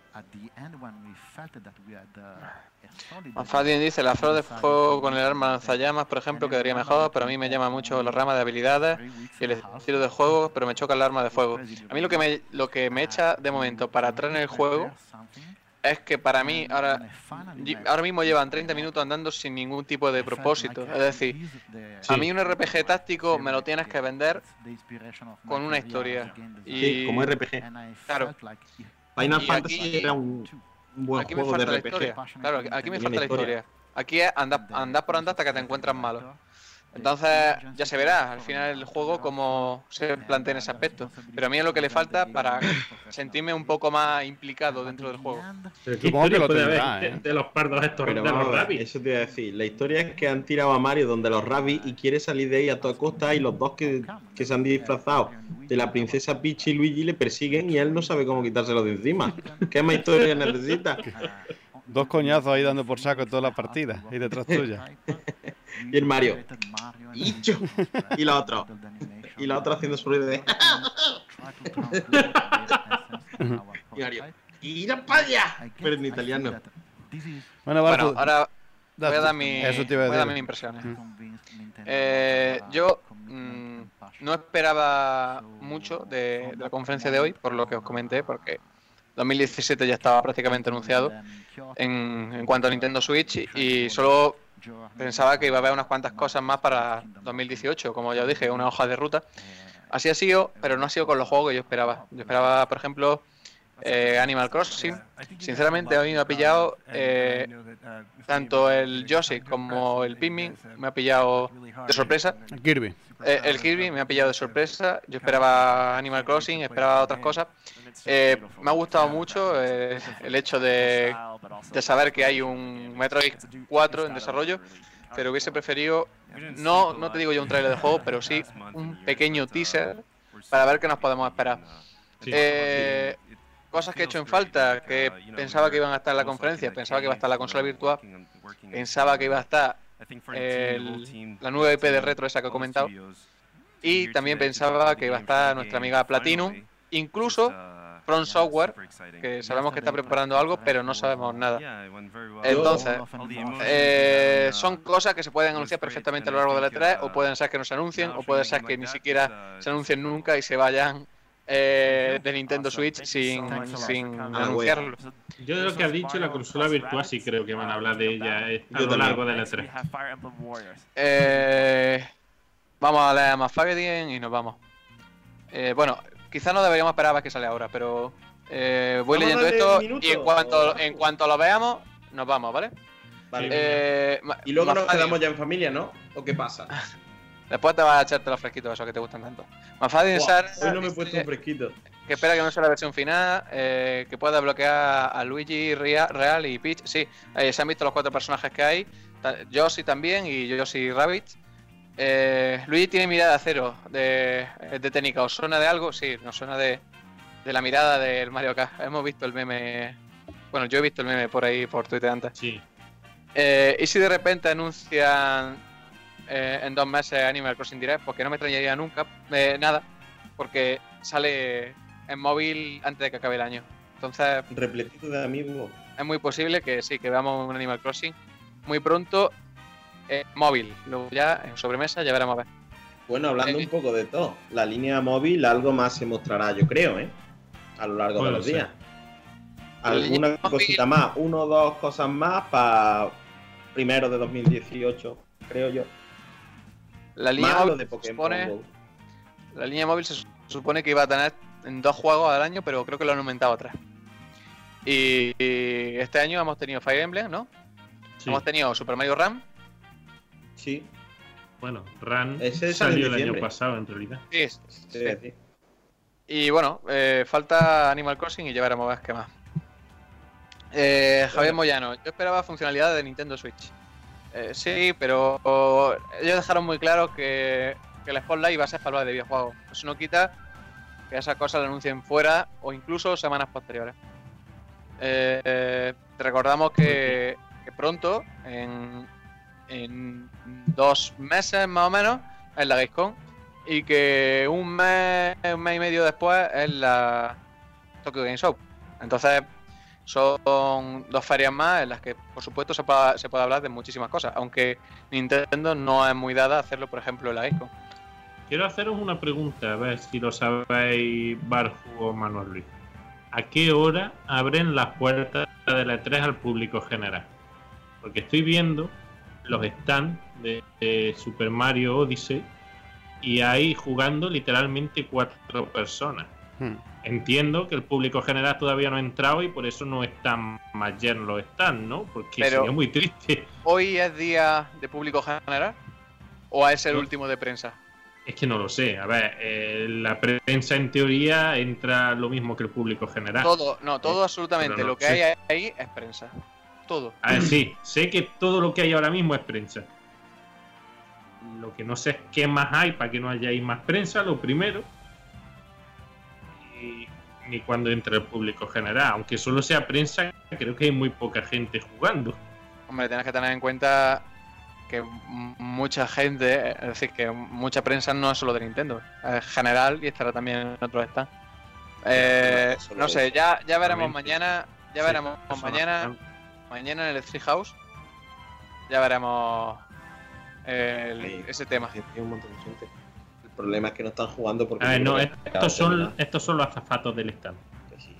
Manfadien dice, la flor de fuego con el arma lanzallamas, por ejemplo, quedaría mejor, pero a mí me llama mucho la rama de habilidades y el estilo de juego, pero me choca el arma de fuego. A mí lo que me, lo que me echa de momento para atrás en el juego es que para mí ahora, ahora mismo llevan 30 minutos andando sin ningún tipo de propósito. Es decir, a mí un RPG táctico me lo tienes que vender con una historia. Y, Sí, como RPG. Claro. Final Y Fantasy aquí- era un, buen Aquí me juego de falta la RPG. historia. Claro, aquí- me falta la historia. Aquí es andar, andar por andar hasta que te encuentras malo. Entonces ya se verá al final el juego cómo se plantea en ese aspecto. Pero a mí es lo que le falta para sentirme un poco más implicado dentro del juego. Pero ¿qué Supongo que lo tendrá, ¿eh? de, de los pardos estos, Pero de los rabbits? eso te iba a decir. La historia es que han tirado a Mario donde los rabbits y quiere salir de ahí a toda costa y los dos que, que se han disfrazado de la princesa Peach y Luigi le persiguen y él no sabe cómo quitárselo de encima. ¿Qué más historia necesita? Dos coñazos ahí dando por saco toda la partida y detrás tuya. Y el Mario. ¡Icho! Y la otra. Y la otra haciendo su ruido de. y Mario. ¡Ir para allá! Pero en italiano. Bueno, Bueno, ahora voy a dar, mi, Eso te iba a voy a dar mis impresiones. Eh, yo mm, no esperaba mucho de, de la conferencia de hoy, por lo que os comenté, porque 2017 ya estaba prácticamente anunciado en, en cuanto a Nintendo Switch y solo pensaba que iba a haber unas cuantas cosas más para 2018, como ya os dije, una hoja de ruta. Así ha sido, pero no ha sido con los juegos que yo esperaba. Yo esperaba, por ejemplo, eh, Animal Crossing. Sinceramente, a mí me ha pillado eh, tanto el Yoshi como el Pikmin, me ha pillado de sorpresa. Kirby. Eh, el Kirby me ha pillado de sorpresa. Yo esperaba Animal Crossing, esperaba otras cosas. Eh, me ha gustado mucho eh, el hecho de, de saber que hay un Metroid 4 en desarrollo, pero hubiese preferido, no, no te digo yo un trailer de juego, pero sí un pequeño teaser para ver qué nos podemos esperar. Eh, cosas que he hecho en falta, que pensaba que iban a estar en la conferencia, pensaba que iba a estar la consola virtual, pensaba que iba a estar el- la nueva IP de retro esa que he comentado, y también pensaba que iba a estar nuestra amiga Platinum, incluso From Software, que sabemos que está preparando algo, pero no sabemos nada. Entonces, eh, son cosas que se pueden anunciar perfectamente a lo largo de la 3 o pueden ser que no se anuncien, o pueden ser que ni siquiera se anuncien nunca y se vayan eh, de Nintendo Switch sin, sin anunciarlo. Yo de lo que has dicho, la consola virtual sí creo que van a hablar de ella eh, a lo largo de la 3. Eh, vamos a leer más Fagedien y nos vamos. Eh, bueno, quizás no deberíamos esperar a ver que sale ahora, pero eh, voy leyendo esto minuto. y en cuanto, en cuanto lo veamos, nos vamos, ¿vale? Eh, Y luego nos quedamos ya en familia, ¿no? ¿O qué pasa? Después te vas a echarte los fresquitos esos que te gustan tanto. Mafadien Buah, Sara hoy no me he puesto un fresquito. que espera que no sea la versión final, eh, que pueda bloquear a Luigi, Ria- Real y Peach. Sí, eh, se han visto los cuatro personajes que hay. Yoshi también y Yoshi Rabbit. Eh, Luigi tiene mirada cero de, de técnica. ¿Os suena de algo? Sí, nos suena de, de la mirada del Mario Kart. Hemos visto el meme. Bueno, yo he visto el meme por ahí, por Twitter antes. Sí. Eh, ¿Y si de repente anuncian eh, en dos meses Animal Crossing Direct? Porque no me extrañaría nunca, eh, nada, porque sale en móvil antes de que acabe el año. Entonces Repletito de amigos. es muy posible que sí, que veamos un Animal Crossing muy pronto eh, móvil. Luego ya en sobremesa ya veremos a ver. Bueno, hablando Eh, un poco de todo, la línea móvil algo más se mostrará, yo creo, ¿eh? A lo largo de los ser. días. Alguna cosita más, uno o dos cosas más para primero de 2018, creo yo. La línea Más móvil de se Pokémon supone, Go. la línea móvil se supone que iba a tener en dos juegos al año, pero creo que lo han aumentado a tres. Y, y este año hemos tenido Fire Emblem, ¿no? Sí. Hemos tenido Super Mario Ram. Sí. Bueno, Ese en salió el año pasado en realidad. Sí, Sí, sí. sí. Y bueno, eh, falta Animal Crossing y ya veremos a ver qué más. Eh, Javier Moyano, yo esperaba funcionalidades de Nintendo Switch. Eh, sí, pero ellos dejaron muy claro que, el Spotlight iba a ser para de videojuegos. Eso no quita que esas cosas la anuncien fuera o incluso semanas posteriores. Eh, te recordamos que, pronto, en, en dos meses más o menos, es la Gamescom y que un mes, un mes y medio después es la Tokyo Game Show. Entonces, son dos ferias más en las que, por supuesto, se puede, se puede hablar de muchísimas cosas, aunque Nintendo no es muy dada a hacerlo, por ejemplo, en la Gamescom. Quiero haceros una pregunta, a ver si lo sabéis Barju o Manuel Luis. ¿A qué hora abren las puertas de la E3 al público general? Porque estoy viendo los stands de, de Super Mario Odyssey y ahí jugando literalmente cuatro personas. Hmm. Entiendo que el público general todavía no ha entrado y por eso no están más llenos los stands, ¿no? Porque Pero- sería muy triste. ¿Hoy es día de público general o es el No. último de prensa? Es que no lo sé. A ver, eh, la prensa en teoría entra lo mismo que el público general. Todo, no, todo Eh, absolutamente. no Lo que sé. hay ahí es prensa. Todo. A ver, sí, sé que todo lo que hay ahora mismo es prensa. Lo que no sé es qué más hay para que no haya ahí más prensa, lo primero. Y ni cuando entre el público general. Aunque solo sea prensa, creo que hay muy poca gente jugando. Hombre, tienes que tener en cuenta que mucha gente, es decir, que mucha prensa no es solo de Nintendo, es general y estará también en otros stands. Eh, no, sé, ya, ya veremos mañana, ya Sí, veremos mañana, mañana en el Street House, ya veremos el- Sí. ese tema. Hay un montón de gente. Problema es que no están jugando porque. A ver, no, estos son, estos son los azafatos del stand. Que sí.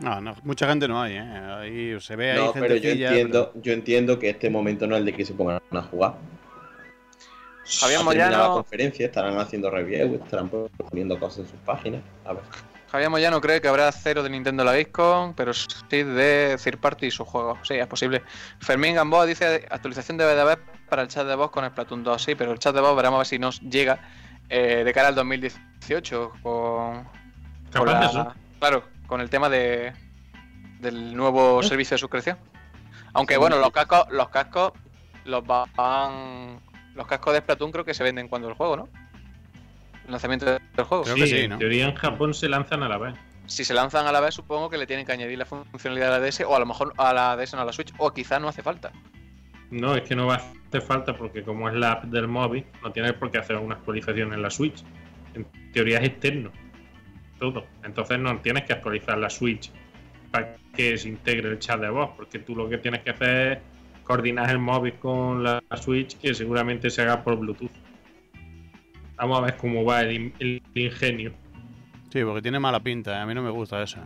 No, no, mucha gente no hay, ¿eh? Ahí se ve ahí No, pero yo entiendo, yo entiendo que este momento no es el de que se pongan a jugar. Javier Moyano- la conferencia, estarán haciendo reviews, estarán poniendo cosas en sus páginas. A ver. Javier Moyano cree que habrá cero de Nintendo en la Gamescom, pero sí de third party y sus juegos. Sí, es posible. Fermín Gamboa dice actualización debe de haber para el chat de voz con el Splatoon 2. Sí, pero el chat de voz veremos a ver si nos llega eh, de cara al 2018 con, con la- eso. claro, con el tema de del nuevo servicio de suscripción. Aunque bueno, los cascos, los cascos los van los cascos de Splatoon creo que se venden cuando el juego, ¿no? El lanzamiento del juego. Creo Sí, que sí, en teoría en Japón se lanzan a la vez. si se lanzan a la vez, supongo que le tienen que añadir la funcionalidad a la DS, o a lo mejor a la DS no a la Switch, o quizás no hace falta. No, es que no va a hacer falta porque como es la app del móvil, no tienes por qué hacer una actualización en la Switch. En teoría es externo. Todo. Entonces no tienes que actualizar la Switch para que se integre el chat de voz, porque tú lo que tienes que hacer es coordinar el móvil con la Switch, que seguramente se haga por Bluetooth. Vamos a ver cómo va el, in- el ingenio. Sí, porque tiene mala pinta, ¿eh? a mí no me gusta eso.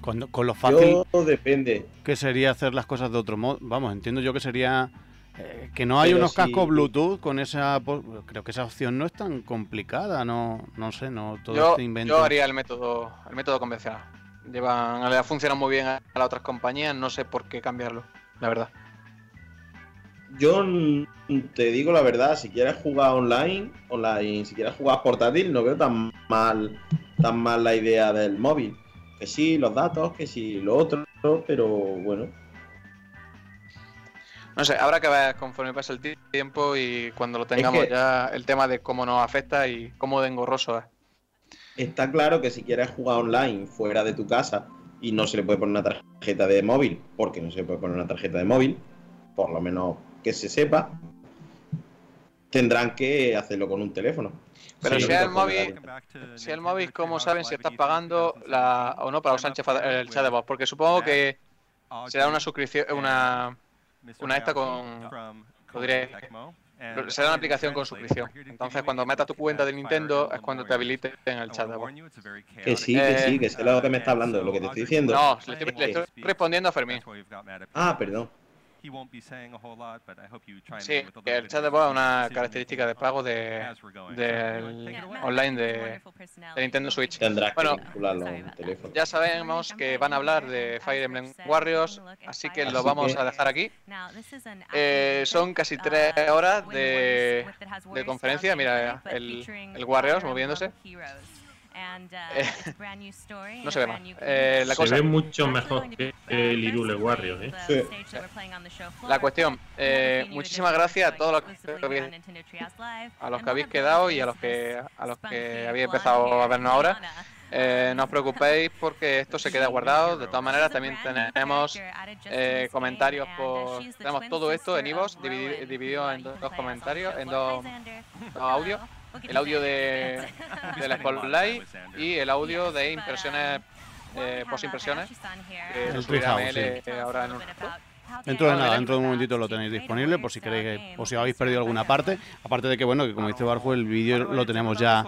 Cuando, con lo fácil Yo depende. que sería hacer las cosas de otro modo. Vamos, entiendo yo que sería eh, que no hay Pero unos si- cascos Bluetooth con esa. po- Creo que esa opción no es tan complicada, no, no sé, no todo Yo, este invento. yo haría el método, el método convencional. Llevan, le ha funcionado muy bien a, a las otras compañías, no sé por qué cambiarlo, la verdad. Yo te digo la verdad, si quieres jugar online, online, si quieres jugar portátil, no veo tan mal, tan mal la idea del móvil. Que sí, los datos, que sí, lo otro, pero bueno. No sé, habrá que ver conforme pase el ti- tiempo y cuando lo tengamos que- ya el tema de cómo nos afecta y cómo de engorroso es. Está claro que si quieres jugar online fuera de tu casa y no se le puede poner una tarjeta de móvil, porque no se le puede poner una tarjeta de móvil, por lo menos que se sepa, tendrán que hacerlo con un teléfono. Pero Sí, si el poner si el móvil, ¿cómo saben si estás pagando la, o no para usar el chat- el chat de voz? Porque supongo que será una suscripción, una, una esta con, lo diré, será una aplicación con suscripción. Entonces, cuando metas tu cuenta de Nintendo es cuando te habiliten el chat de voz. Que sí, que sí, que sé lo que me está hablando, lo que te estoy diciendo. No, le estoy, le estoy respondiendo a Fermín. Ah, perdón. Sí, que el chat de voz es una característica de pago de, del online de, de Nintendo Switch. Tendrás Bueno, que ya sabemos que van a hablar de Fire Emblem Warriors, así que lo Así vamos que- a dejar aquí. Eh, son casi tres horas de, de conferencia. Mira, el, el Warriors moviéndose. Eh, no se ve más. Eh, la Se cosa, ve mucho mejor que el Irule Warriors, ¿eh? Sí. la cuestión. eh, muchísimas gracias a todos los que habéis, a los que habéis quedado y a los que a los que habéis empezado a vernos ahora. Eh, no os preocupéis porque esto se queda guardado. De todas maneras, también tenemos eh, comentarios por. Tenemos todo esto en Ivos, dividido en dos comentarios, en dos, dos audios. El audio de, del Spotlight y el audio de impresiones, eh, post-impresiones. Que El lo subirá ML ahora en un rato. Dentro de nada, dentro de un momentito lo tenéis disponible por si queréis, o si habéis perdido alguna parte. Aparte de que, bueno, que como dice Barjo, el vídeo lo tenemos ya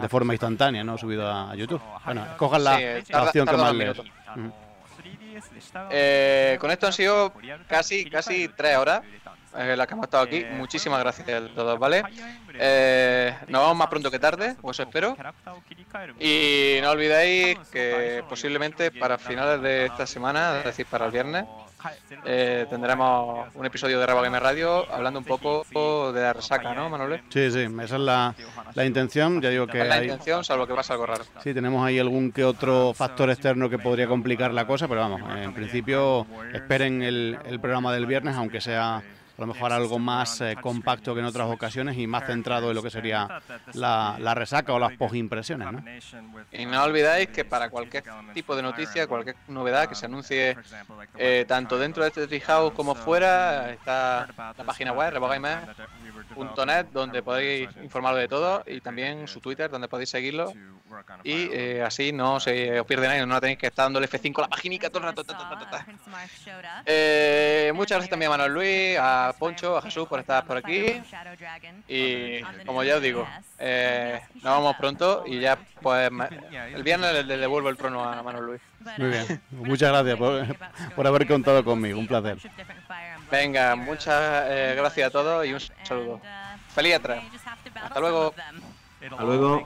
de forma instantánea, ¿no? Subido a YouTube. Bueno, escojan la, Sí, la opción que más. Ujú. Eh, con esto han sido casi, casi tres horas eh, las que hemos estado aquí. Muchísimas gracias a todos, ¿vale? Eh, nos vemos más pronto que tarde, eso espero. Y no olvidéis que posiblemente para finales de esta semana, es decir, para el viernes, eh, tendremos un episodio de Rabo Gamer Radio hablando un poco de la resaca, ¿no, Manuel? Sí, sí, esa es la, la intención. Ya digo que Es la hay, intención, salvo que pasa algo raro. sí, tenemos ahí algún que otro factor externo que podría complicar la cosa, pero vamos, en principio esperen el, el programa del viernes, aunque sea a lo mejor algo más eh, compacto que en otras ocasiones y más centrado en lo que sería la, resaca o las posimpresiones, ¿no? Y no olvidáis que para cualquier tipo de noticia, cualquier novedad que se anuncie eh, tanto dentro de este Treehouse como fuera, está la página web rebogamer.net donde podéis informaros de todo y también su Twitter donde podéis seguirlo y eh, así no se os pierde nada, no tenéis que estar dándole F5 a la paginica todo el rato. Eh, muchas gracias también a Manuel Luis, a Poncho, a Jesús por estar por aquí. Y como ya os digo, eh, nos vamos pronto y ya pues el viernes le, le devuelvo el trono a Manuel Luis. Muy bien, muchas gracias por, por haber contado conmigo, un placer. Venga, muchas eh, gracias a todos y un saludo. Feliz atrás. Hasta luego. Hasta luego.